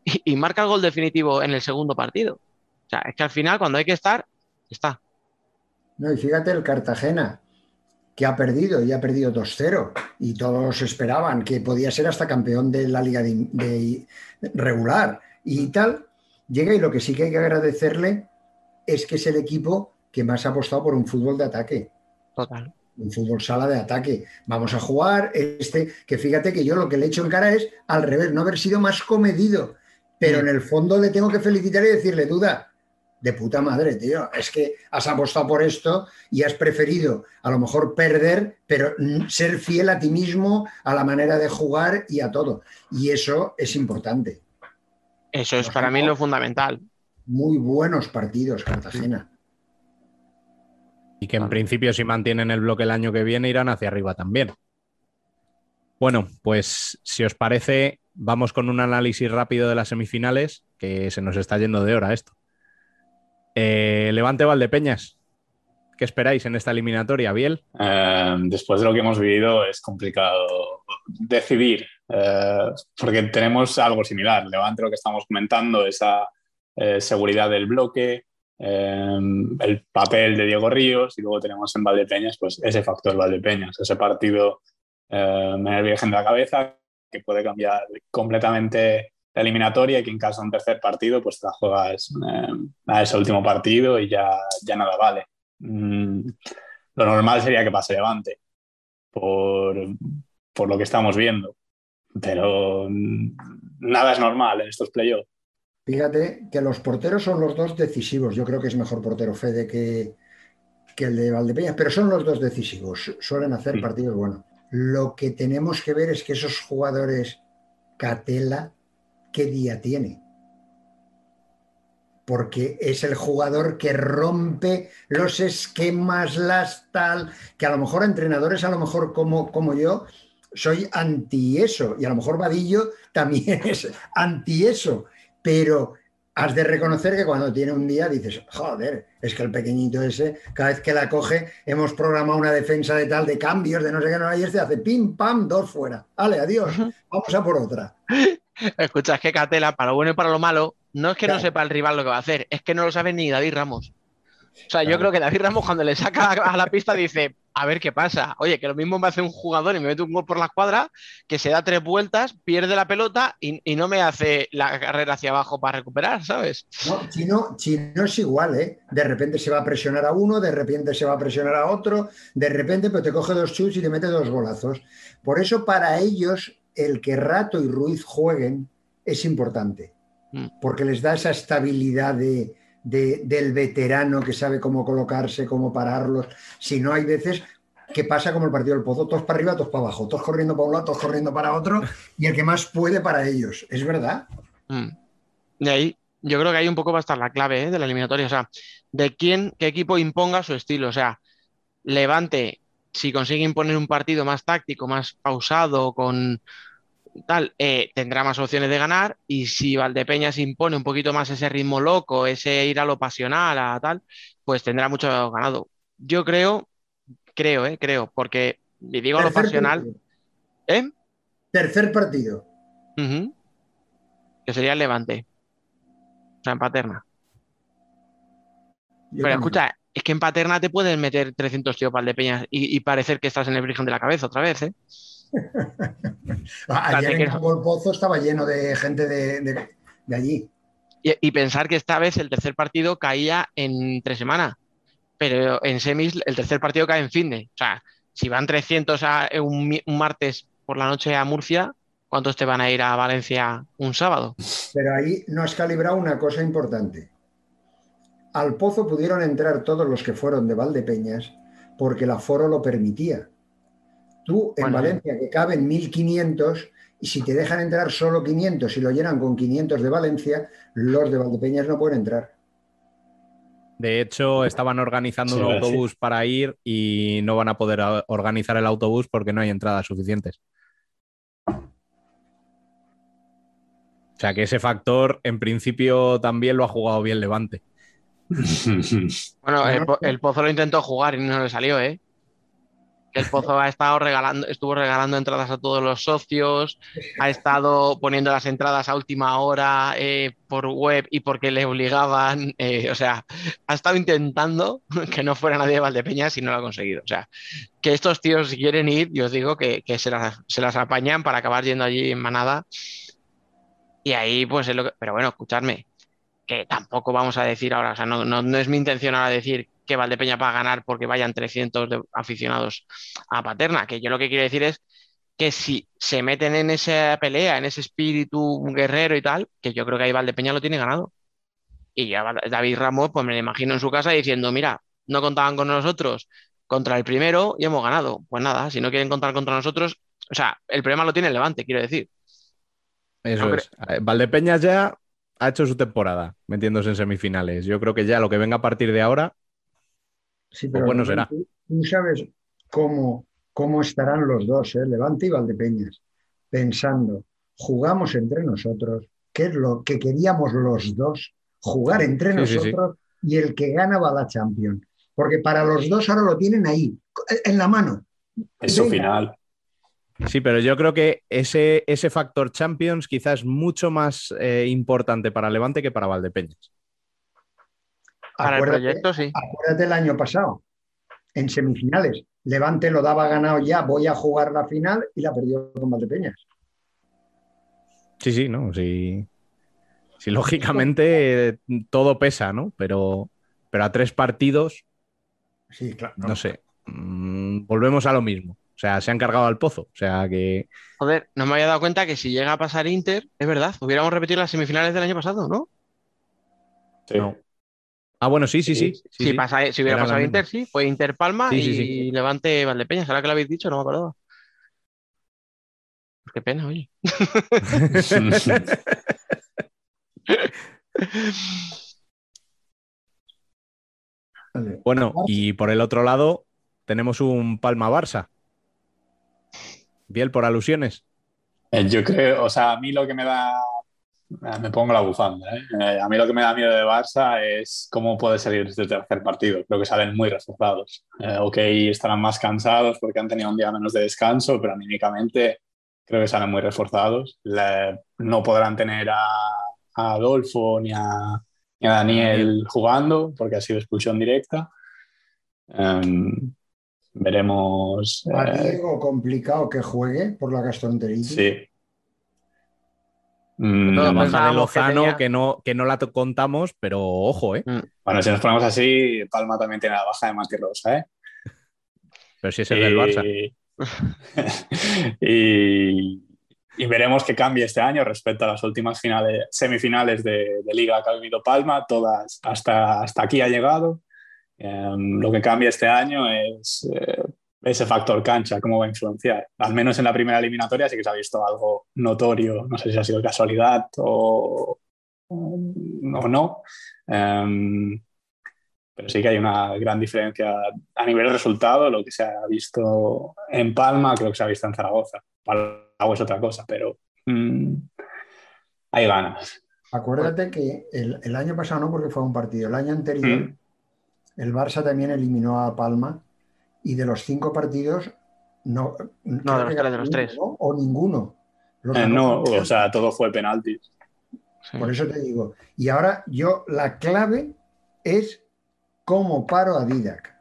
y, y marca el gol definitivo en el segundo partido. Sea, es que al final, cuando hay que estar, está. No, y fíjate el Cartagena, que ha perdido y ha perdido 2-0. Y todos esperaban que podía ser hasta campeón de la liga de, de- regular y tal. Llega y lo que sí que hay que agradecerle es que es el equipo que más ha apostado por un fútbol de ataque. Total. un fútbol sala de ataque. Vamos a jugar este, que fíjate que yo lo que le echo en cara es al revés, no haber sido más comedido. Pero en el fondo le tengo que felicitar y decirle, duda, de puta madre, tío. Es que has apostado por esto y has preferido a lo mejor perder, pero ser fiel a ti mismo, a la manera de jugar y a todo. Y eso es importante. Eso es para mí lo fundamental. Muy buenos partidos, Cartagena. Y que en principio, si mantienen el bloque el año que viene, irán hacia arriba también. Bueno, pues si os parece, vamos con un análisis rápido de las semifinales, que se nos está yendo de hora esto. Eh, Levante Valdepeñas, ¿qué esperáis en esta eliminatoria, Biel? Eh, después de lo que hemos vivido es complicado decidir, eh, porque tenemos algo similar. Levante lo que estamos comentando, esa seguridad del bloque, el papel de Diego Ríos y luego tenemos en Valdepeñas pues ese factor Valdepeñas, ese partido en el Virgen de la Cabeza que puede cambiar completamente la eliminatoria y que en caso de un tercer partido pues te la juegas eh, a ese último partido y ya, ya nada vale. Mm, lo normal sería que pase Levante por, por lo que estamos viendo, pero mm, nada es normal en estos playoffs. Fíjate que los porteros son los dos decisivos. Yo creo que es mejor portero Fede que, que el de Valdepeñas, pero son los dos decisivos. Suelen hacer Sí. partidos buenos. Lo que tenemos que ver es que esos jugadores, Catela, ¿qué día tiene? Porque es el jugador que rompe los esquemas, las tal, que a lo mejor entrenadores, a lo mejor como, como yo, soy anti eso. Y a lo mejor Vadillo también *laughs* es anti eso. Pero has de reconocer que cuando tiene un día dices, joder, es que el pequeñito ese, cada vez que la coge, hemos programado una defensa de tal, de cambios, de no sé qué, no, y este hace pim, pam, dos fuera. Vale, adiós, vamos a por otra. *laughs* Escucha, es que Catela, para lo bueno y para lo malo, no es que no sepa el rival lo que va a hacer, es que no lo sabe ni David Ramos. O sea, yo creo que David Ramos cuando le saca a la pista dice, a ver qué pasa. Oye, que lo mismo me hace un jugador y me mete un gol por la escuadra, que se da tres vueltas, pierde la pelota y, y no me hace la carrera hacia abajo para recuperar, ¿sabes? No, Chino, Chino es igual, ¿eh? De repente se va a presionar a uno, de repente se va a presionar a otro, de repente pero te coge dos chuts y te mete dos golazos. Por eso para ellos el que Rato y Ruiz jueguen es importante, Mm. porque les da esa estabilidad de, de- del veterano que sabe cómo colocarse, cómo pararlos. Si no, hay veces que pasa como el partido del Pozo, todos para arriba, todos para abajo, todos corriendo para un lado, todos corriendo para otro, *laughs* y el que más puede para ellos. Es verdad. Mm. De ahí, yo creo que ahí un poco va a estar la clave ¿eh? de la eliminatoria, o sea, de quién, qué equipo imponga su estilo, o sea, Levante, si consigue imponer un partido más táctico, más pausado, con tal, eh, tendrá más opciones de ganar, y si Valdepeñas impone un poquito más ese ritmo loco, ese ir a lo pasional, a tal, pues tendrá mucho ganado. Yo creo, creo, eh, creo, porque y digo lo Tercer pasional, partido. ¿eh? Tercer partido. Que sería el Levante. O sea, en Paterna. Yo Pero también. escucha, es que en Paterna te pueden meter 300 tíos Valdepeñas y, y parecer que estás en el Virgen de la Cabeza otra vez, ¿eh? *laughs* Ayer en del Pozo estaba lleno de gente de, de- de allí. Y, y pensar que esta vez el tercer partido caía en tres semanas. Pero en semis el tercer partido cae en fin de. O sea, si van 300 a, eh, un martes por la noche a Murcia, ¿cuántos te van a ir a Valencia un sábado? Pero ahí no has calibrado una cosa importante. Al Pozo pudieron entrar todos los que fueron de Valdepeñas porque el aforo lo permitía. Tú en Bueno, Valencia, que caben 1.500, y si te dejan entrar solo 500 y lo llenan con 500 de Valencia, los de Valdepeñas no pueden entrar. De hecho, estaban organizando Sí, un autobús para ir y no van a poder organizar el autobús porque no hay entradas suficientes. O sea que ese factor, en principio, también lo ha jugado bien Levante. *laughs* Bueno, el, Po- el Pozo lo intentó jugar y no le salió, ¿eh? El Pozo ha estado regalando, estuvo regalando entradas a todos los socios, ha estado poniendo las entradas a última hora eh, por web y porque le obligaban, eh, o sea, ha estado intentando *laughs* que no fuera nadie de Valdepeñas y no lo ha conseguido. O sea, que estos tíos si quieren ir, yo os digo que, que se las, se las apañan para acabar yendo allí en manada. Y ahí, pues es lo que. Pero bueno, escuchadme, que tampoco vamos a decir ahora, o sea, no, no, no es mi intención ahora decir que Valdepeña va a ganar porque vayan 300 de aficionados a Paterna, que yo lo que quiero decir es que si se meten en esa pelea, en ese espíritu guerrero y tal, que yo creo que ahí Valdepeña lo tiene ganado. Y ya David Ramos, pues me lo imagino en su casa diciendo, mira, no contaban con nosotros contra el primero y hemos ganado. Pues nada, si no quieren contar contra nosotros, o sea, el problema lo tiene el Levante, quiero decir. Eso No es. Valdepeñas ya ha hecho su temporada metiéndose en semifinales. Yo creo que ya lo que venga a partir de ahora, Sí, Pues bueno será. Tú, tú sabes cómo, cómo estarán los dos, ¿eh? Levante y Valdepeñas, pensando, jugamos entre nosotros, que es lo que queríamos los dos, jugar entre Sí, sí, sí. nosotros y el que gana va a la Champions. Porque para los dos ahora lo tienen ahí, en la mano. Es su final. Sí, pero yo creo que ese, ese factor Champions quizás es mucho más eh, importante para Levante que para Valdepeñas. Para el Acuérdate- proyecto, sí. Acuérdate el año pasado, en semifinales. Levante lo daba ganado ya, voy a jugar la final y la perdió con Valdepeñas. Sí, sí, no, sí. Sí, lógicamente eh, todo pesa, ¿no? Pero, pero a tres partidos, Sí, claro. no sé. mm, volvemos a lo mismo. O sea, se han cargado al pozo. O sea que. Joder, no me había dado cuenta que si llega a pasar Inter, es verdad, hubiéramos repetido las semifinales del año pasado, ¿no? Sí. No. Ah, bueno, sí, sí, sí. sí, pasa- si hubiera pasado Inter, sí, fue Inter Palma Sí, y sí, sí. Levante Valdepeñas. Ahora que lo habéis dicho, no me acordaba. Qué pena, oye. *laughs* Bueno, y por el otro lado tenemos un Palma Barça. Biel por alusiones. Eh, Yo creo, o sea, a mí lo que me da, eh, me pongo la bufanda, ¿eh? A mí lo que me da miedo de Barça es cómo puede salir este tercer partido. Creo que salen muy reforzados. Ok, estarán más cansados porque han tenido un día menos de descanso, pero anímicamente creo que salen muy reforzados. Le- no podrán tener a, a Adolfo ni a, ni a Daniel jugando porque ha sido expulsión directa. Em, veremos. A eh, Diego complicado que juegue por la gastroenteritis. Sí. Mm, La baja de que Lozano, tenía- que, no, que no la contamos, pero ojo, ¿eh? Bueno, si nos ponemos así, Palma también tiene la baja de Mati Rosa, ¿eh? Pero si es el del Barça. *laughs* y, y veremos qué cambia este año respecto a las últimas finales, semifinales de, de Liga que ha vivido Palma. Todas hasta, hasta aquí ha llegado. Em, lo que cambia este año es eh, ese factor cancha, cómo va a influenciar. Al menos en la primera eliminatoria sí que se ha visto algo notorio. No sé si ha sido casualidad o, o no. Em, pero sí que hay una gran diferencia a nivel de resultado, lo que se ha visto en Palma, creo que se ha visto en Zaragoza. Palau es otra cosa, pero mm, hay ganas. Acuérdate que el, el año pasado no, porque fue un partido. El año anterior, Mm. El Barça también eliminó a Palma y de los cinco partidos, no. creo de los tres, ganó de los uno, tres. ¿no? O ninguno. Los Eh, no, o sea, todo fue penaltis. Sí. Por eso te digo. Y ahora yo, la clave es cómo paro a Didac.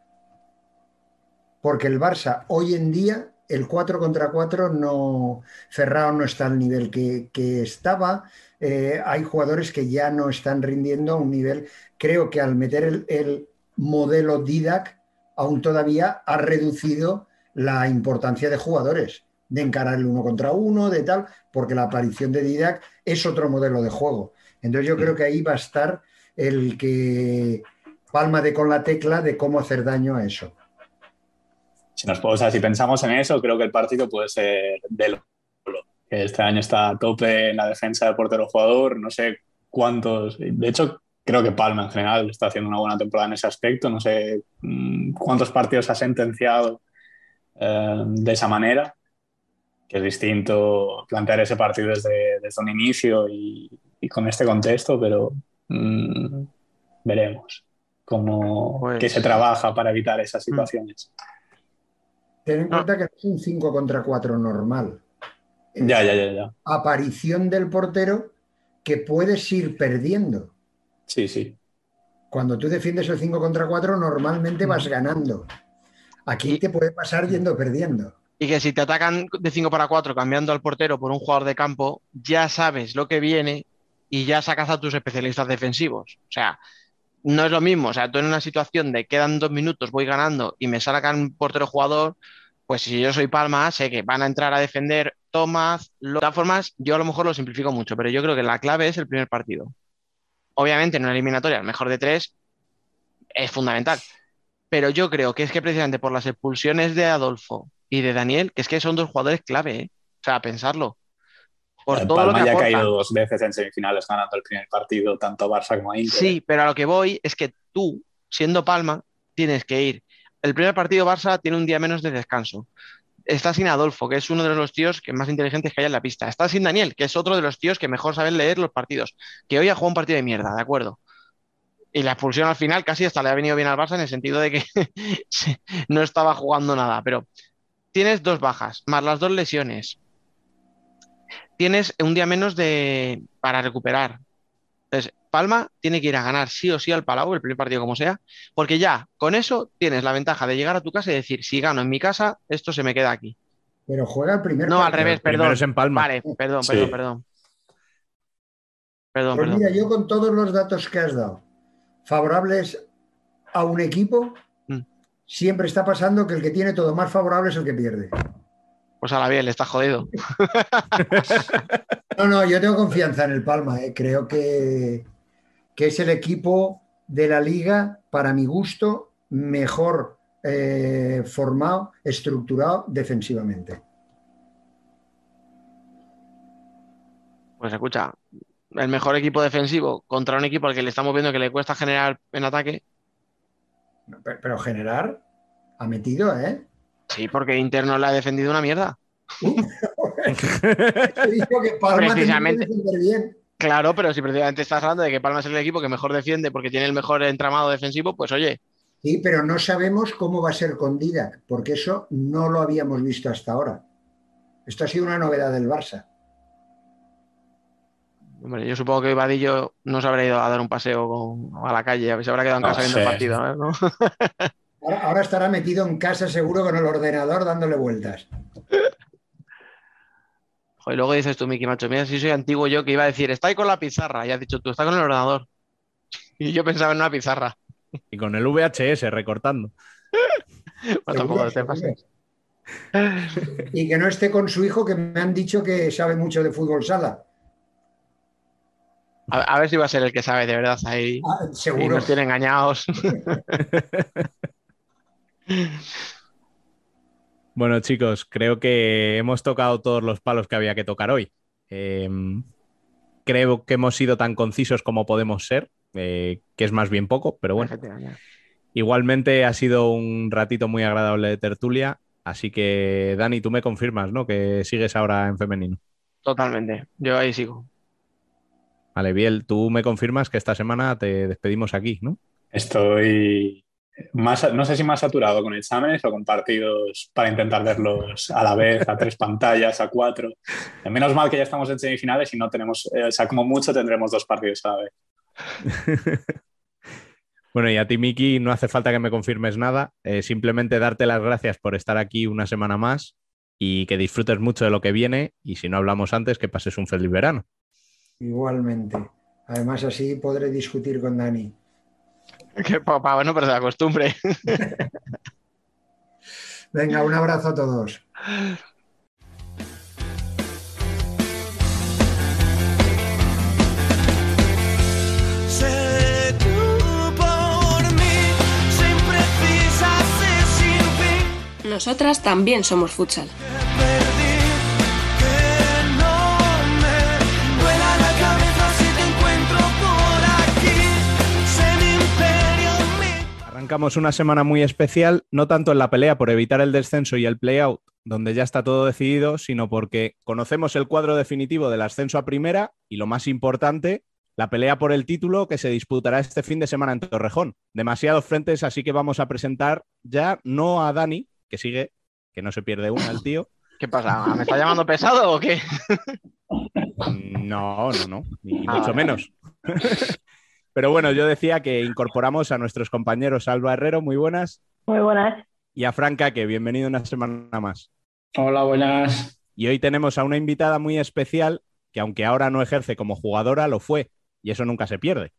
Porque el Barça hoy en día, el 4 contra 4, no, Ferrao no está al nivel que, que estaba. Eh, hay jugadores que ya no están rindiendo a un nivel. Creo que al meter el, el modelo Didac, aún todavía ha reducido la importancia de jugadores, de encarar el uno contra uno, de tal, porque la aparición de Didac es otro modelo de juego. Entonces yo creo que ahí va a estar el que palma de con la tecla de cómo hacer daño a eso. Si, nos, o sea, si pensamos en eso, creo que el partido puede ser de que este año está a tope en la defensa de portero-jugador. No sé cuántos. De hecho, creo que Palma en general está haciendo una buena temporada en ese aspecto. No sé mm, cuántos partidos ha sentenciado eh, de esa manera, que es distinto plantear ese partido desde, desde un inicio y, y con este contexto, pero mm, veremos cómo Pues- qué se trabaja para evitar esas situaciones. Ten en Ah. cuenta que no es un 5 contra 4 normal. Es Ya, ya, ya, ya. Aparición del portero que puedes ir perdiendo. Sí, sí. Cuando tú defiendes el 5 contra 4, normalmente vas ganando. Aquí Y- te puede pasar yendo perdiendo. Y que si te atacan de 5 para 4 cambiando al portero por un jugador de campo, ya sabes lo que viene y ya sacas a tus especialistas defensivos. O sea, no es lo mismo. O sea, tú en una situación de quedan dos minutos, voy ganando y me sacan portero jugador, pues si yo soy Palma, sé que van a entrar a defender Tomás. Lo- De todas formas, yo a lo mejor lo simplifico mucho, pero yo creo que la clave es el primer partido. Obviamente en una eliminatoria el mejor de tres es fundamental. Pero yo creo que es que precisamente por las expulsiones de Adolfo y de Daniel, que es que son dos jugadores clave, ¿eh? O sea, pensarlo. Por El todo lo Palma que ya ha caído dos veces en semifinales ganando el primer partido, tanto Barça como Inter. Sí, pero a lo que voy es que tú, siendo Palma, tienes que ir. El primer partido Barça tiene un día menos de descanso. Está sin Adolfo, que es uno de los tíos que más inteligentes que hay en la pista. Está sin Daniel, que es otro de los tíos que mejor saben leer los partidos. Que hoy ha jugado un partido de mierda, ¿de acuerdo? Y la expulsión al final casi hasta le ha venido bien al Barça en el sentido de que *laughs* no estaba jugando nada. Pero tienes dos bajas, más las dos lesiones. Tienes un día menos de para recuperar. Entonces, Palma tiene que ir a ganar sí o sí al Palau, el primer partido como sea, porque ya con eso tienes la ventaja de llegar a tu casa y decir, si gano en mi casa, esto se me queda aquí. Pero juega el primer No, al partido. revés, Primero perdón. es en Palma. Vale, perdón, Sí. perdón, perdón. Perdón, Pues perdón. mira, yo con todos los datos que has dado, favorables a un equipo, Mm. siempre está pasando que el que tiene todo más favorable es el que pierde. Pues a la bien, le está jodido. *laughs* No, no, yo tengo confianza en el Palma. eh. Creo que, que es el equipo de la liga, para mi gusto, mejor eh, formado, estructurado defensivamente. Pues escucha, el mejor equipo defensivo contra un equipo al que le estamos viendo que le cuesta generar en ataque. Pero, pero generar ha metido, ¿eh? Sí, porque Inter no le ha defendido una mierda. *laughs* *laughs* Dicho que Palma Precisamente. defender bien. Claro, pero si precisamente estás hablando de que Palma es el equipo que mejor defiende porque tiene el mejor entramado defensivo, pues oye, Sí, pero no sabemos cómo va a ser con Didac, porque eso no lo habíamos visto hasta ahora. Esto ha sido una novedad del Barça. hombre, yo supongo que Vadillo no se habrá ido a dar un paseo con- a la calle, se habrá quedado en No casa viendo el partido, ¿eh? ¿no? Ahora, ahora estará metido en casa seguro con el ordenador dándole vueltas. Joder, luego dices tú, Miki Macho, mira si soy antiguo yo que iba a decir, está ahí con la pizarra, y has dicho tú, está con el ordenador. Y yo pensaba en una pizarra. Y con el VHS recortando. *laughs* Pues tampoco te pases. *laughs* Y que no esté con su hijo, que me han dicho que sabe mucho de fútbol sala. A, a ver si va a ser el que sabe de verdad ahí. Ah, Y seguro. nos tiene engañados. *laughs* Bueno, chicos, creo que hemos tocado todos los palos que había que tocar hoy. Eh, creo que hemos sido tan concisos como podemos ser, eh, que es más bien poco, pero bueno. Igualmente ha sido un ratito muy agradable de tertulia, así que Dani, tú me confirmas, ¿no? Que sigues ahora en femenino. Totalmente. Yo ahí sigo. Vale, Biel, tú me confirmas que esta semana te despedimos aquí, ¿no? Estoy más, no sé si más saturado con exámenes o con partidos para intentar verlos a la vez, a tres pantallas, a cuatro. Menos mal que ya estamos en semifinales y no tenemos, eh, o sea, como mucho tendremos dos partidos a la vez. *laughs* Bueno, y a ti, Miki, no hace falta que me confirmes nada, eh, simplemente darte las gracias por estar aquí una semana más y que disfrutes mucho de lo que viene y si no hablamos antes, que pases un feliz verano. Igualmente. Además, así podré discutir con Dani. *laughs* Que papá, bueno, pero de la costumbre. *laughs* Venga, un abrazo a todos. Nosotras también somos futsal. Arrancamos una semana muy especial, no tanto en la pelea por evitar el descenso y el play-out, donde ya está todo decidido, sino porque conocemos el cuadro definitivo del ascenso a primera y lo más importante, la pelea por el título que se disputará este fin de semana en Torrejón. Demasiados frentes, así que vamos a presentar ya no a Dani, que sigue, que no se pierde una el tío. ¿Qué pasa? ¿Me está llamando pesado o qué? *laughs* No, no, no, ni Ah, mucho vale. menos. *laughs* Pero bueno, yo decía que incorporamos a nuestros compañeros Alba Herrero, muy buenas, Muy buenas. y a Franca, que bienvenido una semana más. Hola, buenas. Y hoy tenemos a una invitada muy especial que aunque ahora no ejerce como jugadora, lo fue, y eso nunca se pierde.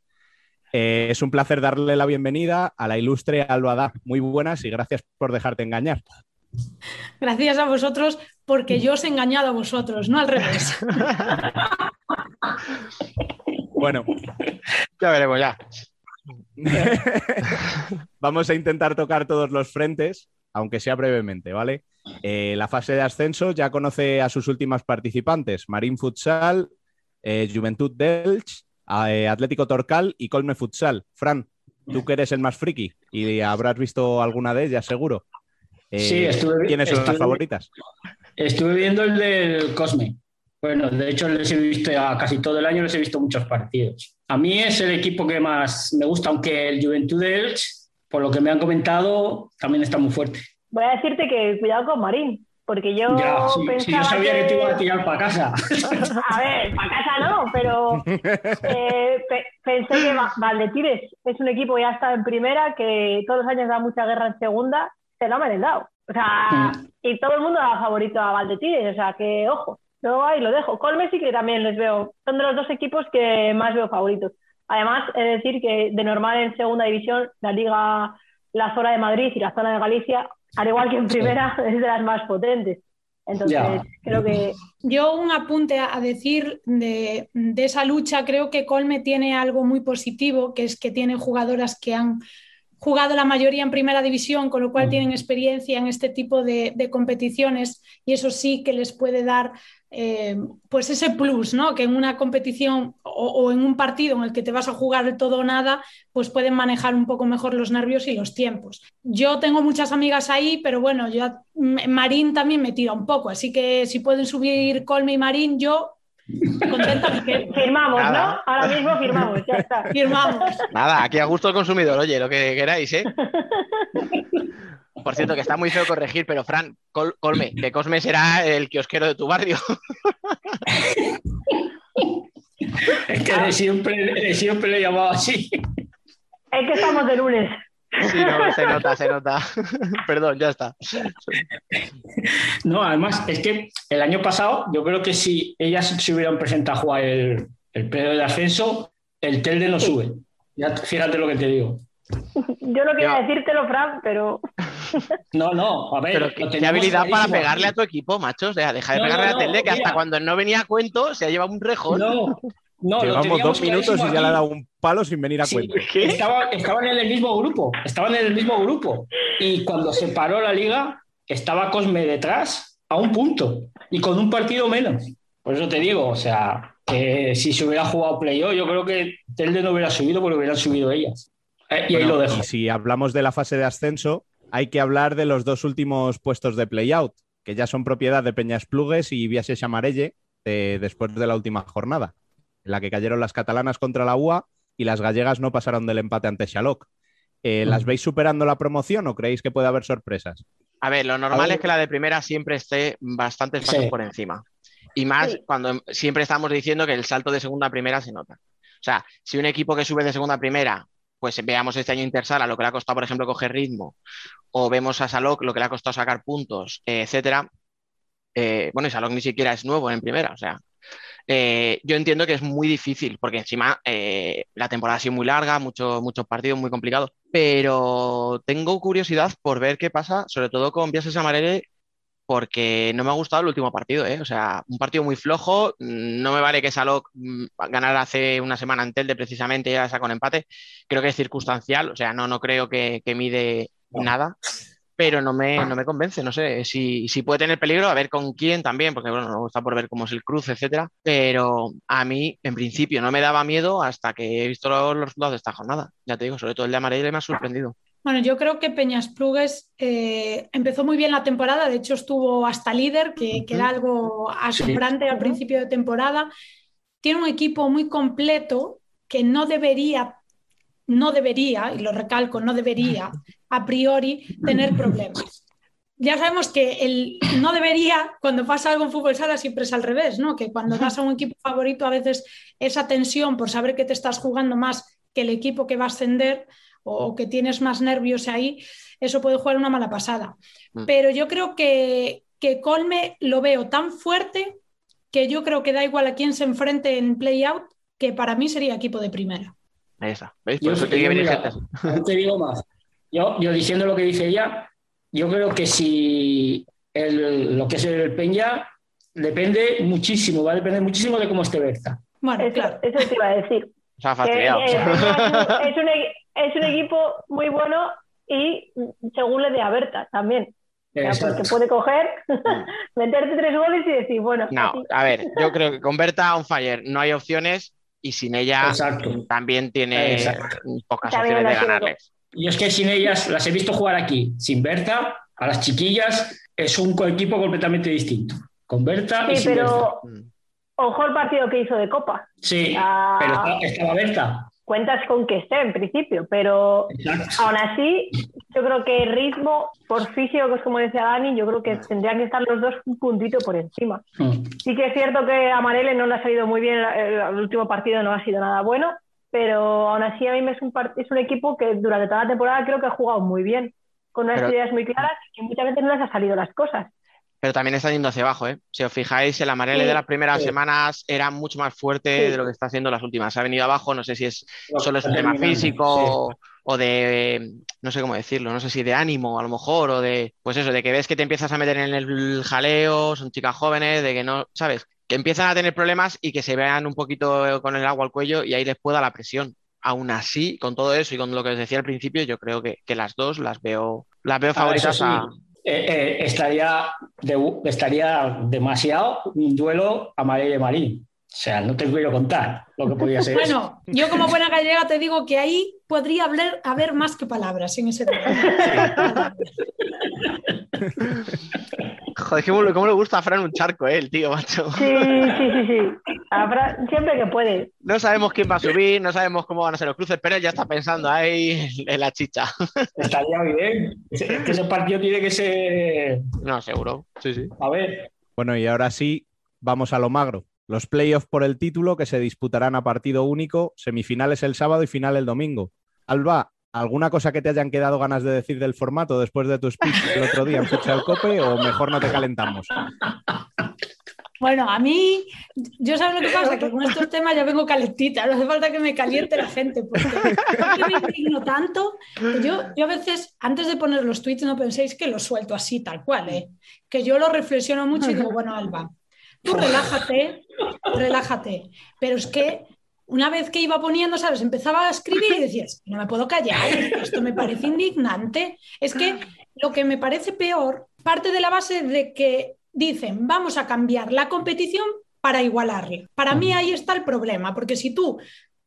Eh, es un placer darle la bienvenida a la ilustre Alba Da. Muy buenas y gracias por dejarte engañar. Gracias a vosotros porque yo os he engañado a vosotros, no al revés. *laughs* Bueno, *laughs* Ya veremos, ya. *laughs* vamos a intentar tocar todos los frentes, aunque sea brevemente, ¿vale? Eh, la fase de ascenso ya conoce a sus últimas participantes, Marín Futsal, eh, Juventud Delch, eh, Atlético Torcal y Colme Futsal. Fran, tú que eres el más friki y habrás visto alguna de ellas, seguro. Eh, Sí, estuve- ¿Quiénes son las estuve- favoritas? Estuve viendo el del Cosme. Bueno, de hecho les he visto a casi todo el año, les he visto muchos partidos. A mí es el equipo que más me gusta, aunque el Juventud de Elche, por lo que me han comentado, también está muy fuerte. Voy a decirte que cuidado con Marín, porque yo ya, sí, sí, pensaba yo sabía que... que te iba a tirar para casa. *laughs* A ver, para casa no, pero *laughs* eh, pe- pensé que Va- Valdetires es un equipo que ya está en primera, que todos los años da mucha guerra en segunda, se lo ha merendado. O sea, Mm. y todo el mundo da favorito a Valdetires, o sea, que ojo, yo ahí lo dejo. Colme sí que también les veo, son de los dos equipos que más veo favoritos. Además, he de decir que de normal en segunda división, la liga, la zona de Madrid y la zona de Galicia, al igual que en primera, *laughs* es de las más potentes. Entonces, Ya. creo que Yo un apunte a a decir de, de esa lucha, creo que Colme tiene algo muy positivo, que es que tiene jugadoras que han jugado la mayoría en primera división, con lo cual tienen experiencia en este tipo de, de competiciones y eso sí que les puede dar eh, pues ese plus, ¿no? Que en una competición o, o en un partido en el que te vas a jugar todo o nada, pues pueden manejar un poco mejor los nervios y los tiempos. Yo tengo muchas amigas ahí, pero bueno, yo Marín también me tira un poco, así que si pueden subir Colme y Marín, yo contenta firmamos, Nada. ¿no? Ahora mismo firmamos, ya está. firmamos. Nada, aquí a gusto del consumidor, oye, lo que queráis, ¿eh? Por cierto, que está muy feo corregir, pero Fran, Col- Colme, que Cosme será el kiosquero de tu barrio. es que de siempre, de siempre le he llamado así. Es que estamos de lunes. Sí, no, se *laughs* nota, se nota. *laughs* Perdón, ya está. No, además, es que el año pasado, yo creo que si ellas se hubieran presentado a jugar el, el periodo de ascenso, el Telde no sube. Ya, fíjate lo que te digo. Yo no quería decírtelo, Fran, pero *laughs* No, no, a ver. Pero qué, tenemos habilidad para pegarle a tu equipo, macho. O sea, deja de No, pegarle no, a no, Telde, que hasta cuando no venía a cuento se ha llevado un rejón. No, no, Llevamos dos minutos y ya le ha dado un palo sin venir a Sí, cuento. ¿Qué? Estaban, en el mismo grupo, estaban en el mismo grupo. Y cuando se paró la liga, estaba Cosme detrás a un punto y con un partido menos. Por eso te digo, o sea, que si se hubiera jugado playoff, yo creo que Telde no hubiera subido porque hubieran subido ellas. Eh, y ahí lo dejo. Y si hablamos de la fase de ascenso, hay que hablar de los dos últimos puestos de playout, que ya son propiedad de Peñas Plugues y Viases Amarelle después de la última jornada, en la que cayeron las catalanas contra la UA y las gallegas no pasaron del empate ante Xaloc. Eh, ¿Las veis superando la promoción o creéis que puede haber sorpresas? A ver, lo normal es que la de primera siempre esté bastantes pasos Sí. por encima. Y más Sí. cuando siempre estamos diciendo que el salto de segunda a primera se nota. O sea, si un equipo que sube de segunda a primera, pues veamos este año Intersala, lo que le ha costado, por ejemplo, coger ritmo, o vemos a Salok, lo que le ha costado sacar puntos, eh, etcétera. Eh, bueno, y Salok ni siquiera es nuevo en primera, o sea. Eh, yo entiendo que es muy difícil, porque encima eh, la temporada ha sido muy larga, muchos muchos partidos muy complicados, pero tengo curiosidad por ver qué pasa, sobre todo con Viases Amarelle, porque no me ha gustado el último partido, ¿eh? O sea, un partido muy flojo, mm, no me vale que Salok mm, ganara hace una semana en Telde precisamente y ahora sacó un empate, creo que es circunstancial, o sea, no, no creo que, que mide nada, pero no me, no me convence, no sé, si, si puede tener peligro, a ver con quién también, porque bueno, está por ver cómo es el cruce, etcétera, pero a mí, en principio, no me daba miedo hasta que he visto los, los resultados de esta jornada, ya te digo, sobre todo el de Amarelle me ha sorprendido. Bueno, yo creo que Peñas Plugues eh, empezó muy bien la temporada, de hecho estuvo hasta líder, que, que era algo asombrante al principio de temporada. Tiene un equipo muy completo que no debería, no debería, y lo recalco, no debería a priori tener problemas. Ya sabemos que el no debería, cuando pasa algo en fútbol sala, siempre es al revés, ¿no? Que cuando vas a un equipo favorito, a veces esa tensión por saber que te estás jugando más que el equipo que va a ascender o que tienes más nervios ahí, eso puede jugar una mala pasada. Mm. Pero yo creo que, que Colme lo veo tan fuerte que yo creo que da igual a quién se enfrente en play-out, que para mí sería equipo de primera. Ahí está, ¿veis? Yo, Por eso yo, te digo mira, dirigentes. aún te digo más. Yo, yo diciendo lo que dice ella, yo creo que si el- lo que es el Peña depende muchísimo, va a depender muchísimo de cómo esté Berta. Bueno, Eso, claro. eso te iba a decir. *laughs* Se ha Que, fastidiado. eh, es, un, e- es un equipo muy bueno y según le dé a Berta también. Porque puede coger, *laughs* meterte tres goles y decir, bueno, No, así. a ver, yo creo que con Berta on fire no hay opciones y sin ella Exacto. también tiene Exacto. pocas También opciones de ganarles. Y es que sin ellas, las he visto jugar aquí, sin Berta, a las chiquillas, es un equipo completamente distinto. Con Berta y Sí, sin Berta. pero Mm. ojo el partido que hizo de Copa. Sí, Ah. pero estaba, estaba Berta. Cuentas con que esté en principio, pero Exacto. aún así, yo creo que ritmo, por físico, que es como decía Dani, yo creo que tendrían que estar los dos un puntito por encima. Mm. Sí que es cierto que a Marele no le ha salido muy bien, el, el último partido no ha sido nada bueno, pero aún así a mí me es un, es un equipo que durante toda la temporada creo que ha jugado muy bien, con unas Pero- ideas muy claras y muchas veces no les ha salido las cosas. Pero también está yendo hacia abajo, ¿eh? Si os fijáis, el Amarele Sí, de las primeras sí. semanas era mucho más fuerte Sí. de lo que está haciendo las últimas. Ha venido abajo, no sé si es solo es un tema físico o, de, no sé cómo decirlo, no sé si de ánimo a lo mejor o de, pues eso, de que ves que te empiezas a meter en el jaleo, son chicas jóvenes, de que no, ¿sabes? Que empiezan a tener problemas y que se vean un poquito con el agua al cuello y ahí les pueda la presión. Aún así, con todo eso y con lo que os decía al principio, yo creo que, que las dos las veo, las veo Ah, favoritas a, eh, estaría, de- estaría demasiado un duelo a María Marín. O sea, no te quiero contar lo que podría ser. eso. Bueno, yo como buena gallega te digo que ahí podría haber, haber más que palabras en ese *laughs* tema. Joder, cómo, le- cómo le gusta a Fran un charco, eh, el tío, macho. Sí, sí, sí, sí. Habrá- siempre que puede. No sabemos quién va a subir, no sabemos cómo van a ser los cruces, pero él ya está pensando ahí en la chicha. Estaría bien. Ese- que ese partido tiene que ser. No, seguro. Sí, sí. A ver, Bueno, y ahora sí, vamos a lo magro. Los playoffs por el título que se disputarán a partido único, semifinales el sábado y final el domingo. Alba, ¿alguna cosa que te hayan quedado ganas de decir del formato después de tu speech el otro día en Futsal Cope o mejor no te calentamos? Bueno, a mí, yo sabes lo que pasa, que con estos temas ya vengo calentita, no hace falta que me caliente la gente, porque yo me indigno tanto que yo, yo a veces, antes de poner los tweets, no penséis que los suelto así, tal cual, ¿eh? que yo lo reflexiono mucho y digo, bueno, Alba, tú relájate, relájate, pero es que una vez que iba poniendo, ¿sabes? Empezaba a escribir y decías, no me puedo callar, esto me parece indignante. Es que lo que me parece peor parte de la base de que dicen, vamos a cambiar la competición para igualarla. Para mí ahí está el problema, porque si tú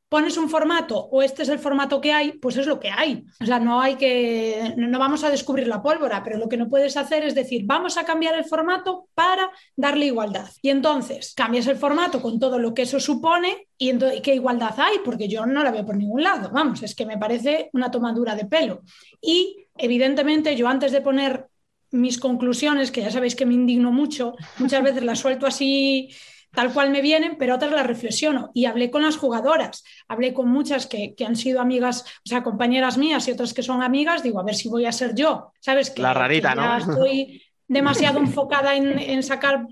pones un formato o este es el formato que hay, pues es lo que hay. O sea, no hay que, no vamos a descubrir la pólvora, pero lo que no puedes hacer es decir, vamos a cambiar el formato para darle igualdad. Y entonces cambias el formato con todo lo que eso supone y entonces, ¿qué igualdad hay? Porque yo no la veo por ningún lado. Vamos, es que me parece una tomadura de pelo. Y evidentemente yo antes de poner mis conclusiones, que ya sabéis que me indigno mucho, muchas veces las suelto así tal cual me vienen, pero otras las reflexiono. Y hablé con las jugadoras, hablé con muchas que, que han sido amigas, o sea, compañeras mías y otras que son amigas, digo, a ver si voy a ser yo, ¿sabes? Que, La rarita, que ya ¿no? estoy demasiado enfocada en, en sacar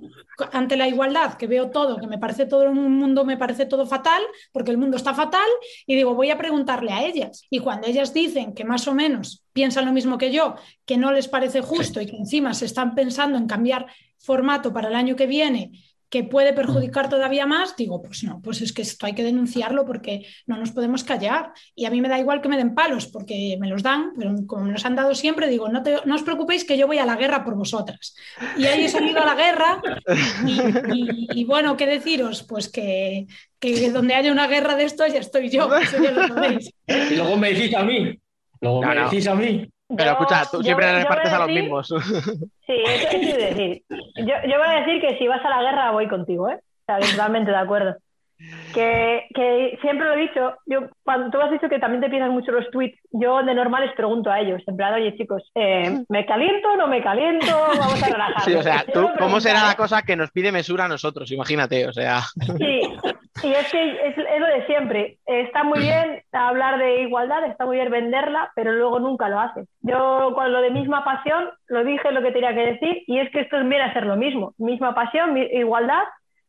ante la igualdad, que veo todo, que me parece todo un mundo, me parece todo fatal, porque el mundo está fatal, y digo, voy a preguntarle a ellas. Y cuando ellas dicen que más o menos piensan lo mismo que yo, que no les parece justo y que encima se están pensando en cambiar formato para el año que viene, que puede perjudicar todavía más, digo, pues no, pues es que esto hay que denunciarlo porque no nos podemos callar. Y a mí me da igual que me den palos, porque me los dan, pero como me los han dado siempre, digo, no, te, no os preocupéis que yo voy a la guerra por vosotras. Y ahí he salido a la guerra y, y- y bueno, ¿qué deciros? Pues que, que donde haya una guerra de esto ya estoy yo, eso ya lo y luego me decís a mí. Luego No, me no. decís a mí. Pero Yo- escucha, tú yo- siempre le repartes a los mismos. Sí, eso sí quiero decir. Yo, yo voy a decir que si vas a la guerra voy contigo, ¿eh? O sea, totalmente de acuerdo. Que, que siempre lo he dicho, yo cuando tú has dicho que también te piensas mucho los tweets, yo de normal les pregunto a ellos, en plan, oye chicos, eh, ¿me caliento o no me caliento? Vamos a relajar. Sí, o sea, tú, ¿cómo será la cosa que nos pide mesura a nosotros? Imagínate, o sea. Sí, y es que es, es lo de siempre. Está muy bien hablar de igualdad, está muy bien venderla, pero luego nunca lo hace. Yo con lo de misma pasión lo dije lo que tenía que decir y es que esto viene a ser lo mismo. Misma pasión, mi- igualdad,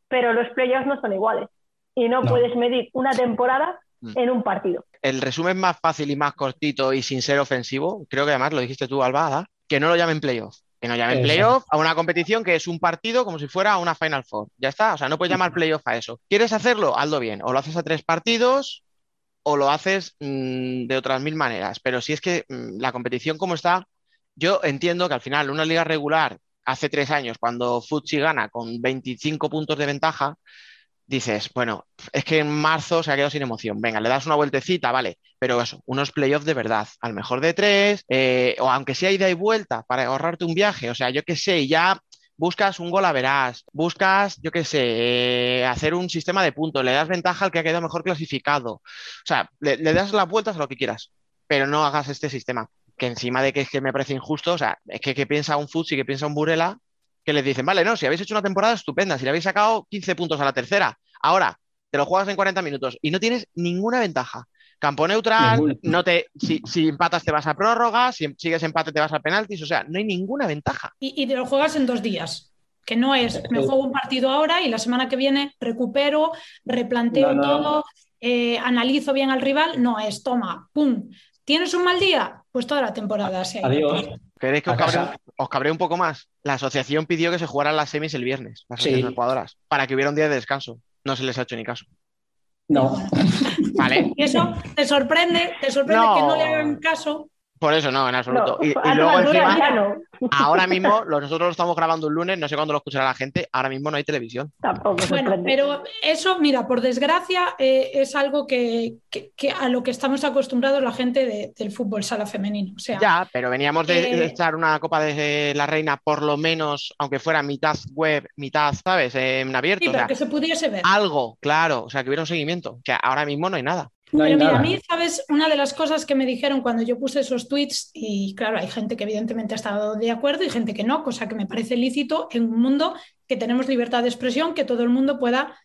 pero los playoffs no son iguales. Y no, No. puedes medir una temporada Mm. en un partido. El resumen más fácil y más cortito y sin ser ofensivo, creo que además lo dijiste tú, Alba, Ada, que no lo llamen playoff. Que no llamen playoff a una competición que es un partido como si fuera una Final Four. Ya está, o sea, no puedes llamar playoff a eso. ¿Quieres hacerlo? Hazlo bien. O lo haces a tres partidos o lo haces mm, de otras mil maneras. Pero si es que mm, la competición como está, yo entiendo que al final una liga regular hace tres años, cuando Futsi gana con 25 puntos de ventaja, dices, bueno, es que en marzo se ha quedado sin emoción. Venga, le das una vueltecita, vale, pero eso, unos playoffs de verdad, al mejor de tres, eh, o aunque sea ida y vuelta para ahorrarte un viaje, o sea, yo qué sé, ya buscas un gol a verás, buscas, yo qué sé, eh, hacer un sistema de puntos, le das ventaja al que ha quedado mejor clasificado, o sea, le, das las vueltas a lo que quieras, pero no hagas este sistema, que encima de que es que me parece injusto, o sea, es que, que piensa un Futsi, que piensa un Burela, que les dicen, vale, no, si habéis hecho una temporada estupenda, si le habéis sacado 15 puntos a la tercera, ahora te lo juegas en 40 minutos y no tienes ninguna ventaja. Campo neutral, Ninguna. no te, si, si empatas te vas a prórroga, si sigues empate te vas a penaltis, o sea, no hay ninguna ventaja. Y, y te lo juegas en dos días. Que no es, me juego un partido ahora y la semana que viene recupero, replanteo No, no. todo, eh, analizo bien al rival. No es, toma, pum. ¿Tienes un mal día? Pues toda la temporada se ha ido. ¿Queréis que os cabree, casa. os cabree un poco más? La asociación pidió que se jugaran las semis el viernes, las Sí. jugadoras, para que hubiera un día de descanso. No se les ha hecho ni caso. No. ¿Vale? *laughs* Y eso te sorprende, te sorprende No. que no le hagan caso. Por eso no, en absoluto. No, y, luego encima, no. ahora mismo, nosotros lo estamos grabando un lunes, no sé cuándo lo escuchará la gente, ahora mismo no hay televisión. Tampoco Bueno, pero eso, mira, por desgracia, eh, es algo que, que- que a lo que estamos acostumbrados la gente de- del fútbol sala femenino. O sea, Ya, pero veníamos de, Eh, de echar una Copa de la Reina, por lo menos, aunque fuera mitad web, mitad, ¿sabes? En abierto. sí, o pero sea, que se pudiese ver. algo, claro, o sea, que hubiera un seguimiento. Que ahora mismo no hay nada. No Pero mira, nada. a mí, ¿sabes? Una de las cosas que me dijeron cuando yo puse esos tweets, y claro, hay gente que evidentemente ha estado de acuerdo y gente que no, cosa que me parece lícito en un mundo que tenemos libertad de expresión, que todo el mundo pueda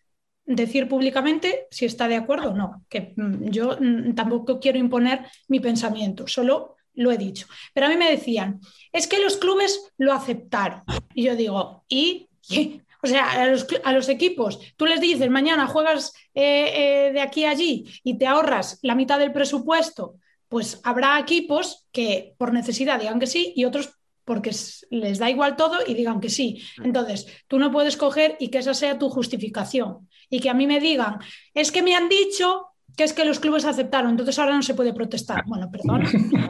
decir públicamente si está de acuerdo o no. Que mm, yo mm, tampoco quiero imponer mi pensamiento, solo lo he dicho. Pero a mí me decían, es que los clubes lo aceptaron. Y yo digo, ¿y? ¿Qué? O sea, a los, a los equipos, tú les dices, mañana juegas eh, eh, de aquí a allí y te ahorras la mitad del presupuesto, pues habrá equipos que por necesidad digan que sí y otros porque les da igual todo y digan que sí. Entonces, tú no puedes coger y que esa sea tu justificación y que a mí me digan, es que me han dicho que es que los clubes aceptaron, entonces ahora no se puede protestar. Bueno, perdón,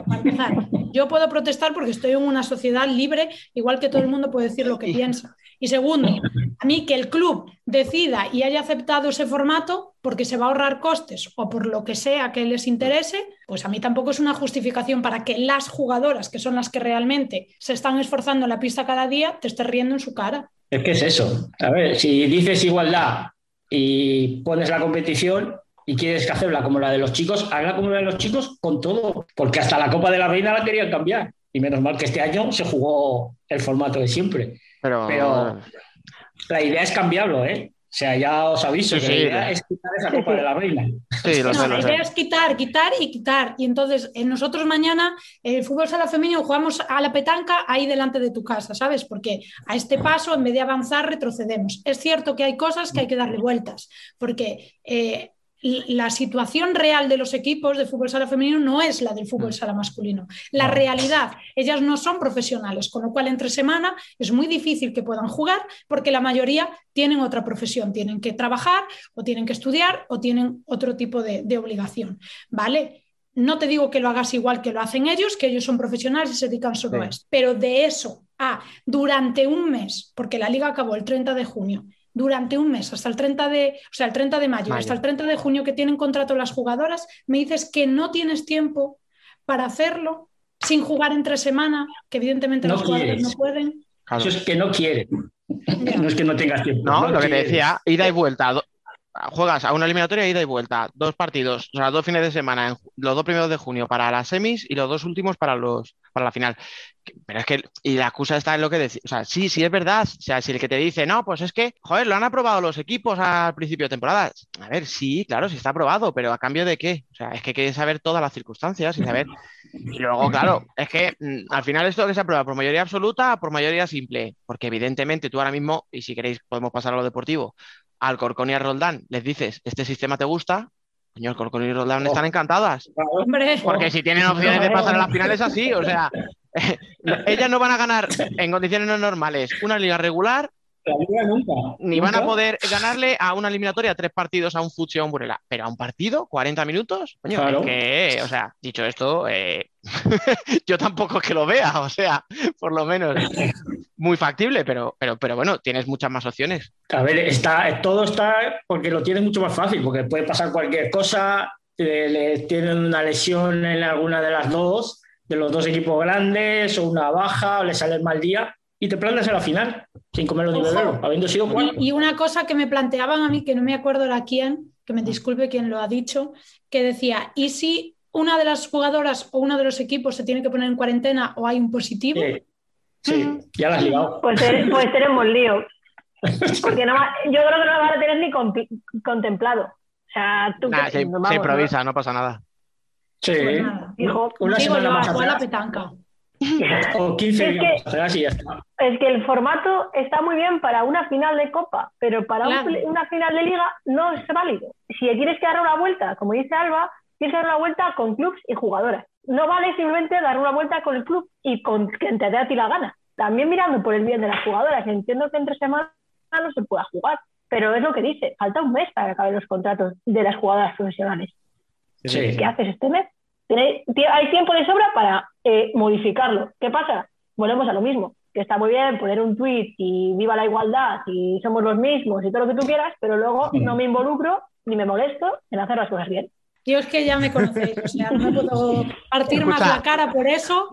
para empezar, yo puedo protestar porque estoy en una sociedad libre, igual que todo el mundo puede decir lo que piensa. Y segundo, a mí que el club decida y haya aceptado ese formato porque se va a ahorrar costes o por lo que sea que les interese, pues a mí tampoco es una justificación para que las jugadoras, que son las que realmente se están esforzando en la pista cada día, te estés riendo en su cara. Es que es eso. A ver, si dices igualdad y pones la competición y quieres que hacerla como la de los chicos, hazla como la de los chicos con todo. Porque hasta la Copa de la Reina la querían cambiar. Y menos mal que este año se jugó el formato de siempre. Pero, Pero la idea es cambiarlo, ¿eh? O sea, ya os aviso Sí, que sí. la idea es quitar esa Copa de la Reina. sí, lo No, sé, la idea es quitar, quitar y quitar. Y entonces eh, nosotros mañana el fútbol sala femenino jugamos a la petanca ahí delante de tu casa, ¿sabes? Porque a este paso, en vez de avanzar, retrocedemos. Es cierto que hay cosas que hay que darle vueltas, porque eh, la situación real de los equipos de fútbol sala femenino no es la del fútbol sala masculino. La realidad, ellas no son profesionales, con lo cual entre semana es muy difícil que puedan jugar porque la mayoría tienen otra profesión, tienen que trabajar o tienen que estudiar o tienen otro tipo de, de obligación, ¿vale? No te digo que lo hagas igual que lo hacen ellos, que ellos son profesionales y se dedican solo Sí. a esto, pero de eso a durante un mes, porque la liga acabó el 30 de junio, durante un mes, hasta el 30 de, o sea, el 30 de mayo, Mayo. hasta el 30 de junio que tienen contrato las jugadoras, me dices que no tienes tiempo para hacerlo sin jugar entre semana, que evidentemente No los jugadores quieres. no pueden. Claro. Eso es que no quieren. No es que no tengas tiempo. No, lo que te decía, ida y vuelta. Juegas a una eliminatoria ida y vuelta, dos partidos, o sea, dos fines de semana, los dos primeros de junio para las semis y los dos últimos para los para la final. Pero es que, y la excusa está en lo que decía, o sea, sí, sí es verdad, o sea, si el que te dice, no, pues es que, joder, lo han aprobado los equipos al principio de temporada. A ver, sí, claro, sí está aprobado, pero ¿a cambio de qué? O sea, es que hay que saber todas las circunstancias y saber. Y luego, claro, es que mm, al final esto que se aprueba por mayoría absoluta, por mayoría simple, porque evidentemente tú ahora mismo, y si queréis podemos pasar a lo deportivo, al Corcón y a Roldán les dices, este sistema te gusta, el Corcón y Roldán Oh. están encantadas. Hombre, Porque si tienen opciones de pasar a las finales así, o sea, ellas no van a ganar en condiciones no normales una liga regular, La liga nunca. ni van a poder ganarle a una eliminatoria tres partidos a un Futsi o a un Burela. Pero a un partido, 40 minutos, coño, Claro. es que, o sea, dicho esto, eh, *laughs* yo tampoco es que lo vea, o sea, por lo menos muy factible, pero, pero, pero bueno, tienes muchas más opciones. A ver, está, todo está porque lo tiene mucho más fácil, porque puede pasar cualquier cosa, le, le tienen una lesión en alguna de las dos, de los dos equipos grandes, o una baja, o le sale el mal día, y te plantas en la final, sin comerlo ni beberlo, habiendo sido cuatro. Y, y una cosa que me planteaban a mí, que no me acuerdo era quién, que me disculpe quien lo ha dicho, que decía, ¿y si una de las jugadoras o uno de los equipos se tiene que poner en cuarentena o hay un positivo? Sí, sí, ya la has ligado. Pues, te- pues tenemos lío. Porque no va- yo creo que no lo van a tener ni contemplado. O sea, tú Nah, que- se, vamos, se improvisa, no pasa nada. Sí, Pues nada, Hijo, una Digo semana yo, más a la petanca. *laughs* o 15 Es que- ya está. ¿no? Es que el formato está muy bien para una final de Copa, pero para un Claro. pl- una final de Liga no es válido. Si tienes que dar una vuelta, como dice Alba, tienes que dar una vuelta con clubs y jugadoras. No vale simplemente dar una vuelta con el club y con quien te dé a ti la gana. También mirando por el bien de las jugadoras. Entiendo que entre semanas no se pueda jugar, pero es lo que dice. Falta un mes para que acaben los contratos de las jugadoras profesionales. Sí. ¿Qué haces este mes? Hay tiempo de sobra para eh, modificarlo. ¿Qué pasa? Volvemos a lo mismo. Que está muy bien poner un tweet y viva la igualdad y somos los mismos y todo lo que tú quieras, pero luego *laughs* no me involucro ni me molesto en hacer las cosas bien. Yo es que ya me conocéis, o sea, no me puedo partir más la cara por eso,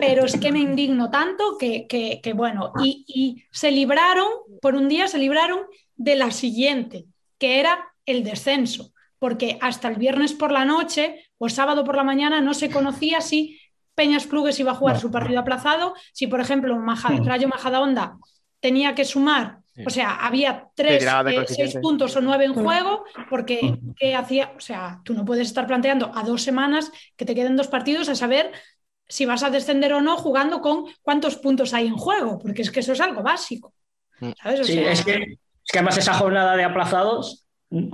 pero es que me indigno tanto que, que- que, bueno, y, y se libraron, por un día se libraron de la siguiente, que era el descenso, porque hasta el viernes por la noche o sábado por la mañana no se conocía si Peñas Clubes iba a jugar No. su partido aplazado, si por ejemplo Maja- Mm. Rayo Majadahonda tenía que sumar, Sí. o sea, había tres, eh, seis puntos o nueve en juego, porque Mm. ¿qué hacía? O sea, tú no puedes estar planteando a dos semanas que te queden dos partidos a saber si vas a descender o no jugando con cuántos puntos hay en juego, porque es que eso es algo básico. Mm. ¿sabes? O Sí, sea, es que, es que además esa jornada de aplazados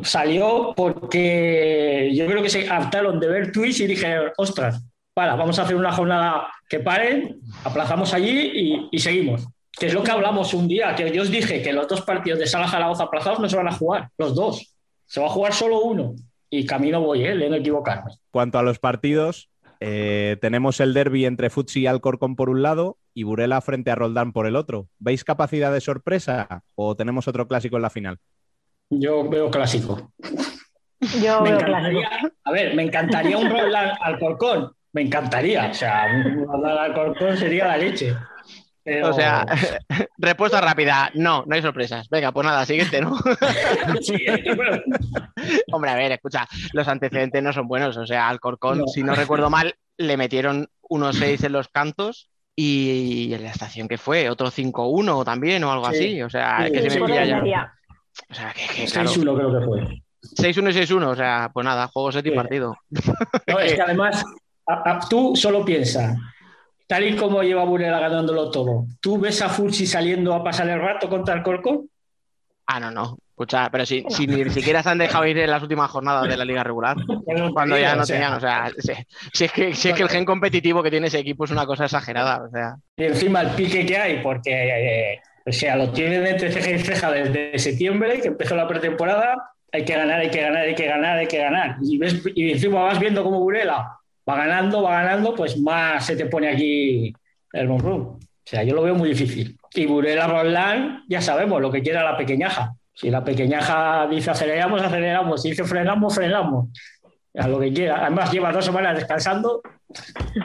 salió porque yo creo que se hartaron de ver tweets y dije, ostras, para, vamos a hacer una jornada que paren, aplazamos allí y, seguimos. Que es lo que hablamos un día, que yo os dije que los dos partidos de Sala Zaragoza aplazados no se van a jugar, los dos. Se va a jugar solo uno. Y camino voy, ¿eh? de no equivocarme. Cuanto a los partidos, eh, tenemos el derby entre Futsi y Alcorcón por un lado y Burela frente a Roldán por el otro. ¿Veis capacidad de sorpresa o tenemos otro clásico en la final? Yo veo clásico. Yo Me veo clásico. a ver, me encantaría un Roldán Alcorcón. Me encantaría. O sea, un Roldán Alcorcón sería la leche. Pero- O sea, *laughs* *laughs* respuesta rápida, no, no hay sorpresas. Venga, pues nada, siguiente, ¿no? *laughs* Sí, bueno, Hombre, a ver, escucha, los antecedentes no son buenos. O sea, al Corcón, No. si no recuerdo mal, le metieron 1-6 en los cantos y en la estación que fue, otro 5-1 también o algo Sí. así. O sea, Sí, es que se me pilla ya. O sea, que, que claro, 6-1 creo que fue. 6-1 y 6-1, o sea, pues nada, juego set y Sí. partido. *laughs* No, es que además, a- a- tú solo piensas, tal y como lleva Burela ganándolo todo, ¿tú ves a Fursi saliendo a pasar el rato contra el Corcón? Ah, no, no. Escucha, pero si, si ni siquiera se han dejado ir en las últimas jornadas de la liga regular, *laughs* cuando ya no tenían, o sea, si, si es que, si es que el gen competitivo que tiene ese equipo es una cosa exagerada, o sea. Y encima el pique que hay, porque eh, o sea, lo tienen entre ceja y ceja desde septiembre, que empezó la pretemporada, hay que ganar, hay que ganar, hay que ganar, hay que ganar. Y, ves, y encima vas viendo cómo Burela va ganando, va ganando, pues más se te pone aquí el monrum. O sea, yo lo veo muy difícil. Y Burela Roland, ya sabemos lo que quiere la pequeñaja. Si la pequeñaja dice aceleramos, aceleramos. Si dice frenamos, frenamos. A lo que quiera. Además, lleva dos semanas descansando.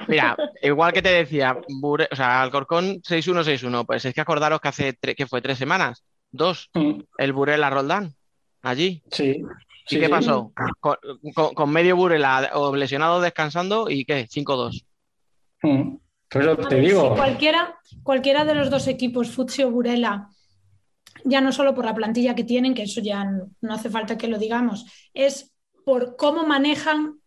Mira, igual que te decía, Bure- o sea, Alcorcón 6-1, 6-1, pues es que acordaros que hace, que fue tres semanas, dos, Mm, el Burela Roldán, allí. Sí. ¿Y Sí, qué sí. pasó? Con, con- con medio Burela o lesionado descansando y ¿qué? 5-2. Mm. Por eso A te ver, digo. si cualquiera, cualquiera de los dos equipos, Futsi o Burela, ya no solo por la plantilla que tienen, que eso ya no hace falta que lo digamos, es por cómo manejan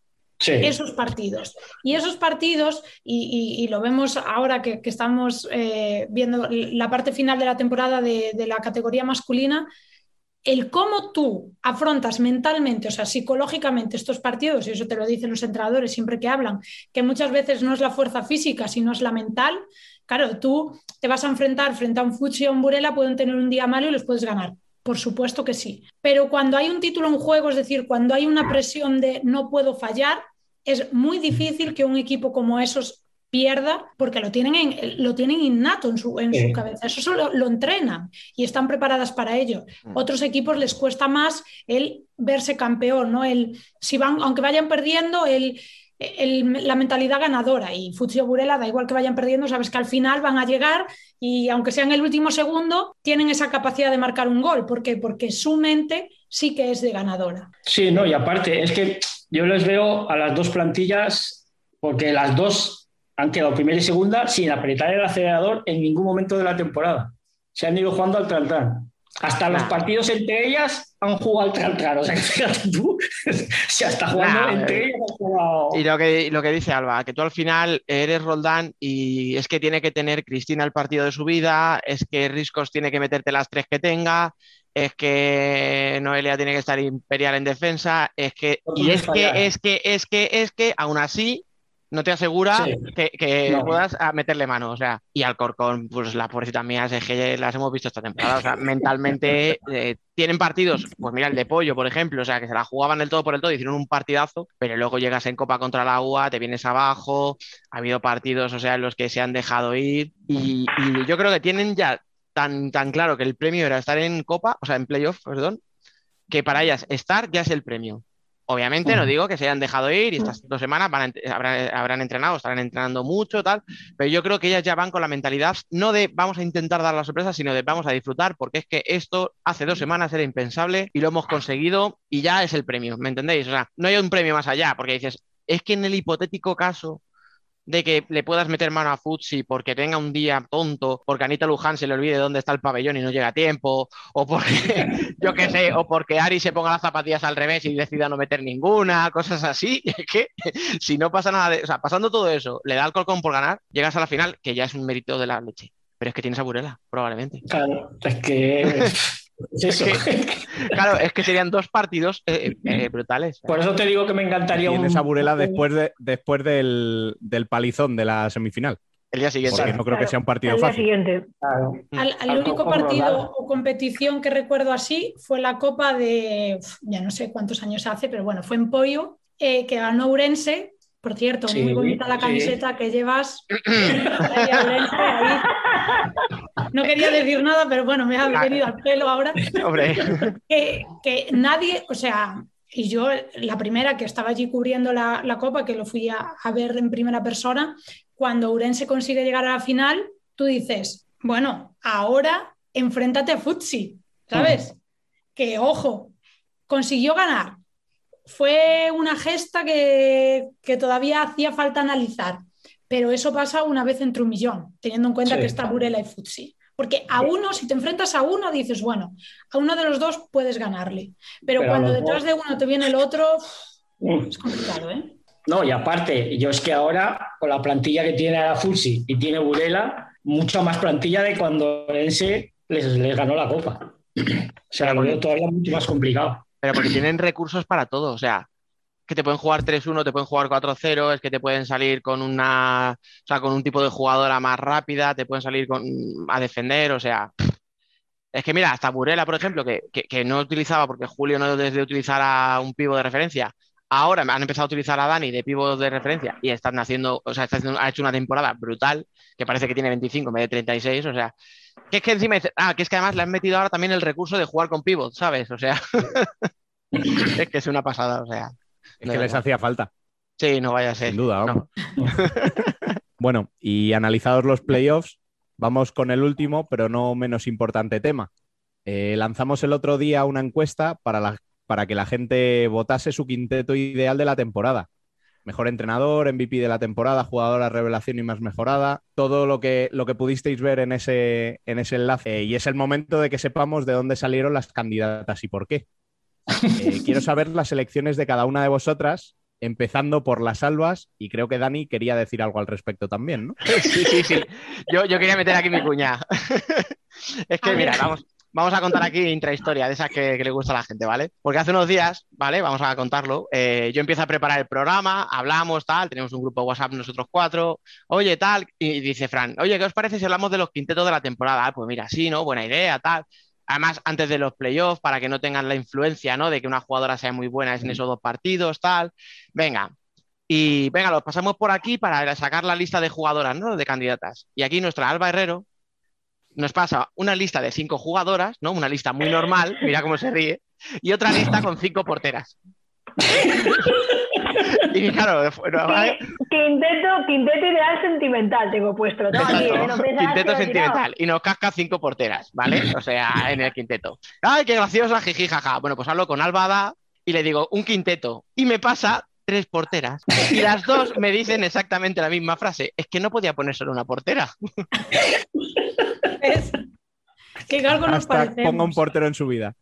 Esos partidos. Y esos partidos, y, y- y lo vemos ahora que, que estamos eh, viendo la parte final de la temporada de, de la categoría masculina, el cómo tú afrontas mentalmente, o sea, psicológicamente estos partidos, y eso te lo dicen los entrenadores siempre que hablan, que muchas veces no es la fuerza física, sino es la mental. Claro, tú te vas a enfrentar frente a un Fuchi o un Burela, pueden tener un día malo y los puedes ganar. Por supuesto que sí. Pero cuando hay un título en juego, es decir, cuando hay una presión de no puedo fallar, es muy difícil que un equipo como esos pierda porque lo tienen, en- lo tienen innato en su, en su cabeza. Eso solo lo entrenan y están preparadas para ello. Otros equipos les cuesta más el verse campeón, ¿no? El, si van, aunque vayan perdiendo, el, el- la mentalidad ganadora. Y Fuzio Burela, da igual que vayan perdiendo, sabes que al final van a llegar y aunque sea en el último segundo, tienen esa capacidad de marcar un gol. ¿Por qué? Porque su mente sí que es de ganadora. Sí, no, y aparte, es que yo les veo a las dos plantillas, porque las dos han quedado primera y segunda sin apretar el acelerador en ningún momento de la temporada. Se han ido jugando al tran Hasta los Nah. partidos entre ellas han jugado al tran O sea, *laughs* fíjate tú, *laughs* se está jugando Nah, entre jugado- Y lo que, lo que dice Alba, que tú al final eres Roldán y es que tiene que tener Cristina el partido de su vida, es que Riscos tiene que meterte las tres que tenga, es que Noelia tiene que estar imperial en defensa, es que, No y es que, es que, es que, es que, aún así, no te asegura Sí. que, que No. puedas ah, meterle mano. O sea, y Alcorcón, pues la pobrecita mía, es que las hemos visto esta temporada. O sea, *laughs* mentalmente eh, tienen partidos, pues mira el de Pollo, por ejemplo, o sea, que se la jugaban del todo por el todo, hicieron un partidazo, pero luego llegas en Copa contra la UA, te vienes abajo, ha habido partidos, o sea, en los que se han dejado ir, y, y yo creo que tienen ya tan, tan claro que el premio era estar en Copa, o sea, en playoff, perdón, que para ellas estar ya es el premio. Obviamente no digo que se hayan dejado ir y estas dos semanas van a ent- habrán, habrán entrenado, estarán entrenando mucho, tal, pero yo creo que ellas ya van con la mentalidad no de vamos a intentar dar la sorpresa, sino de vamos a disfrutar, porque es que esto hace dos semanas era impensable y lo hemos conseguido y ya es el premio, ¿me entendéis? O sea, no hay un premio más allá, porque dices, es que en el hipotético caso de que le puedas meter mano a Futsi porque tenga un día tonto, porque Anita Luján se le olvide dónde está el pabellón y no llega a tiempo, o porque, *laughs* yo qué sé, o porque Ari se ponga las zapatillas al revés y decida no meter ninguna, cosas así, *laughs* es que si no pasa nada de, o sea, pasando todo eso, le da el colcón por ganar, llegas a la final, que ya es un mérito de la leche. Pero es que tienes a probablemente. Claro, es que es eso. Claro, es que serían dos partidos eh, eh, brutales. Por eso te digo que me encantaría un. Tienes a Burela después, de, después del, del palizón de la semifinal. El día siguiente. Porque no creo que sea un partido al día fácil. siguiente. Claro. Al, al Al único partido o competición que recuerdo así fue la Copa de, ya no sé cuántos años hace, pero bueno, fue en Pollo, eh, que ganó Urense. Por cierto, Sí, muy bonita la sí. camiseta que llevas. *clears throat* No quería decir nada, pero bueno, me ha venido al pelo ahora. *laughs* Hombre, que, que nadie, o sea, y yo la primera que estaba allí cubriendo la, la Copa, que lo fui a, a ver en primera persona, cuando Urense consigue llegar a la final, tú dices, bueno, ahora enfréntate a Futsi, ¿sabes? Que ojo, consiguió ganar. Fue una gesta que, que todavía hacía falta analizar, pero eso pasa una vez entre un millón, teniendo en cuenta Sí. que está Burela y Futsi. Porque a uno, si te enfrentas a uno, dices, bueno, a uno de los dos puedes ganarle. Pero, cuando detrás dos- de uno te viene el otro, Mm. es complicado, ¿eh? No, y aparte, yo es que ahora, con la plantilla que tiene a Fulsi y tiene Burela, mucha más plantilla de cuando Ense les, les ganó la Copa. *clears throat* O sea, lo veo todavía mucho más complicado. pero porque tienen recursos para todo, o sea, que te pueden jugar 3-1, te pueden jugar 4-0, es que te pueden salir con una, o sea, con un tipo de jugadora más rápida, te pueden salir con, a defender, o sea, es que mira, hasta Burela, por ejemplo, que, que, no utilizaba, porque Julio no desde utilizar a un pivo de referencia, ahora han empezado a utilizar a Dani de pivo de referencia y están haciendo, o sea, está ha hecho una temporada brutal, que parece que tiene 25 en vez de 36, o sea, que es que encima, ah, que es que además le han metido ahora también el recurso de jugar con pivot, ¿sabes? O sea, *laughs* es que es una pasada, o sea. Es que les hacía falta, Sí, no vaya a ser. sin duda. No. *laughs* bueno, y analizados los playoffs, vamos con el último, pero no menos importante tema. Eh, lanzamos el otro día una encuesta para, la- para que la gente votase su quinteto ideal de la temporada. Mejor entrenador, MVP de la temporada, jugadora revelación y más mejorada. Todo lo que, lo que pudisteis ver en ese, en ese enlace. Eh, y es el momento de que sepamos de dónde salieron las candidatas y por qué. Eh, quiero saber las elecciones de cada una de vosotras, empezando por las albas, y creo que Dani quería decir algo al respecto también, ¿no? *laughs* Sí, sí, sí. Yo, yo quería meter aquí mi cuña. *laughs* Es que, mira, vamos, vamos a contar aquí intrahistoria de esas que, que le gusta a la gente, ¿vale? Porque hace unos días, ¿vale? Vamos a contarlo. eh, yo empiezo a preparar el programa, hablamos, tal, tenemos un grupo de WhatsApp nosotros cuatro, oye, tal, y dice Fran, oye, ¿qué os parece si hablamos de los quintetos de la temporada? Ah, pues mira, sí, ¿no? Buena idea, tal. Además, antes de los playoffs, para que no tengan la influencia, ¿no? De que una jugadora sea muy buena en esos dos partidos, tal. Venga. Y venga, los pasamos por aquí para sacar la lista de jugadoras, ¿no? De candidatas. Y aquí nuestra Alba Herrero nos pasa una lista de cinco jugadoras, ¿no? Una lista muy normal, mira cómo se ríe, y otra lista con cinco porteras. *laughs* y claro, bueno, ¿vale? Quinteto, quinteto ideal sentimental tengo puesto. ¿eh? No pensarás que Quinteto sentimental. Y nos casca cinco porteras, ¿vale? O sea, en el quinteto. ¡Ay, qué graciosa! Jiji, jaja. Bueno, pues hablo con Albada y le digo, un quinteto. Y me pasa tres porteras. Y las dos me dicen exactamente la misma frase. Es que no podía poner solo una portera. *laughs* Es- Que algo nos Hasta ponga un portero en su vida.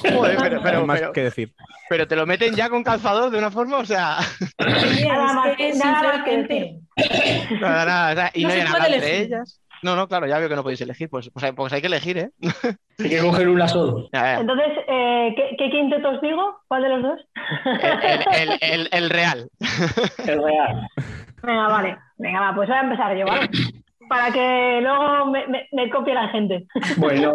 Joder, pero, más pero- que decir. pero te lo meten ya con calzador de una forma, o sea, Nada más que, nada que *laughs* nada, nada, o sea, y No no, se hay nada entre ellas. No, no, claro, ya veo que no podéis elegir, pues, pues, hay- pues hay que elegir, ¿eh? *laughs* Hay que coger una solo. Entonces, eh, ¿qué, ¿qué quinteto os digo? ¿Cuál de los dos? El, el- el- el- el real. El real. Venga, vale. Venga, va, pues voy a empezar yo, ¿vale? *laughs* Para que luego me, me, me copie la gente. Bueno.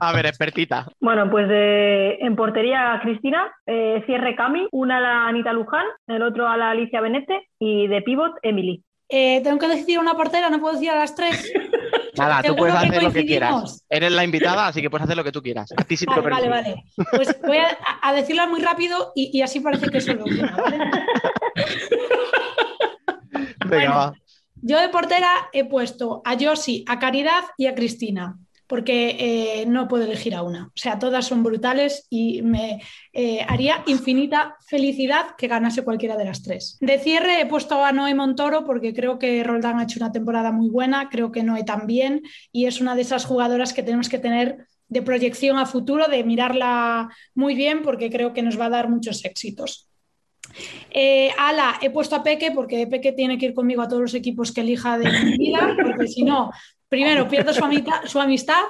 A ver, expertita. Bueno, pues eh, en portería Cristina, eh, cierre Cami, una a la Anita Luján, el otro a la Alicia Benete y de pivot Emily. eh, tengo que decir una portera, no puedo decir a las tres. *laughs* Nada, tú puedes que hacer lo que quieras. Eres la invitada, así que puedes hacer lo que tú quieras. A ti sí te Vale, lo vale, vale. Pues voy a, a decirlas muy rápido y, y así parece que solo una, ¿vale? *laughs* Venga, Bueno. va. Yo de portera he puesto a Josie, a Caridad y a Cristina, porque eh, no puedo elegir a una. O sea, todas son brutales y me eh, haría infinita felicidad que ganase cualquiera de las tres. De cierre he puesto a Noé Montoro porque creo que Roldán ha hecho una temporada muy buena, creo que Noé también, y es una de esas jugadoras que tenemos que tener de proyección a futuro, de mirarla muy bien porque creo que nos va a dar muchos éxitos. Eh, ala, he puesto a Peque porque Peque tiene que ir conmigo a todos los equipos que elija de mi vida, porque si no, primero pierdo su, amistad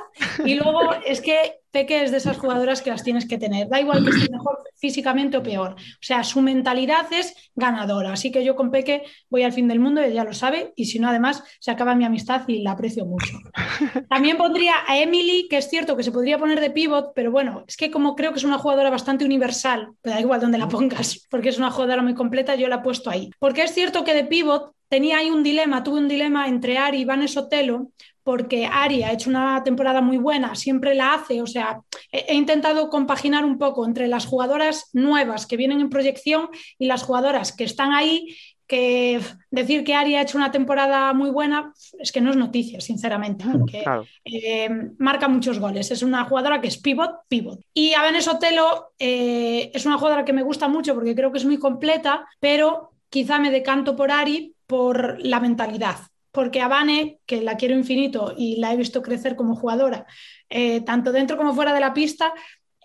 y luego es que Peque es de esas jugadoras que las tienes que tener. Da igual que esté mejor físicamente o peor. O sea, su mentalidad es ganadora. Así que yo con Peque voy al fin del mundo, ella lo sabe, y si no, además, se acaba mi amistad y la aprecio mucho. *laughs* También pondría a Emily, que es cierto que se podría poner de pivot, pero bueno, es que como creo que es una jugadora bastante universal, pero da igual donde la pongas, porque es una jugadora muy completa, yo la he puesto ahí. Porque es cierto que de pivot tenía ahí un dilema, tuve un dilema entre Ari y Vanes Otelo, porque Ari ha hecho una temporada muy buena, siempre la hace, o sea, he, intentado compaginar un poco entre las jugadoras nuevas que vienen en proyección y las jugadoras que están ahí que decir que Ari ha hecho una temporada muy buena es que no es noticia, sinceramente, porque Claro. eh, marca muchos goles. Es una jugadora que es pivot, pivot. Y a Vanessa Otelo eh, es una jugadora que me gusta mucho porque creo que es muy completa, pero quizá me decanto por Ari por la mentalidad. Porque a Vane, que la quiero infinito y la he visto crecer como jugadora, eh, tanto dentro como fuera de la pista,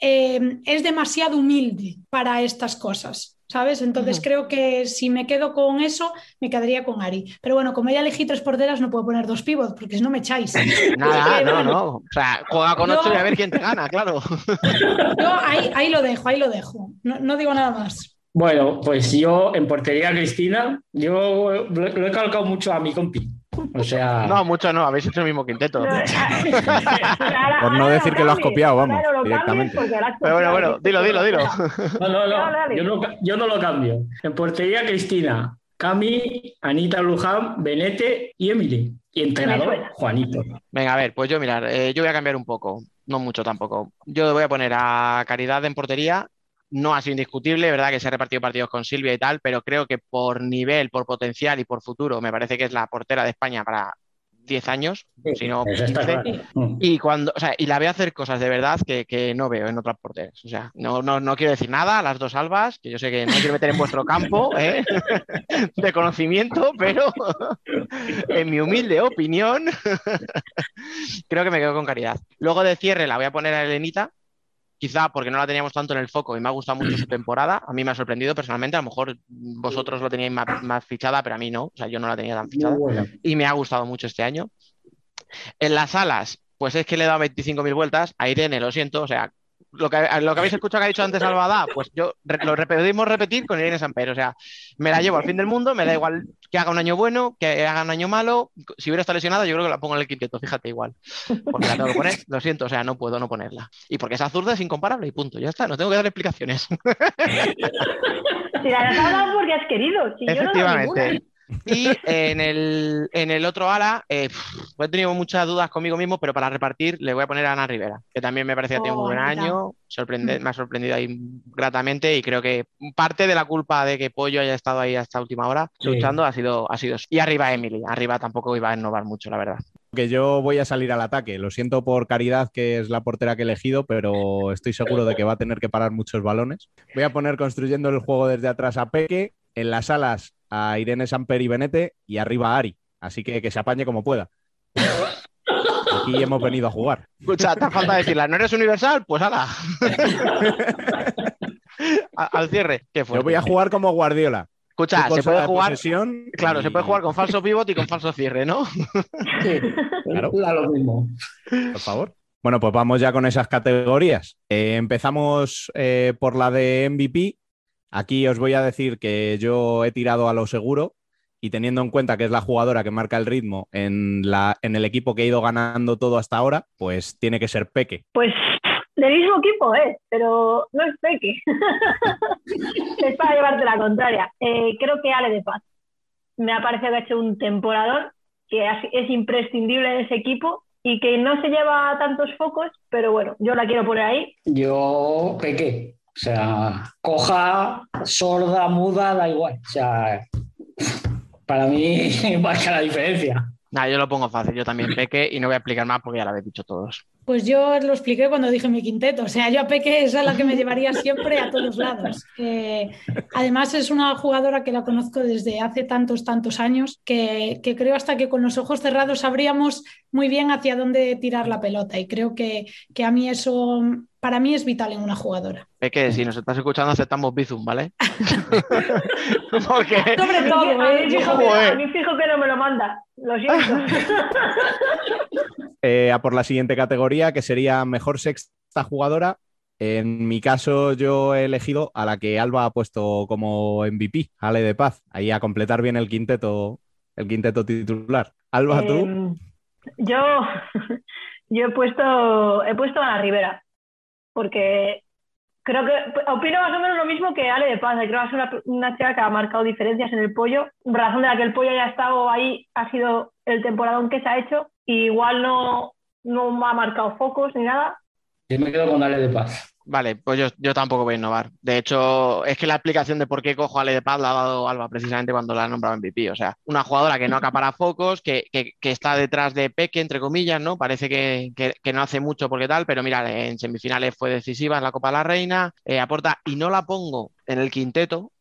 eh, es demasiado humilde para estas cosas, ¿sabes? Entonces creo que si me quedo con eso, me quedaría con Ari. Pero bueno, como ya elegí tres porteras, no puedo poner dos pivots, porque si no me echáis. *laughs* Nada, *laughs* no, bueno, no. O sea, juega con Yo- ocho y a ver quién te gana, claro. *laughs* Yo ahí, ahí lo dejo, ahí lo dejo. No, no digo nada más. Bueno, pues yo en portería Cristina, yo lo, lo he calcado mucho a mi compi. O sea, No, mucho no, habéis hecho el mismo quinteto. *laughs* Por no decir que lo has copiado, vamos, directamente. Pero bueno, bueno, dilo, dilo, dilo. *laughs* no, no, no, yo no, yo no lo cambio. En portería Cristina, Cami, Anita Luján, Benete y Emily. Y Me entrenador. Juanito. Venga, a ver, pues yo mirar, eh, yo voy a cambiar un poco, no mucho tampoco. Yo voy a poner a Caridad en portería. No ha sido indiscutible, verdad que se ha repartido partidos con Silvia y tal, pero creo que por nivel, por potencial y por futuro, me parece que es la portera de España para 10 años, si no Eso está 15. claro. Mm. Y cuando, o sea, y la veo hacer cosas de verdad que, que no veo en otras porteras. O sea, no, no, no quiero decir nada a las dos albas, que yo sé que no quiero meter en vuestro campo *laughs* ¿eh? *laughs* de conocimiento, pero *laughs* en mi humilde opinión, creo que me quedo con caridad. Luego de cierre la voy a poner a Elenita, quizá porque no la teníamos tanto en el foco y me ha gustado mucho su *clears throat* temporada. A mí me ha sorprendido personalmente, a lo mejor vosotros lo teníais más, más fichada, pero a mí no. O sea, yo no la tenía tan fichada y me ha gustado mucho este año. En las alas, pues es que le he dado 25.000 vueltas a Irene, lo siento, o sea, lo que, lo que habéis *laughs* escuchado que ha dicho antes Albada, pues yo lo repetimos repetir con Irene Samper. O sea, me la llevo al fin del mundo, me da igual que haga un año bueno, que haga un año malo. Si hubiera estado lesionada, yo creo que la pongo en el quinteto, fíjate igual. Porque la tengo que poner, *laughs* lo siento, o sea, no puedo no ponerla. Y porque esa zurda es incomparable y punto, ya está, no tengo que dar explicaciones. *laughs* Si la has dado porque has querido. Si yo no Y en el, en el otro ala, eh, he tenido muchas dudas conmigo mismo, pero para repartir le voy a poner a Ana Rivera, que también me parece que tiene un Oh, buen año, sorprende- me ha sorprendido ahí gratamente y creo que parte de la culpa de que Pollo haya estado ahí hasta última hora Sí. luchando ha sido, ha sido. Y arriba Emily, arriba tampoco iba a innovar mucho, la verdad. Que yo voy a salir al ataque. Lo siento por Caridad, que es la portera que he elegido, pero estoy seguro de que va a tener que parar muchos balones. Voy a poner construyendo el juego desde atrás a Peque, en las alas a Irene Samper y Benete y arriba a Ari. Así que que se apañe como pueda. Aquí hemos venido a jugar. Escucha, te falta decirla, ¿no eres universal? Pues ala. *laughs* Al cierre, qué Yo voy a jugar como Guardiola. Escucha, se puede jugar, posesión claro, se puede jugar con falso pivot y con falso cierre, ¿no? Sí, Claro. da lo mismo. por favor. Bueno, pues vamos ya con esas categorías. Eh, empezamos eh, por la de MVP. Aquí os voy a decir que yo he tirado a lo seguro y teniendo en cuenta que es la jugadora que marca el ritmo en, la, en el equipo que ha ido ganando todo hasta ahora, pues tiene que ser Peque. Pues del mismo equipo, ¿eh? Pero no es Peque. *laughs* es para llevarte la contraria. Eh, creo que Ale de Paz. Me ha parecido que ha hecho un temporador que es es imprescindible en ese equipo y que no se lleva tantos focos, pero bueno, yo la quiero poner ahí. Yo pequé. O sea, coja, sorda, muda, da igual. O sea, para mí *laughs* marca la diferencia. Nah, yo lo pongo fácil, yo también peque y no voy a explicar más porque ya lo habéis dicho todos. Pues yo lo expliqué cuando dije mi quinteto. O sea, yo a Peque es a la que me llevaría siempre a todos lados. Eh, además, es una jugadora que la conozco desde hace tantos, tantos años que, que creo hasta que con los ojos cerrados sabríamos muy bien hacia dónde tirar la pelota. Y creo que, que a mí eso, para mí es vital en una jugadora. Peque, si nos estás escuchando, aceptamos Bizum, ¿vale? *laughs* porque Sobre todo, a, mí fijo que, Joder. a mí fijo que no me lo manda. Lo siento. *laughs* Eh, a por la siguiente categoría, que sería mejor sexta jugadora. En mi caso, yo he elegido a la que Alba ha puesto como MVP, Ale de Paz, ahí a completar bien el quinteto, el quinteto titular. Alba, tú. Em, yo, *laughs* yo he puesto, he puesto a la Rivera, porque creo que opino más o menos lo mismo que Ale de Paz. Creo que es una, una chica que ha marcado diferencias en el pollo. Razón de la que el pollo haya estado ahí ha sido el temporadón que se ha hecho. Y igual no, no ha marcado focos ni nada. Yo me quedo con Ale de Paz. Vale, pues yo, yo tampoco voy a innovar. De hecho, es que la explicación de por qué cojo a de Paz la ha dado Alba precisamente cuando la ha nombrado MVP. O sea, una jugadora que no acapara focos, que, que- está detrás de Peque, entre comillas, ¿no? Parece que, que- que no hace mucho porque tal, pero mira, en semifinales fue decisiva en la Copa de la Reina, eh, aporta y no la pongo en el quinteto.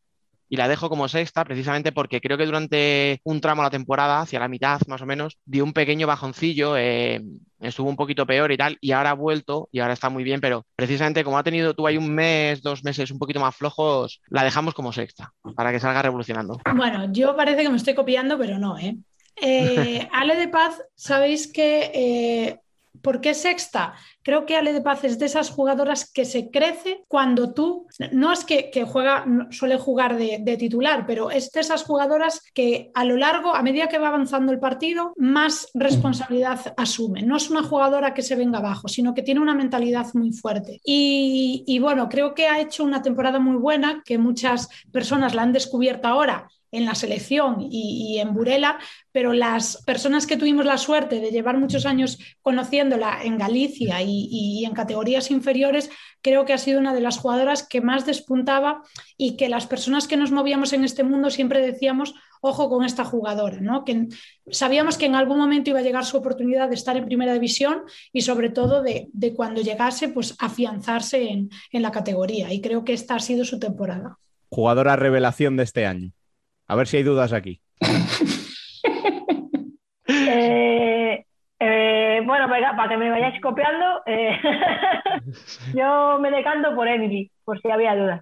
Y la dejo como sexta precisamente porque creo que durante un tramo de la temporada, hacia la mitad más o menos, dio un pequeño bajoncillo, eh, estuvo un poquito peor y tal, y ahora ha vuelto y ahora está muy bien, pero precisamente como ha tenido tú ahí un mes, dos meses un poquito más flojos, la dejamos como sexta para que salga revolucionando. Bueno, yo parece que me estoy copiando, pero no, ¿eh? Eh, *laughs* Ale de Paz, sabéis que eh, ¿por qué sexta? Creo que Ale de Paz es de esas jugadoras que se crece cuando tú, no es que, juega, suele jugar de, titular, pero es de esas jugadoras que a lo largo, a medida que va avanzando el partido, más responsabilidad asume. No es una jugadora que se venga abajo, sino que tiene una mentalidad muy fuerte. Y bueno, creo que ha hecho una temporada muy buena, que muchas personas la han descubierto ahora en la selección y, y en Burela, pero las personas que tuvimos la suerte de llevar muchos años conociéndola en Galicia y, y en categorías inferiores, creo que ha sido una de las jugadoras que más despuntaba y que las personas que nos movíamos en este mundo siempre decíamos, ojo con esta jugadora, ¿no? Que sabíamos que en algún momento iba a llegar su oportunidad de estar en primera división y sobre todo de, de cuando llegase, pues afianzarse en, en la categoría. Y creo que esta ha sido su temporada. Jugadora revelación de este año. A ver si hay dudas aquí. *laughs* Eh, eh, bueno, venga, para que me vayáis copiando, eh, *laughs* yo me decanto por Emily, por si había dudas.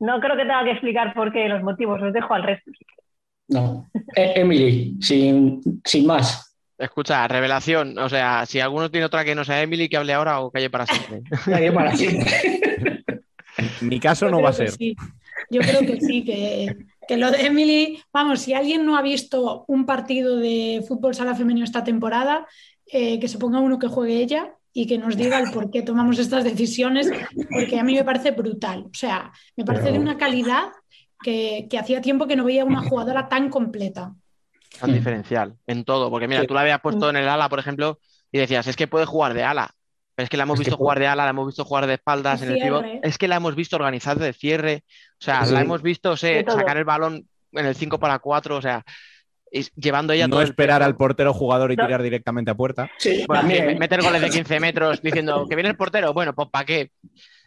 No creo que tenga que explicar por qué los motivos, los dejo al resto. No. Emily, sin, sin más. Escucha, revelación. O sea, si alguno tiene otra que no sea Emily, que hable ahora o calle para siempre. *laughs* Nadie para siempre. En mi caso Yo no va a ser. sí. Yo creo que sí, que, que lo de Emily, vamos, si alguien no ha visto un partido de fútbol sala femenino esta temporada, eh, que se ponga uno que juegue ella y que nos diga el por qué tomamos estas decisiones, porque a mí me parece brutal. O sea, me parece de una calidad que, que hacía tiempo que no veía una jugadora tan completa. Tan diferencial en todo. Porque mira, tú la habías puesto en el ala, por ejemplo, y decías, es que puede jugar de ala. Pero es que la hemos Es visto jugar de ala, la hemos visto jugar de espaldas De en el pivot. Es que la hemos visto organizar de cierre. O sea, Sí. la hemos visto sacar el balón en el 5 para 4. O sea, llevando ella No todo esperar al portero jugador y No. tirar directamente a puerta. Sí, Bueno, también. que meter goles de 15 metros diciendo que viene el portero. Bueno, pues ¿para qué?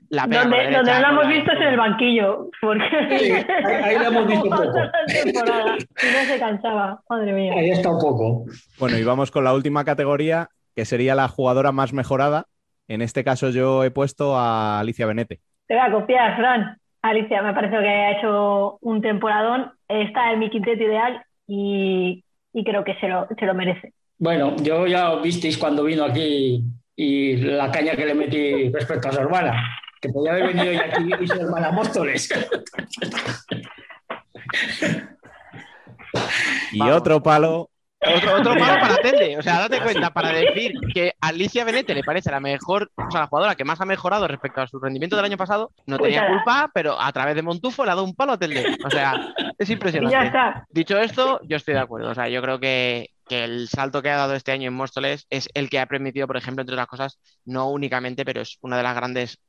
La pega Donde, la donde no derecha, la con hemos visto es en el banquillo, porque Sí, ahí- ahí la hemos visto poco. *laughs* y no se cansaba, madre mía. Ahí está un poco. Bueno, y vamos con la última categoría, que sería la jugadora más mejorada. En este caso yo he puesto a Alicia Benete. Te voy a copiar, Fran. Alicia, me parece que ha hecho un temporadón, está en mi quinteto ideal y, y creo que se lo, se lo merece. Bueno, yo ya visteis cuando vino aquí y la caña que le metí respecto a su hermana, que podía haber venido ya aquí y su hermana Móstoles. Y Vamos. otro palo, Otro, otro palo para Telde. O sea, date cuenta, para decir que Alicia Benete le parece la mejor, o sea, la jugadora que más ha mejorado respecto a su rendimiento del año pasado, no tenía culpa, pero a través de Montufo le ha dado un palo a Telde. O sea, es Y ya impresionante. está. Dicho esto, yo estoy de acuerdo. O sea, yo creo que, que el salto que ha dado este año en Móstoles es el que ha permitido, por ejemplo, entre otras cosas, no únicamente, pero es una de las grandes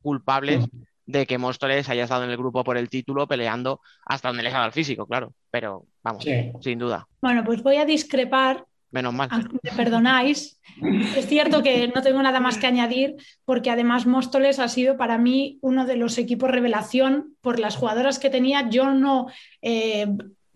culpables de que Móstoles haya estado en el grupo por el título peleando hasta donde les ha dado el físico, claro. Pero vamos, Sí. sin duda. Bueno, pues voy a discrepar Menos mal. aunque me perdonáis. Es cierto que no tengo nada más que añadir porque además Móstoles ha sido para mí uno de los equipos revelación por las jugadoras que tenía. Yo no eh,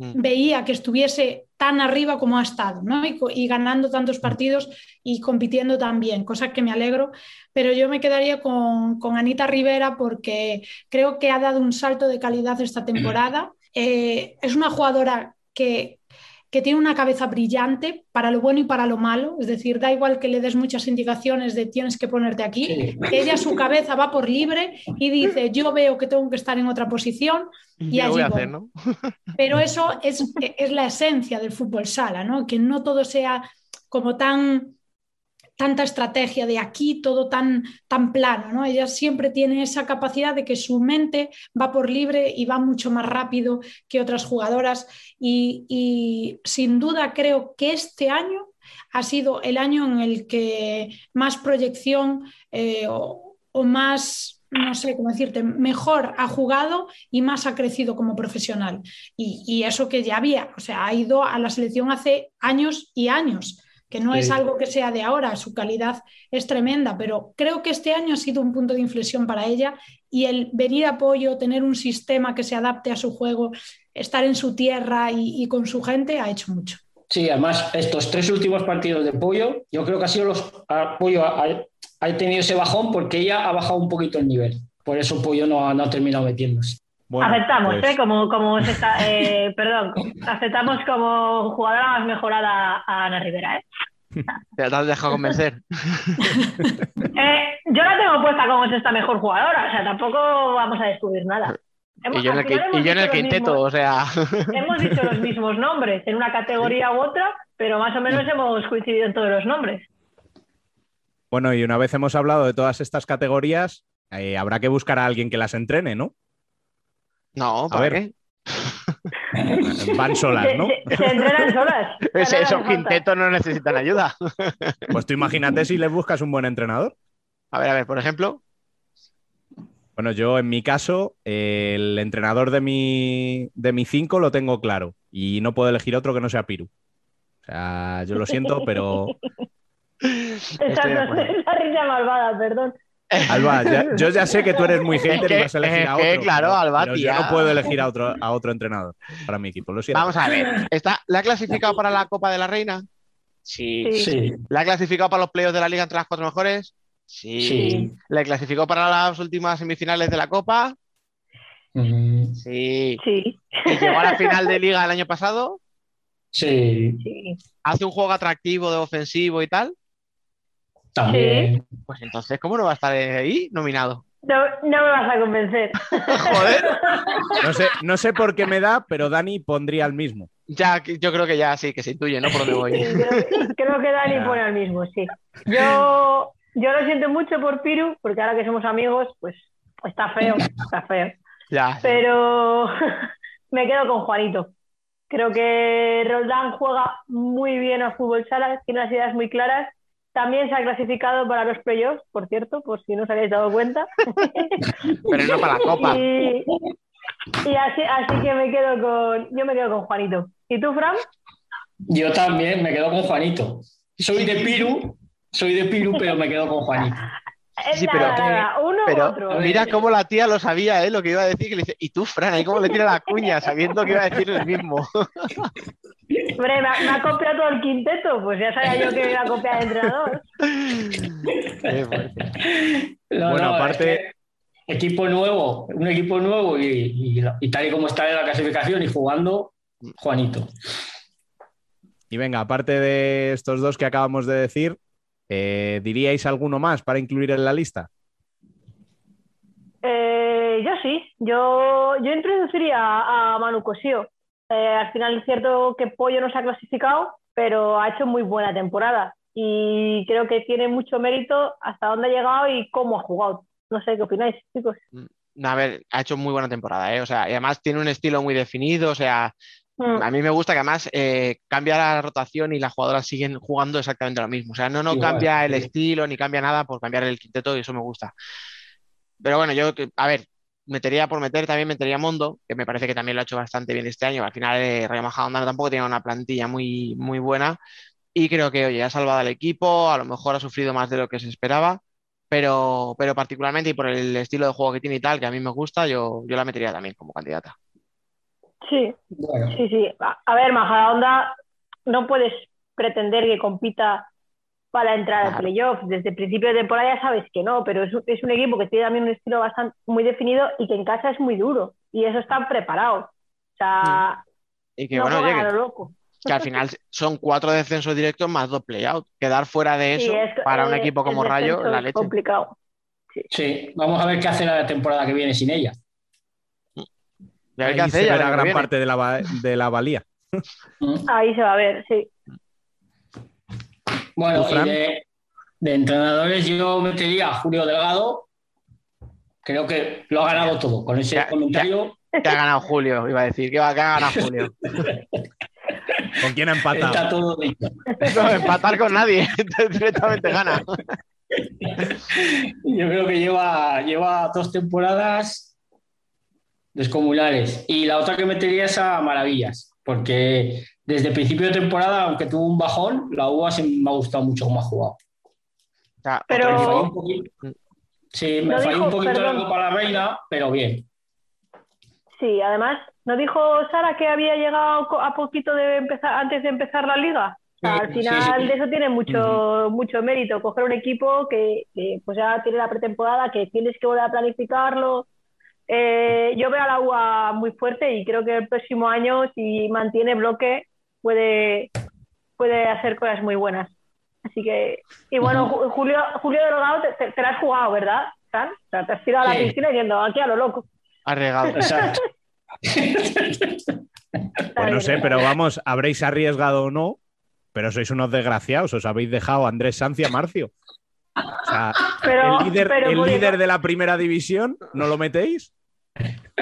Mm. veía que estuviese tan arriba como ha estado ¿no? y, ganando tantos partidos y compitiendo tan bien, cosa que me alegro. Pero yo me quedaría con, con Anita Rivera porque creo que ha dado un salto de calidad esta *clears throat* temporada. Eh, es una jugadora que que tiene una cabeza brillante para lo bueno y para lo malo, es decir, da igual que le des muchas indicaciones de tienes que ponerte aquí, Sí. ella su cabeza va por libre y dice yo veo que tengo que estar en otra posición, ¿Y allí voy a voy. hacer, no? *laughs* pero eso es, es la esencia del fútbol sala, ¿no? que no todo sea como tan tanta estrategia de aquí, todo tan, tan plano, ¿no? Ella siempre tiene esa capacidad de que su mente va por libre y va mucho más rápido que otras jugadoras y, y sin duda creo que este año ha sido el año en el que más proyección eh, o, o más, no sé cómo decirte, mejor ha jugado y más ha crecido como profesional. Y, y eso que ya había, o sea, ha ido a la selección hace años y años que no Sí. es algo que sea de ahora, su calidad es tremenda, pero creo que este año ha sido un punto de inflexión para ella y el venir a apoyo, tener un sistema que se adapte a su juego, estar en su tierra y, y con su gente ha hecho mucho. Sí, además, estos tres últimos partidos de Pollo, yo creo que ha sido los. Pollo ha, ha tenido ese bajón porque ella ha bajado un poquito el nivel. Por eso Pollo no ha, no ha terminado metiéndose. Bueno, aceptamos, pues, ¿eh? Como, como se está, eh, *laughs* perdón, aceptamos como jugadora más mejorada a Ana Rivera, ¿eh? Te has dejado convencer. *laughs* Eh, yo la tengo puesta como sexta mejor jugadora, o sea, tampoco vamos a descubrir nada. Hemos- Y yo en el, hemos y yo en el dicho los quinteto, mismos- o sea. hemos dicho los mismos nombres en una categoría u otra, pero más o menos hemos coincidido en todos los nombres. bueno, y una vez hemos hablado de todas estas categorías, eh, habrá que buscar a alguien que las entrene, ¿no? No, ¿para ver. qué? *laughs* Van solas, ¿no? se- se entrenan solas. *laughs* Esos quintetos no necesitan ayuda. *laughs* Pues tú imagínate si le buscas un buen entrenador. A ver, a ver, por ejemplo. Bueno, yo en mi caso, eh, el entrenador de mi, de mi cinco lo tengo claro y no puedo elegir otro que no sea Piru. O sea, yo lo siento, pero Esa no es la risa malvada, perdón. Alba, ya- *laughs* yo ya sé que tú eres muy hater que- y vas a elegir a que, otro. claro, pero- Alba, pero yo no puedo elegir a otro, a otro entrenador para mi equipo, lo siento. Vamos a ver. ¿Está, ¿La ha clasificado para la Copa de la Reina? Sí. Sí. Sí, ¿La ha clasificado para los playoffs de la Liga entre las cuatro mejores? Sí. Sí. ¿La clasificó para las últimas semifinales de la Copa? Mm, Sí. Sí. ¿Y llegó a la final de Liga el año pasado? Sí, Sí. hace un juego atractivo de ofensivo y tal, también. pues entonces, ¿cómo no va a estar ahí nominado? No, no me vas a convencer. *laughs* Joder. No sé, no sé por qué me da, pero Dani pondría el mismo. Ya, yo creo que ya sí, que se intuye, ¿no? Por dónde voy. Sí, creo, creo que Dani Ya. pone al mismo, sí. Yo, yo lo siento mucho por Piru, porque ahora que somos amigos, pues está feo, está feo. Ya. Pero *laughs* me quedo con Juanito. Creo que Roldán juega muy bien al fútbol sala, tiene las ideas muy claras. También se ha clasificado para los playoffs, por cierto, por si no os habéis dado cuenta. *laughs* Pero no para la copa. *laughs* Y, y así, así que me quedo con, yo me quedo con Juanito. ¿Y tú, Fran? Yo también me quedo con Juanito. Soy de Piru, soy de Piru, pero me quedo con Juanito. Sí, pero- nada, uno u Pero otro. mira cómo la tía lo sabía, ¿eh? Lo que iba a decir, que le dice, y tú, Fran, ahí cómo le tira la cuña, sabiendo que iba a decir el mismo. *laughs* Hombre, me, ha- me ha copiado todo el quinteto, pues ya sabía yo que me iba a copiar el entrenador. Qué fuerte. No, Bueno, no, aparte- es que equipo nuevo, un equipo nuevo y, y- y tal y como está en la clasificación y jugando, Juanito. Y venga, aparte de estos dos que acabamos de decir, eh, ¿diríais alguno más para incluir en la lista? Eh, yo sí, yo, yo introduciría a, a Manu Cosío. Eh, al final es cierto que Pollo no se ha clasificado, pero ha hecho muy buena temporada y creo que tiene mucho mérito hasta dónde ha llegado y cómo ha jugado. No sé qué opináis, chicos. A ver, ha hecho muy buena temporada, ¿eh? O sea, y además tiene un estilo muy definido, o sea, Mm, a mí me gusta que además eh, cambia la rotación y las jugadoras siguen jugando exactamente lo mismo. O sea, no, no Igual, cambia el sí. estilo ni cambia nada por cambiar el quinteto y eso me gusta. Pero bueno, yo, a ver, metería por meter, también metería a Mondo, que me parece que también lo ha hecho bastante bien este año. Al final, eh, Rayo Majadahonda tampoco tiene una plantilla muy, muy buena y creo que, oye, ha salvado al equipo, a lo mejor ha sufrido más de lo que se esperaba, pero, pero particularmente y por el estilo de juego que tiene y tal, que a mí me gusta, yo, yo la metería también como candidata. Sí, Bueno, sí, sí. A, a ver, Majadahonda, no puedes pretender que compita para entrar al Claro. playoff. Desde el principio de temporada ya sabes que no, pero es, un- es un equipo que tiene también un estilo bastante muy definido y que en casa es muy duro. Y eso está preparado. O sea, Y que no bueno, oye, a lo loco. que al final son cuatro descensos directos más dos playout. Quedar fuera de Sí, eso es- para un eh, equipo como Rayo, la es leche. complicado. sí, vamos a ver qué hace la temporada que viene sin ella. A qué Ahí hace se ella verá gran viene. parte de la, va- de la valía. *laughs* Ahí se va a ver, sí. Bueno, de, de entrenadores yo metería a Julio Delgado. Creo que lo ha ganado todo. Con ese Ya, comentario Que ha ganado Julio, iba a decir, que ha ganado Julio. *laughs* ¿Con quién ha empatado? está todo dicho. No, empatar con nadie, *laughs* directamente gana. *laughs* Yo creo que lleva, lleva dos temporadas descomunales. Y la otra que metería es a Maravillas, porque desde el principio de temporada, aunque tuvo un bajón, la UA sí me ha gustado mucho cómo ha jugado. Pero- Me falló un poquito- sí, me Lo falló un poquito perdón. la Copa la Reina, pero bien. Sí, además, ¿no dijo Sara que había llegado a poquito de empezar, antes de empezar la liga? O sea, Sí, al sí, final sí. de eso tiene mucho, mucho mérito, coger un equipo que, que, pues ya tiene la pretemporada, que tienes que volver a planificarlo. Eh, yo veo a la UA muy fuerte y creo que el próximo año, si mantiene bloque, puede, puede hacer cosas muy buenas. Así que, y bueno, Julio, Julio Delgado, te, te- te la has jugado, ¿verdad, Fran? O sea, te has tirado a la Sí. piscina diciendo aquí a lo loco. Arriesgado. *laughs* Exacto. Pues no sé, pero vamos, habréis arriesgado o no, pero sois unos desgraciados, os habéis dejado a Andrés Sanz y a Marcio. O sea, Pero- el líder, pero el líder de la primera división no lo metéis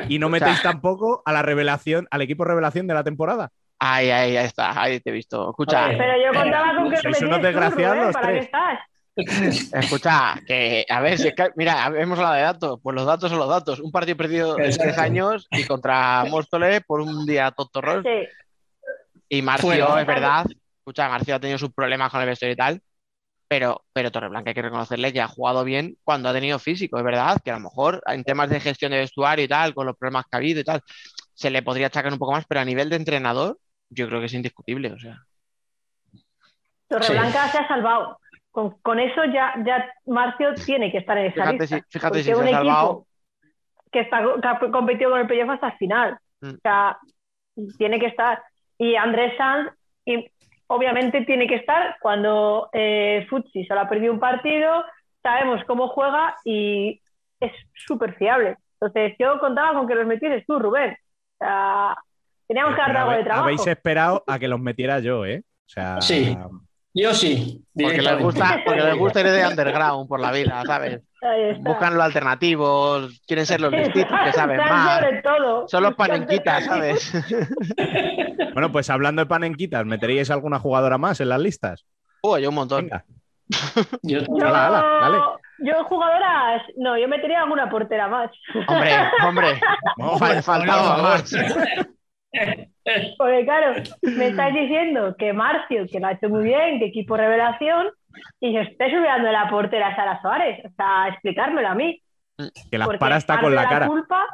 y no metéis tampoco a la revelación, al equipo revelación de la temporada. Ahí, ahí, ahí está, ahí te he visto. Escucha. Pero yo contaba con que Sois me unos desgraciados Rubén, los ¿para qué tres. estás? *laughs* escucha, que a ver, si es que, mira, hemos hablado de datos, pues los datos son los datos. Un partido perdido en Exacto. tres años y contra Móstoles por un día tontorrol. Sí, Y Marcio, es verdad, escucha, Marcio ha tenido sus problemas con el vestuario y tal, pero, pero Torreblanca hay que reconocerle que ha jugado bien cuando ha tenido físico, es verdad, que a lo mejor en temas de gestión de vestuario y tal, con los problemas que ha habido y tal, se le podría achacar un poco más, pero a nivel de entrenador, yo creo que es indiscutible, o sea. Torreblanca se ha salvado. Con, con eso ya, ya Marcio tiene que estar en esa Fíjate lista. si, fíjate si se un ha salvado. equipo que, está, que ha competido con el playoff hasta el final. Mm. O sea, tiene que estar. Y Andrés Sanz, y obviamente tiene que estar cuando eh, Futsi solo ha perdido un partido, sabemos cómo juega y es súper fiable. Entonces yo contaba con que los metieses tú, Rubén. O sea, teníamos que dar Pero algo de trabajo. habéis esperado a que los metiera yo, ¿eh? O sea, Sí. Yo sí. Porque les gusta, porque les gusta ir de underground por la vida, ¿sabes? Buscan lo alternativo, quieren ser los listitos que saben más. Son los panenquitas, ¿sabes? *laughs* Bueno, pues hablando de panenquitas, ¿meteríais alguna jugadora más en las listas? Uy, un montón. Venga. Yo Yo, dale. yo jugadoras, no, yo metería alguna portera más. Hombre, hombre, *laughs* No, fa- faltaba más. *laughs* Porque claro, me estáis diciendo que Marcio, que lo ha hecho muy bien, que equipo revelación, y estoy olvidando de la portera Sara Suárez. O sea, explicármelo a mí. que la porque para está parte con de la cara. Culpa,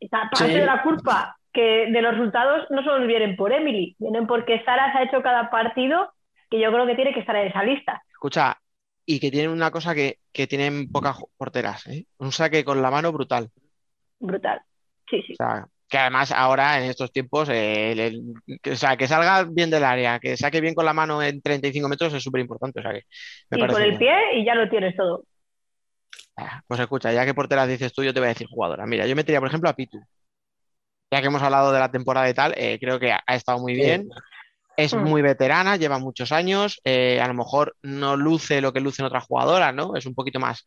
está parte Sí. de la culpa que de los resultados no solo vienen por Emily, vienen porque Sara se ha hecho cada partido que yo creo que tiene que estar en esa lista. Escucha, y que tienen una cosa que, que tienen pocas porteras, ¿eh? Un saque con la mano brutal. Brutal. Sí, sí. O sea, que además ahora en estos tiempos, eh, el- el- que, o sea, que salga bien del área, que saque bien con la mano en 35 metros es súper importante. O sea que me Y parece con el bien. pie y ya lo tienes todo. Ah, Pues escucha, ya que porteras dices tú, yo te voy a decir jugadora. Mira, yo metería, por ejemplo, a Pitu. Ya que hemos hablado de la temporada y tal, eh, creo que ha ha estado muy bien. Es Mm. muy veterana, lleva muchos años. eh, a lo mejor no luce lo que lucen otras jugadoras, ¿no? Es un poquito más,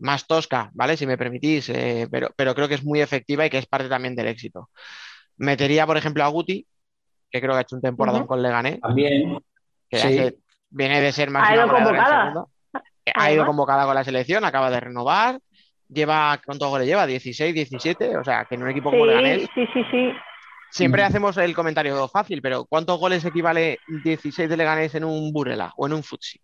más tosca, ¿vale? Si me permitís, eh, pero, pero creo que es muy efectiva y que es parte también del éxito. Metería, por ejemplo, a Guti, que creo que ha hecho un temporada Ujú. con Leganés, También. que Sí. hace- viene de ser más Ha ido convocada. ha ido convocada con la selección, acaba de renovar. Lleva, ¿cuántos goles lleva? 16, 17. O sea, que en un equipo como Leganés, Sí, sí, sí, sí. siempre Mm. hacemos el comentario fácil, pero ¿cuántos goles equivale 16 de Leganés en un Burela o en un Futsi?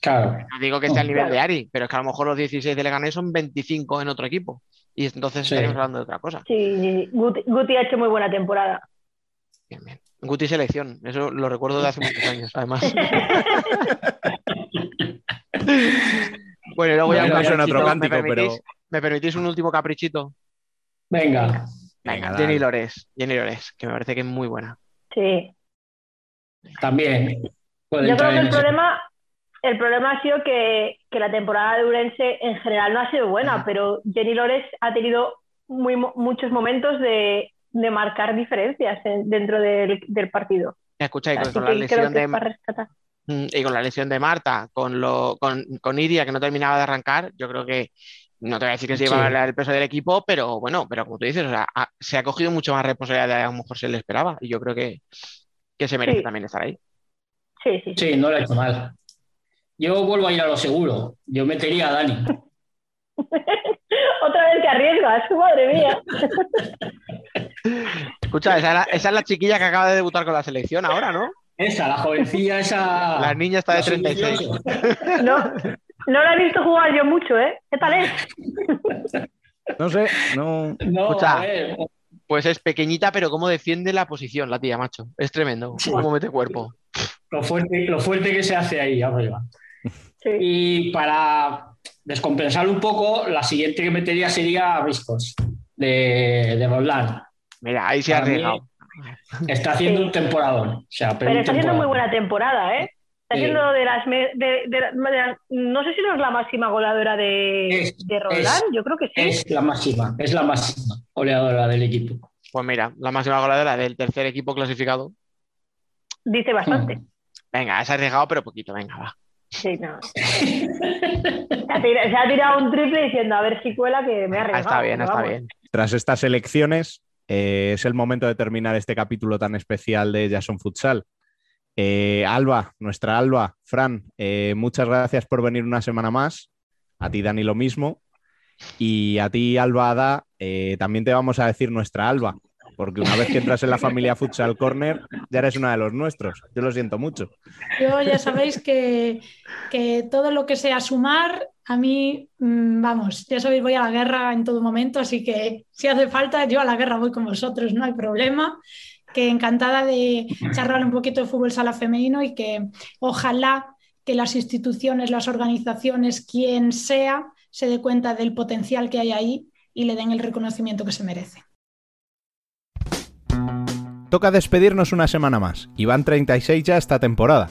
Claro. No digo que sea el nivel Claro. de Ari, pero es que a lo mejor los 16 de Leganés son 25 en otro equipo. Y entonces Sí. estaríamos hablando de otra cosa. Sí, Guti, Guti ha hecho muy buena temporada. Bien, bien. Guti selección, eso lo recuerdo de hace muchos años, además. *laughs* Bueno, y luego ya eso en otro caprichito, cántico, ¿me permitís, pero- ¿me permitís un último caprichito? Venga. Venga, Jenny dale. Lores, Jenny Lores, que me parece que es muy buena. Sí. También. Yo creo que el problema, el problema ha sido que, que la temporada de Urense en general no ha sido buena, pero Jenny Lores ha tenido muy, muchos momentos de, de marcar diferencias en- dentro del, del partido. Escucha, y con, la lesión de, mm, y con la lesión de Marta, con, lo, con, con Iria, que no terminaba de arrancar, yo creo que no te voy a decir que se Sí. lleva el peso del equipo, pero bueno, pero como tú dices, o sea, ha- se ha cogido mucho más responsabilidad de a lo mejor se le esperaba, y yo creo que, que se merece Sí. también estar ahí. Sí, sí, sí. Sí, no lo ha hecho mal. Yo vuelvo a ir a lo seguro. Yo metería a Dani. *laughs* Otra vez que arriesgas, madre mía. *laughs* Escucha, esa, es la- esa es la chiquilla que acaba de debutar con la selección ahora, ¿no? Esa, la jovencilla, esa. La niña está de la 36. sub-18. *laughs* No, no la he visto jugar yo mucho, ¿eh? ¿Qué tal es? No sé, no. No, Escucha. a ver, Pues es pequeñita, pero cómo defiende la posición la tía, macho. Es tremendo. Sí. Cómo mete cuerpo. lo fuerte, lo fuerte que se hace ahí arriba. Sí. Y para descompensar un poco, la siguiente que metería sería Riscos, de, de Roland. Mira, ahí se ha arriesgado. Está haciendo Sí. un temporadón. O sea, pero está haciendo muy buena temporada, ¿eh? Está Sí. siendo de las, me- de, de- de las- No sé si no es la máxima goleadora de, Es- de Roland, es- yo creo que sí. Es la máxima, es la máxima goleadora del equipo. Pues mira, la máxima goleadora del tercer equipo clasificado. Dice bastante. Venga, se ha arriesgado, pero poquito, venga, va. Sí, no. Se ha, tira- se ha tirado un triple diciendo a ver si cuela que me ha Ah, arriesgado. está bien, está vamos. bien. Tras estas elecciones, eh, es el momento de terminar este capítulo tan especial de Jason Futsal. Eh, Alba, nuestra Alba, Fran, eh, muchas gracias por venir una semana más. A ti, Dani, lo mismo. Y a ti, Alba Ada, eh, también te vamos a decir nuestra Alba, porque una vez que entras en la familia Futsal Corner, ya eres una de los nuestros. Yo lo siento mucho. Yo ya sabéis que, que todo lo que sea sumar, a mí, mm, vamos, ya sabéis, voy a la guerra en todo momento, así que si hace falta, yo a la guerra voy con vosotros, no hay problema. Que encantada de charlar un poquito de fútbol sala femenino y que ojalá que las instituciones, las organizaciones, quien sea, se dé cuenta del potencial que hay ahí y le den el reconocimiento que se merece. Toca despedirnos una semana más, y van 36 ya esta temporada.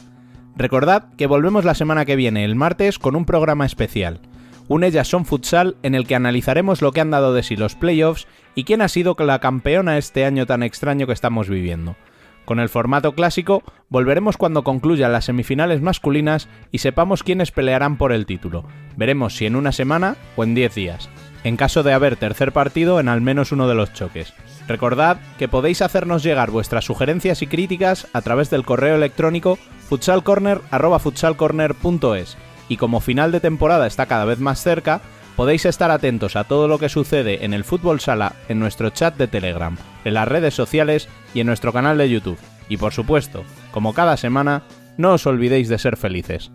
Recordad que volvemos la semana que viene, el martes, con un programa especial. Un Ellas son Futsal en el que analizaremos lo que han dado de sí los playoffs y quién ha sido la campeona este año tan extraño que estamos viviendo. Con el formato clásico, volveremos cuando concluyan las semifinales masculinas y sepamos quiénes pelearán por el título. Veremos si en una semana o en 10 días, en caso de haber tercer partido en al menos uno de los choques. Recordad que podéis hacernos llegar vuestras sugerencias y críticas a través del correo electrónico futsalcorner.futsalcorner.es y como final de temporada está cada vez más cerca, podéis estar atentos a todo lo que sucede en el fútbol sala en nuestro chat de Telegram, en las redes sociales y en nuestro canal de YouTube. Y por supuesto, como cada semana, no os olvidéis de ser felices.